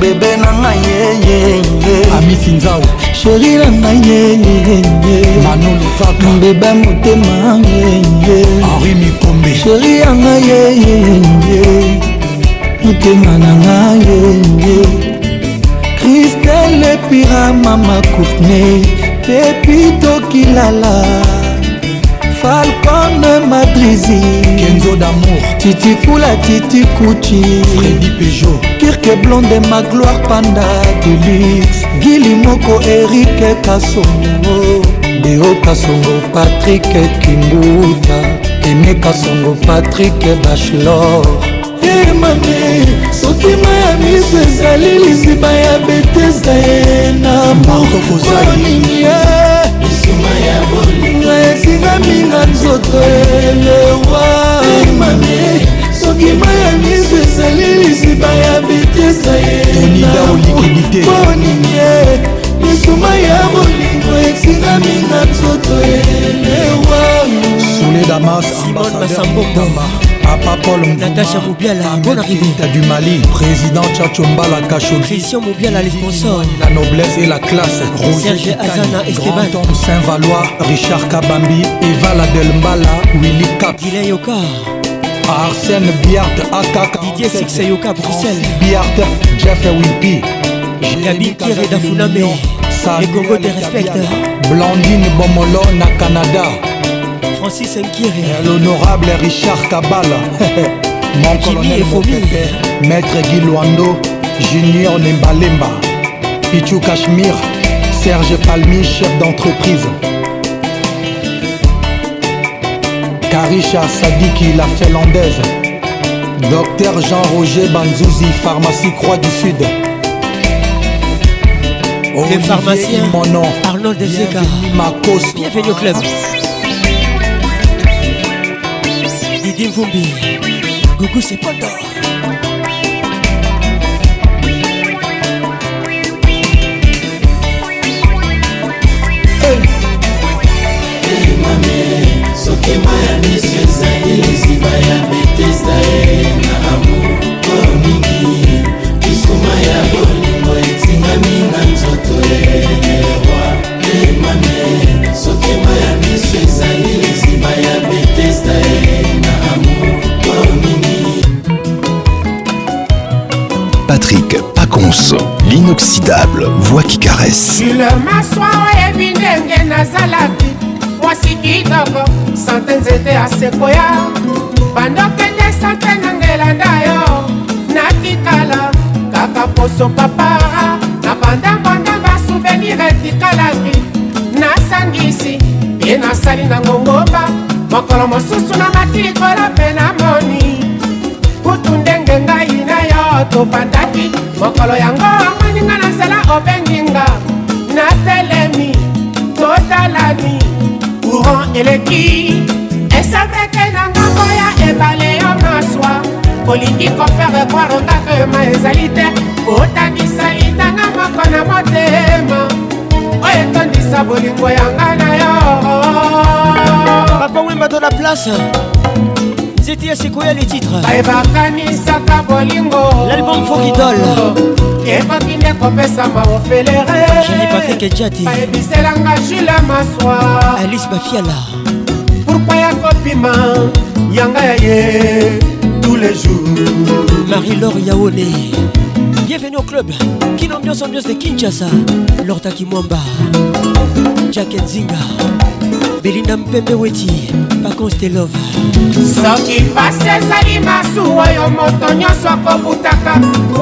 bebe na ngai yeyeye amisinzao sheri na ngai mbeba motema sheri ya ngai motema na ngai kristele pira mama courtney pepitokilala falcone madrizi kenzo damour titikula titikuti fredi pejo kirke blonde ma gloire panda delix gili moko erike kasongo deo kasongo patrik kimbuta ene kasongo patrik bachelor emame soki maya miso ezali lisiba ya betesda ye na mokokozalingia nga etingaminga nzoto elewa soki mai ya miso ezali lisiba ya bitesa yeponingi misuma ya bolingo etingaminga nzoto elewa soledamas ambasadeur Papa Paul Natacha Moubiala, bonne arrivée du Mali, président Tchatcho la Kachou Christian Moubiala, les sponsors La noblesse et la classe Roger Serge Azana, Esteban Grand Saint-Valois, Richard Kabambi Eva Ladelmbala, Willy Cap Guilay Yoka Arsène Biart, Akaka Didier Sixayoka, Bruxelles Biart, Jeff Wimpy Gabi Pierre Dafuname Les Congos te respectent Blandine Bomolo na Canada L'honorable Richard Kabala Mon colonel Maître Guy Luando Junior Nimbalemba, Pichou Kashmir, Serge Palmi, chef d'entreprise Karisha Sadiki, la finlandaise Docteur Jean-Roger Banzouzi, pharmacie Croix du Sud Les pharmaciens, Arnold Desega Bienvenue au club Guigui Mvumbi Gougou c'est Poto soki maya miso ezali liziba ya betesda e réponse l'inoxydable voix qui caresse maswa oyebi ndenge nazalaki mwasi kitoko sante nzete ya sekoya bandokende sante na ngelanda yo natikala kaka poso papara na bandambanda basouvenir etikalaki nasangisi ye nasali na ngongoba mokolo mosusu na mati likolo mpe na moni kutu ndenge ngai topandaki mokolo yango omweninga na nzela obenginga natelemi totalani courant eleki esabreke na ngambo ya ebale yo maswa olingi kofere kwaronga ma ezali te otanisa litanga moko na motema oyo etondisa bolingo yanga na yo papa wemba to na place zeti esikoya les titres ebakanisaka bolingo l'album fokidol ekoki nde kopesama ofelere jili patrik jati bayebiselanga jule maswa alice bafiala pourkui ya kopima yanga ya ye tous les jours marie-laure yaone bienvenue au club kino ambiance ambiance de kinshasa lorta kimwamba jack nzinga belinda mpembe weti baconstellove soki mpasi ezali masuwa oyo moto nyonso akobutaka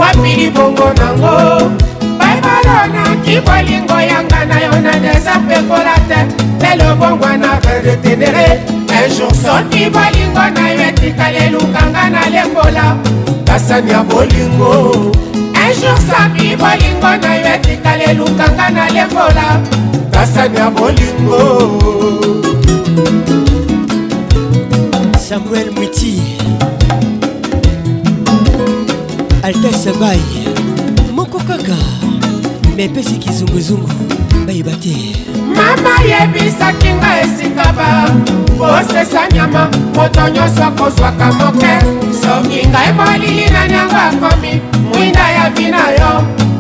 wapi libongo nango baibalo naki bolingo yanga na yo na deza pekola te lelo bongwa na redetenere ejour soki bolingo na yo etikali elukanga na lembola kasani ya bolingo ejour soki bolingo na yo etikali elukanga na lembola kasani ya bolingo samuel mwiti altese bai moko kaka mepesi kizunguzungu bayeba te mama yebisaki nga esika ba kosesa nyama moto nyonso akozwaka moke soki ngai molili na nyango akomi mwinda ya vina yo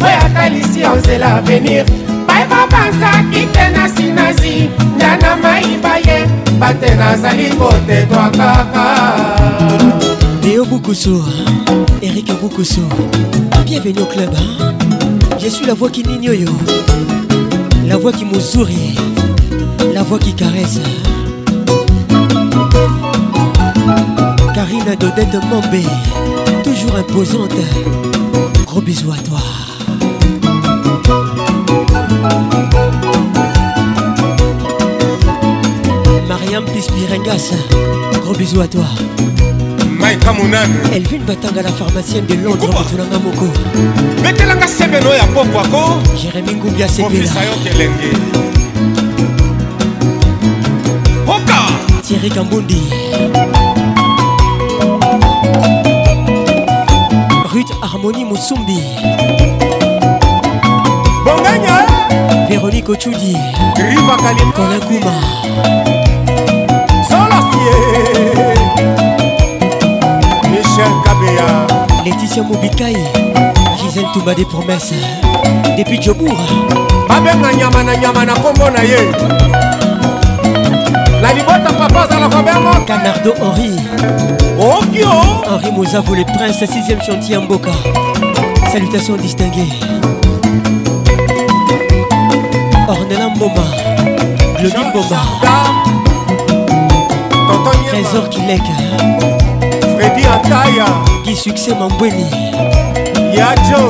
oyo atalisi yo nzela avenir epai babanzaki te na sinazi nda na mayimba ye bate nazali kotetwa kaka Léo Boukousou, Eric Boukousou, bienvenue au club. Je suis la voix qui nignoyo, la voix qui me sourit, la voix qui caresse. Karina Dodette Mambé, toujours imposante. Gros bisous à toi. Mangas, gros bisous à toi. Maïka Mounane. Elvin Batanga, la pharmacienne de Londres, Moutulanga Moko. Metelanga Sebeno ya Popwako. Jérémy Ngoubia Sebela. Mon fils Ayoke Lengue. Oka. Thierry Kambundi. Ruth Harmonie Moussumbi. Bonganya. Véronique Ochudi. Riva Kalima. Colin Kouma. Laetitia Moubikaï Gisèle Touba des promesses Depuis Djobour babenga nyama na nyama na kombo na ye la libota papa azalaka bengo canardo henri okio oh, oh? henri mozavo le prince 6e chantier ya mboka salutation distinguée ornela mboma glodi mboma trésor kileka edi akaya gisuccès mambweni yajo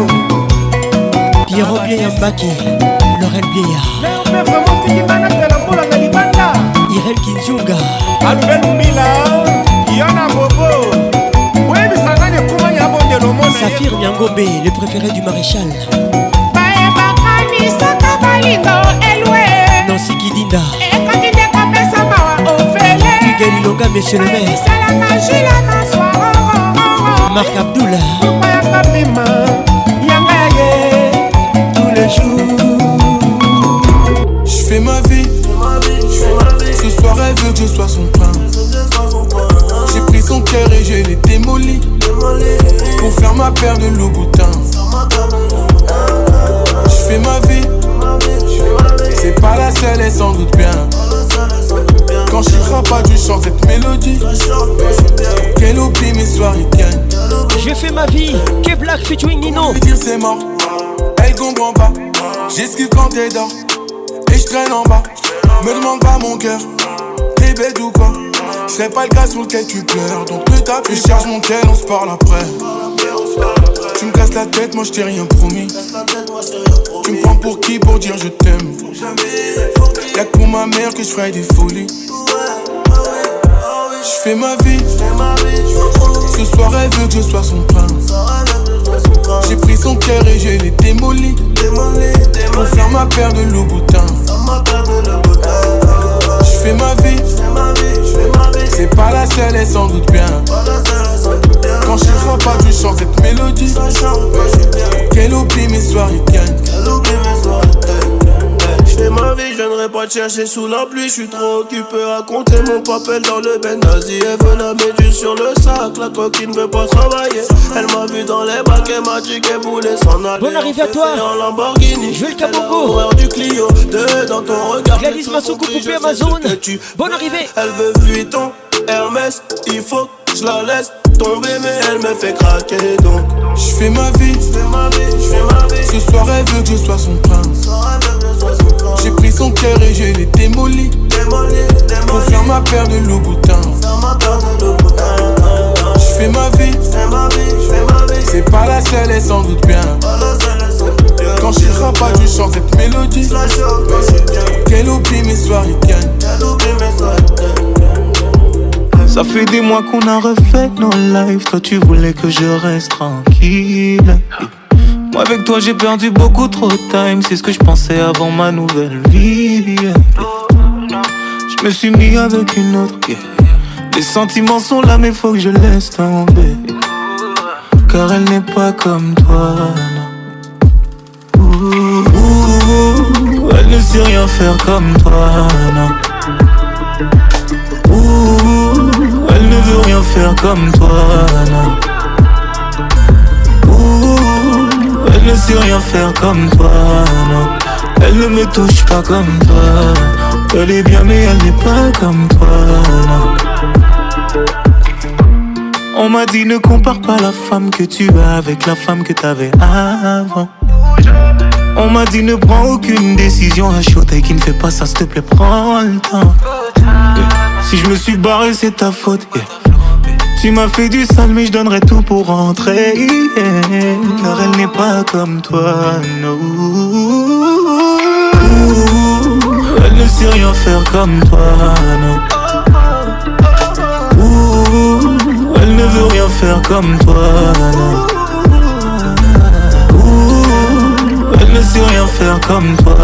pierrot bien ya mbaki lorel bieya irel kinzunga alubelumila yona bobo oyebisanga nekumanya abondelo mona safir nyangobe le préféré du maréchal bayebakanisaka balingo elwe nansi kidinda ekoki nde kopesa le Marc Abdoula. Tous les jours. Je fais ma vie. Ce soir, elle veut que je sois son prince. J'ai pris son cœur et je l'ai démoli. Pour faire ma paire de Louboutin. Je fais ma vie. C'est pas la seule et sans doute bien. Quand j'ira pas du chant cette mélodie Qu'elle oublie mes soirées tiennent. J'ai fait ma vie, que Black featuring Nino dire c'est mort, elle en pas J'esquive quand t'es dans Et je traîne en bas Me demande pas mon cœur T'es bête ou quoi Je pas le cas sur lequel tu pleures Donc que tape Je charge mon tel on se parle après Tu me casses la tête moi je t'ai rien promis Tu me prends pour qui pour dire je t'aime Y'a que pour ma mère que je ferai des folies. Je fais ma vie. Ce soir, elle veut que je sois son pain J'ai pris son cœur et je l'ai démoli. Pour faire ma paire de Louboutin. Je fais ma vie. C'est pas la seule et sans doute bien. Quand je pas, du chant, cette mélodie. Qu'elle oublie mes soirées fais ma vie, je viendrai pas te chercher sous la pluie. Je suis trop occupé à compter mon papel dans le Benazi Elle veut la méduse sur le sac, la coquille qui ne veut pas travailler. Elle m'a vu dans les bacs, elle m'a dit qu'elle voulait s'en aller. Bonne arrivée à toi. En Lamborghini. le Caboclo. du Clio. Deux dans ton regard. ma Gladys Massoukou, coupé Amazon. Bonne arrivée. Elle veut Vuitton, Hermès. Il faut que je la laisse tomber, mais elle me fait craquer donc. Je fais ma vie, je fais ma vie, je fais ma vie. Ce soir, elle veut que je sois son prince. Ce soir, j'ai pris son cœur et je l'ai démoli. Pour faire ma paire de Louboutin. Je fais ma vie. C'est pas la seule et sans doute bien. Quand je pas du chant cette mélodie. Qu'elle oublie mes soirées ça fait des mois qu'on a refait nos lives. Toi, tu voulais que je reste tranquille avec toi j'ai perdu beaucoup trop de time C'est ce que je pensais avant ma nouvelle vie Je me suis mis avec une autre Les sentiments sont là mais faut que je laisse tomber Car elle n'est pas comme toi Elle ne sait rien faire comme toi Elle ne veut rien faire comme toi ne sais rien faire comme toi, non. Elle ne me touche pas comme toi. Elle est bien, mais elle n'est pas comme toi, non. On m'a dit ne compare pas la femme que tu as avec la femme que t'avais avant. On m'a dit ne prends aucune décision à chaud et qui ne fait pas ça, s'il te plaît, prends le temps. Si je me suis barré, c'est ta faute. Tu m'as fait du sale, mais je donnerai tout pour rentrer. car elle n'est pas comme toi, Elle ne sait rien faire comme toi, elle ne veut rien faire comme toi, elle ne sait rien faire comme toi,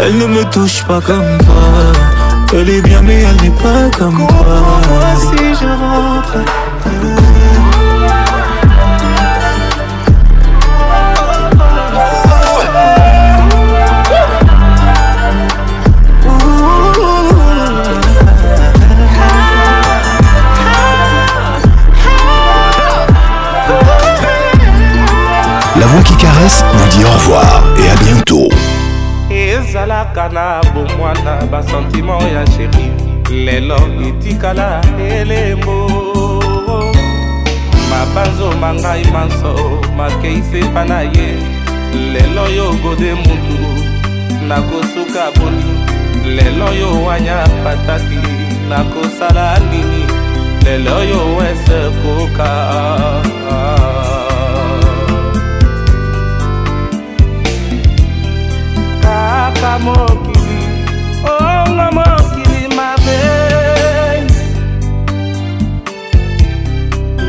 Elle ne me touche pas comme toi. Elle est bien mais elle n'est pas comme toi moi si je rentre La voix qui caresse vous dit au revoir et à bientôt. ezalaka na bomwana basantima ya sheri lelo etikala elembo mabanzo mangai manso makei sepa na ye lelo yo gode mutu nakosuka boni lelo yo wanya pataki nakosala nini lelo yo wese koka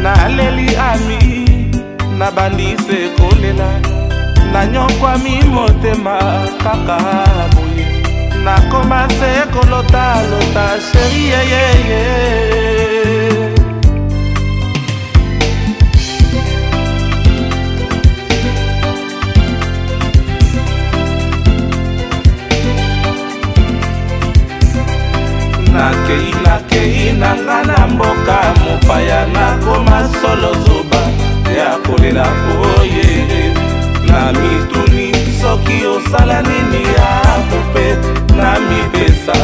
naleli ami nabandi se kolela nanyokwami motema kaka boye nakoma se kolota lota sheri yeyeye nakei nakei na nga na mboka mopaya nakoma solo zoba ya kolela oye na mituni soki osala nini ya mope na mipesa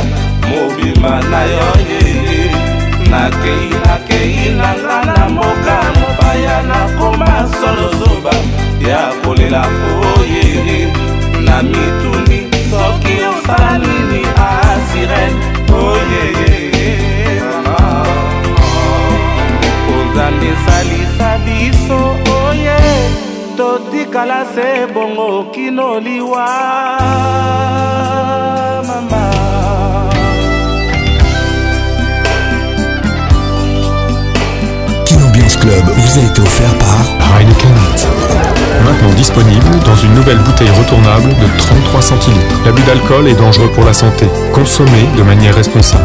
mobima na yo ye nakei nakei na nga na mboka mopaya nakoma solo zoba ya kolela oye na mituni soki osala nini asirene ozalisalisa biso oye totikala se bongo kino liwa mama Kin Ambiance Club vous a été offert par Heineken. maintenant disponible dans une nouvelle bouteille retournable de 33 centilitres. L'abus d'alcool est dangereux pour la santé. Consommez de manière responsable.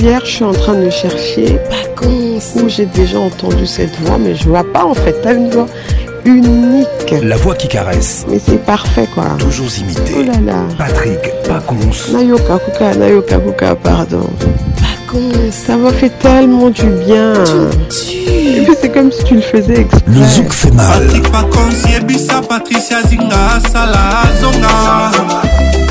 Hier, je suis en train de chercher où j'ai déjà entendu cette voix, mais je vois pas en fait. T'as une voix unique. La voix qui caresse. Mais c'est parfait quoi. Toujours imité. Oh là là. Patrick Pacons. Nayoka Kuka, Nayoka Kuka, pardon. Pacons. Ça m'a fait tellement du bien. c'est comme si tu le faisais exprès. Le zouk fait mal. Patrick Pacons, Patricia Zinga, Sala,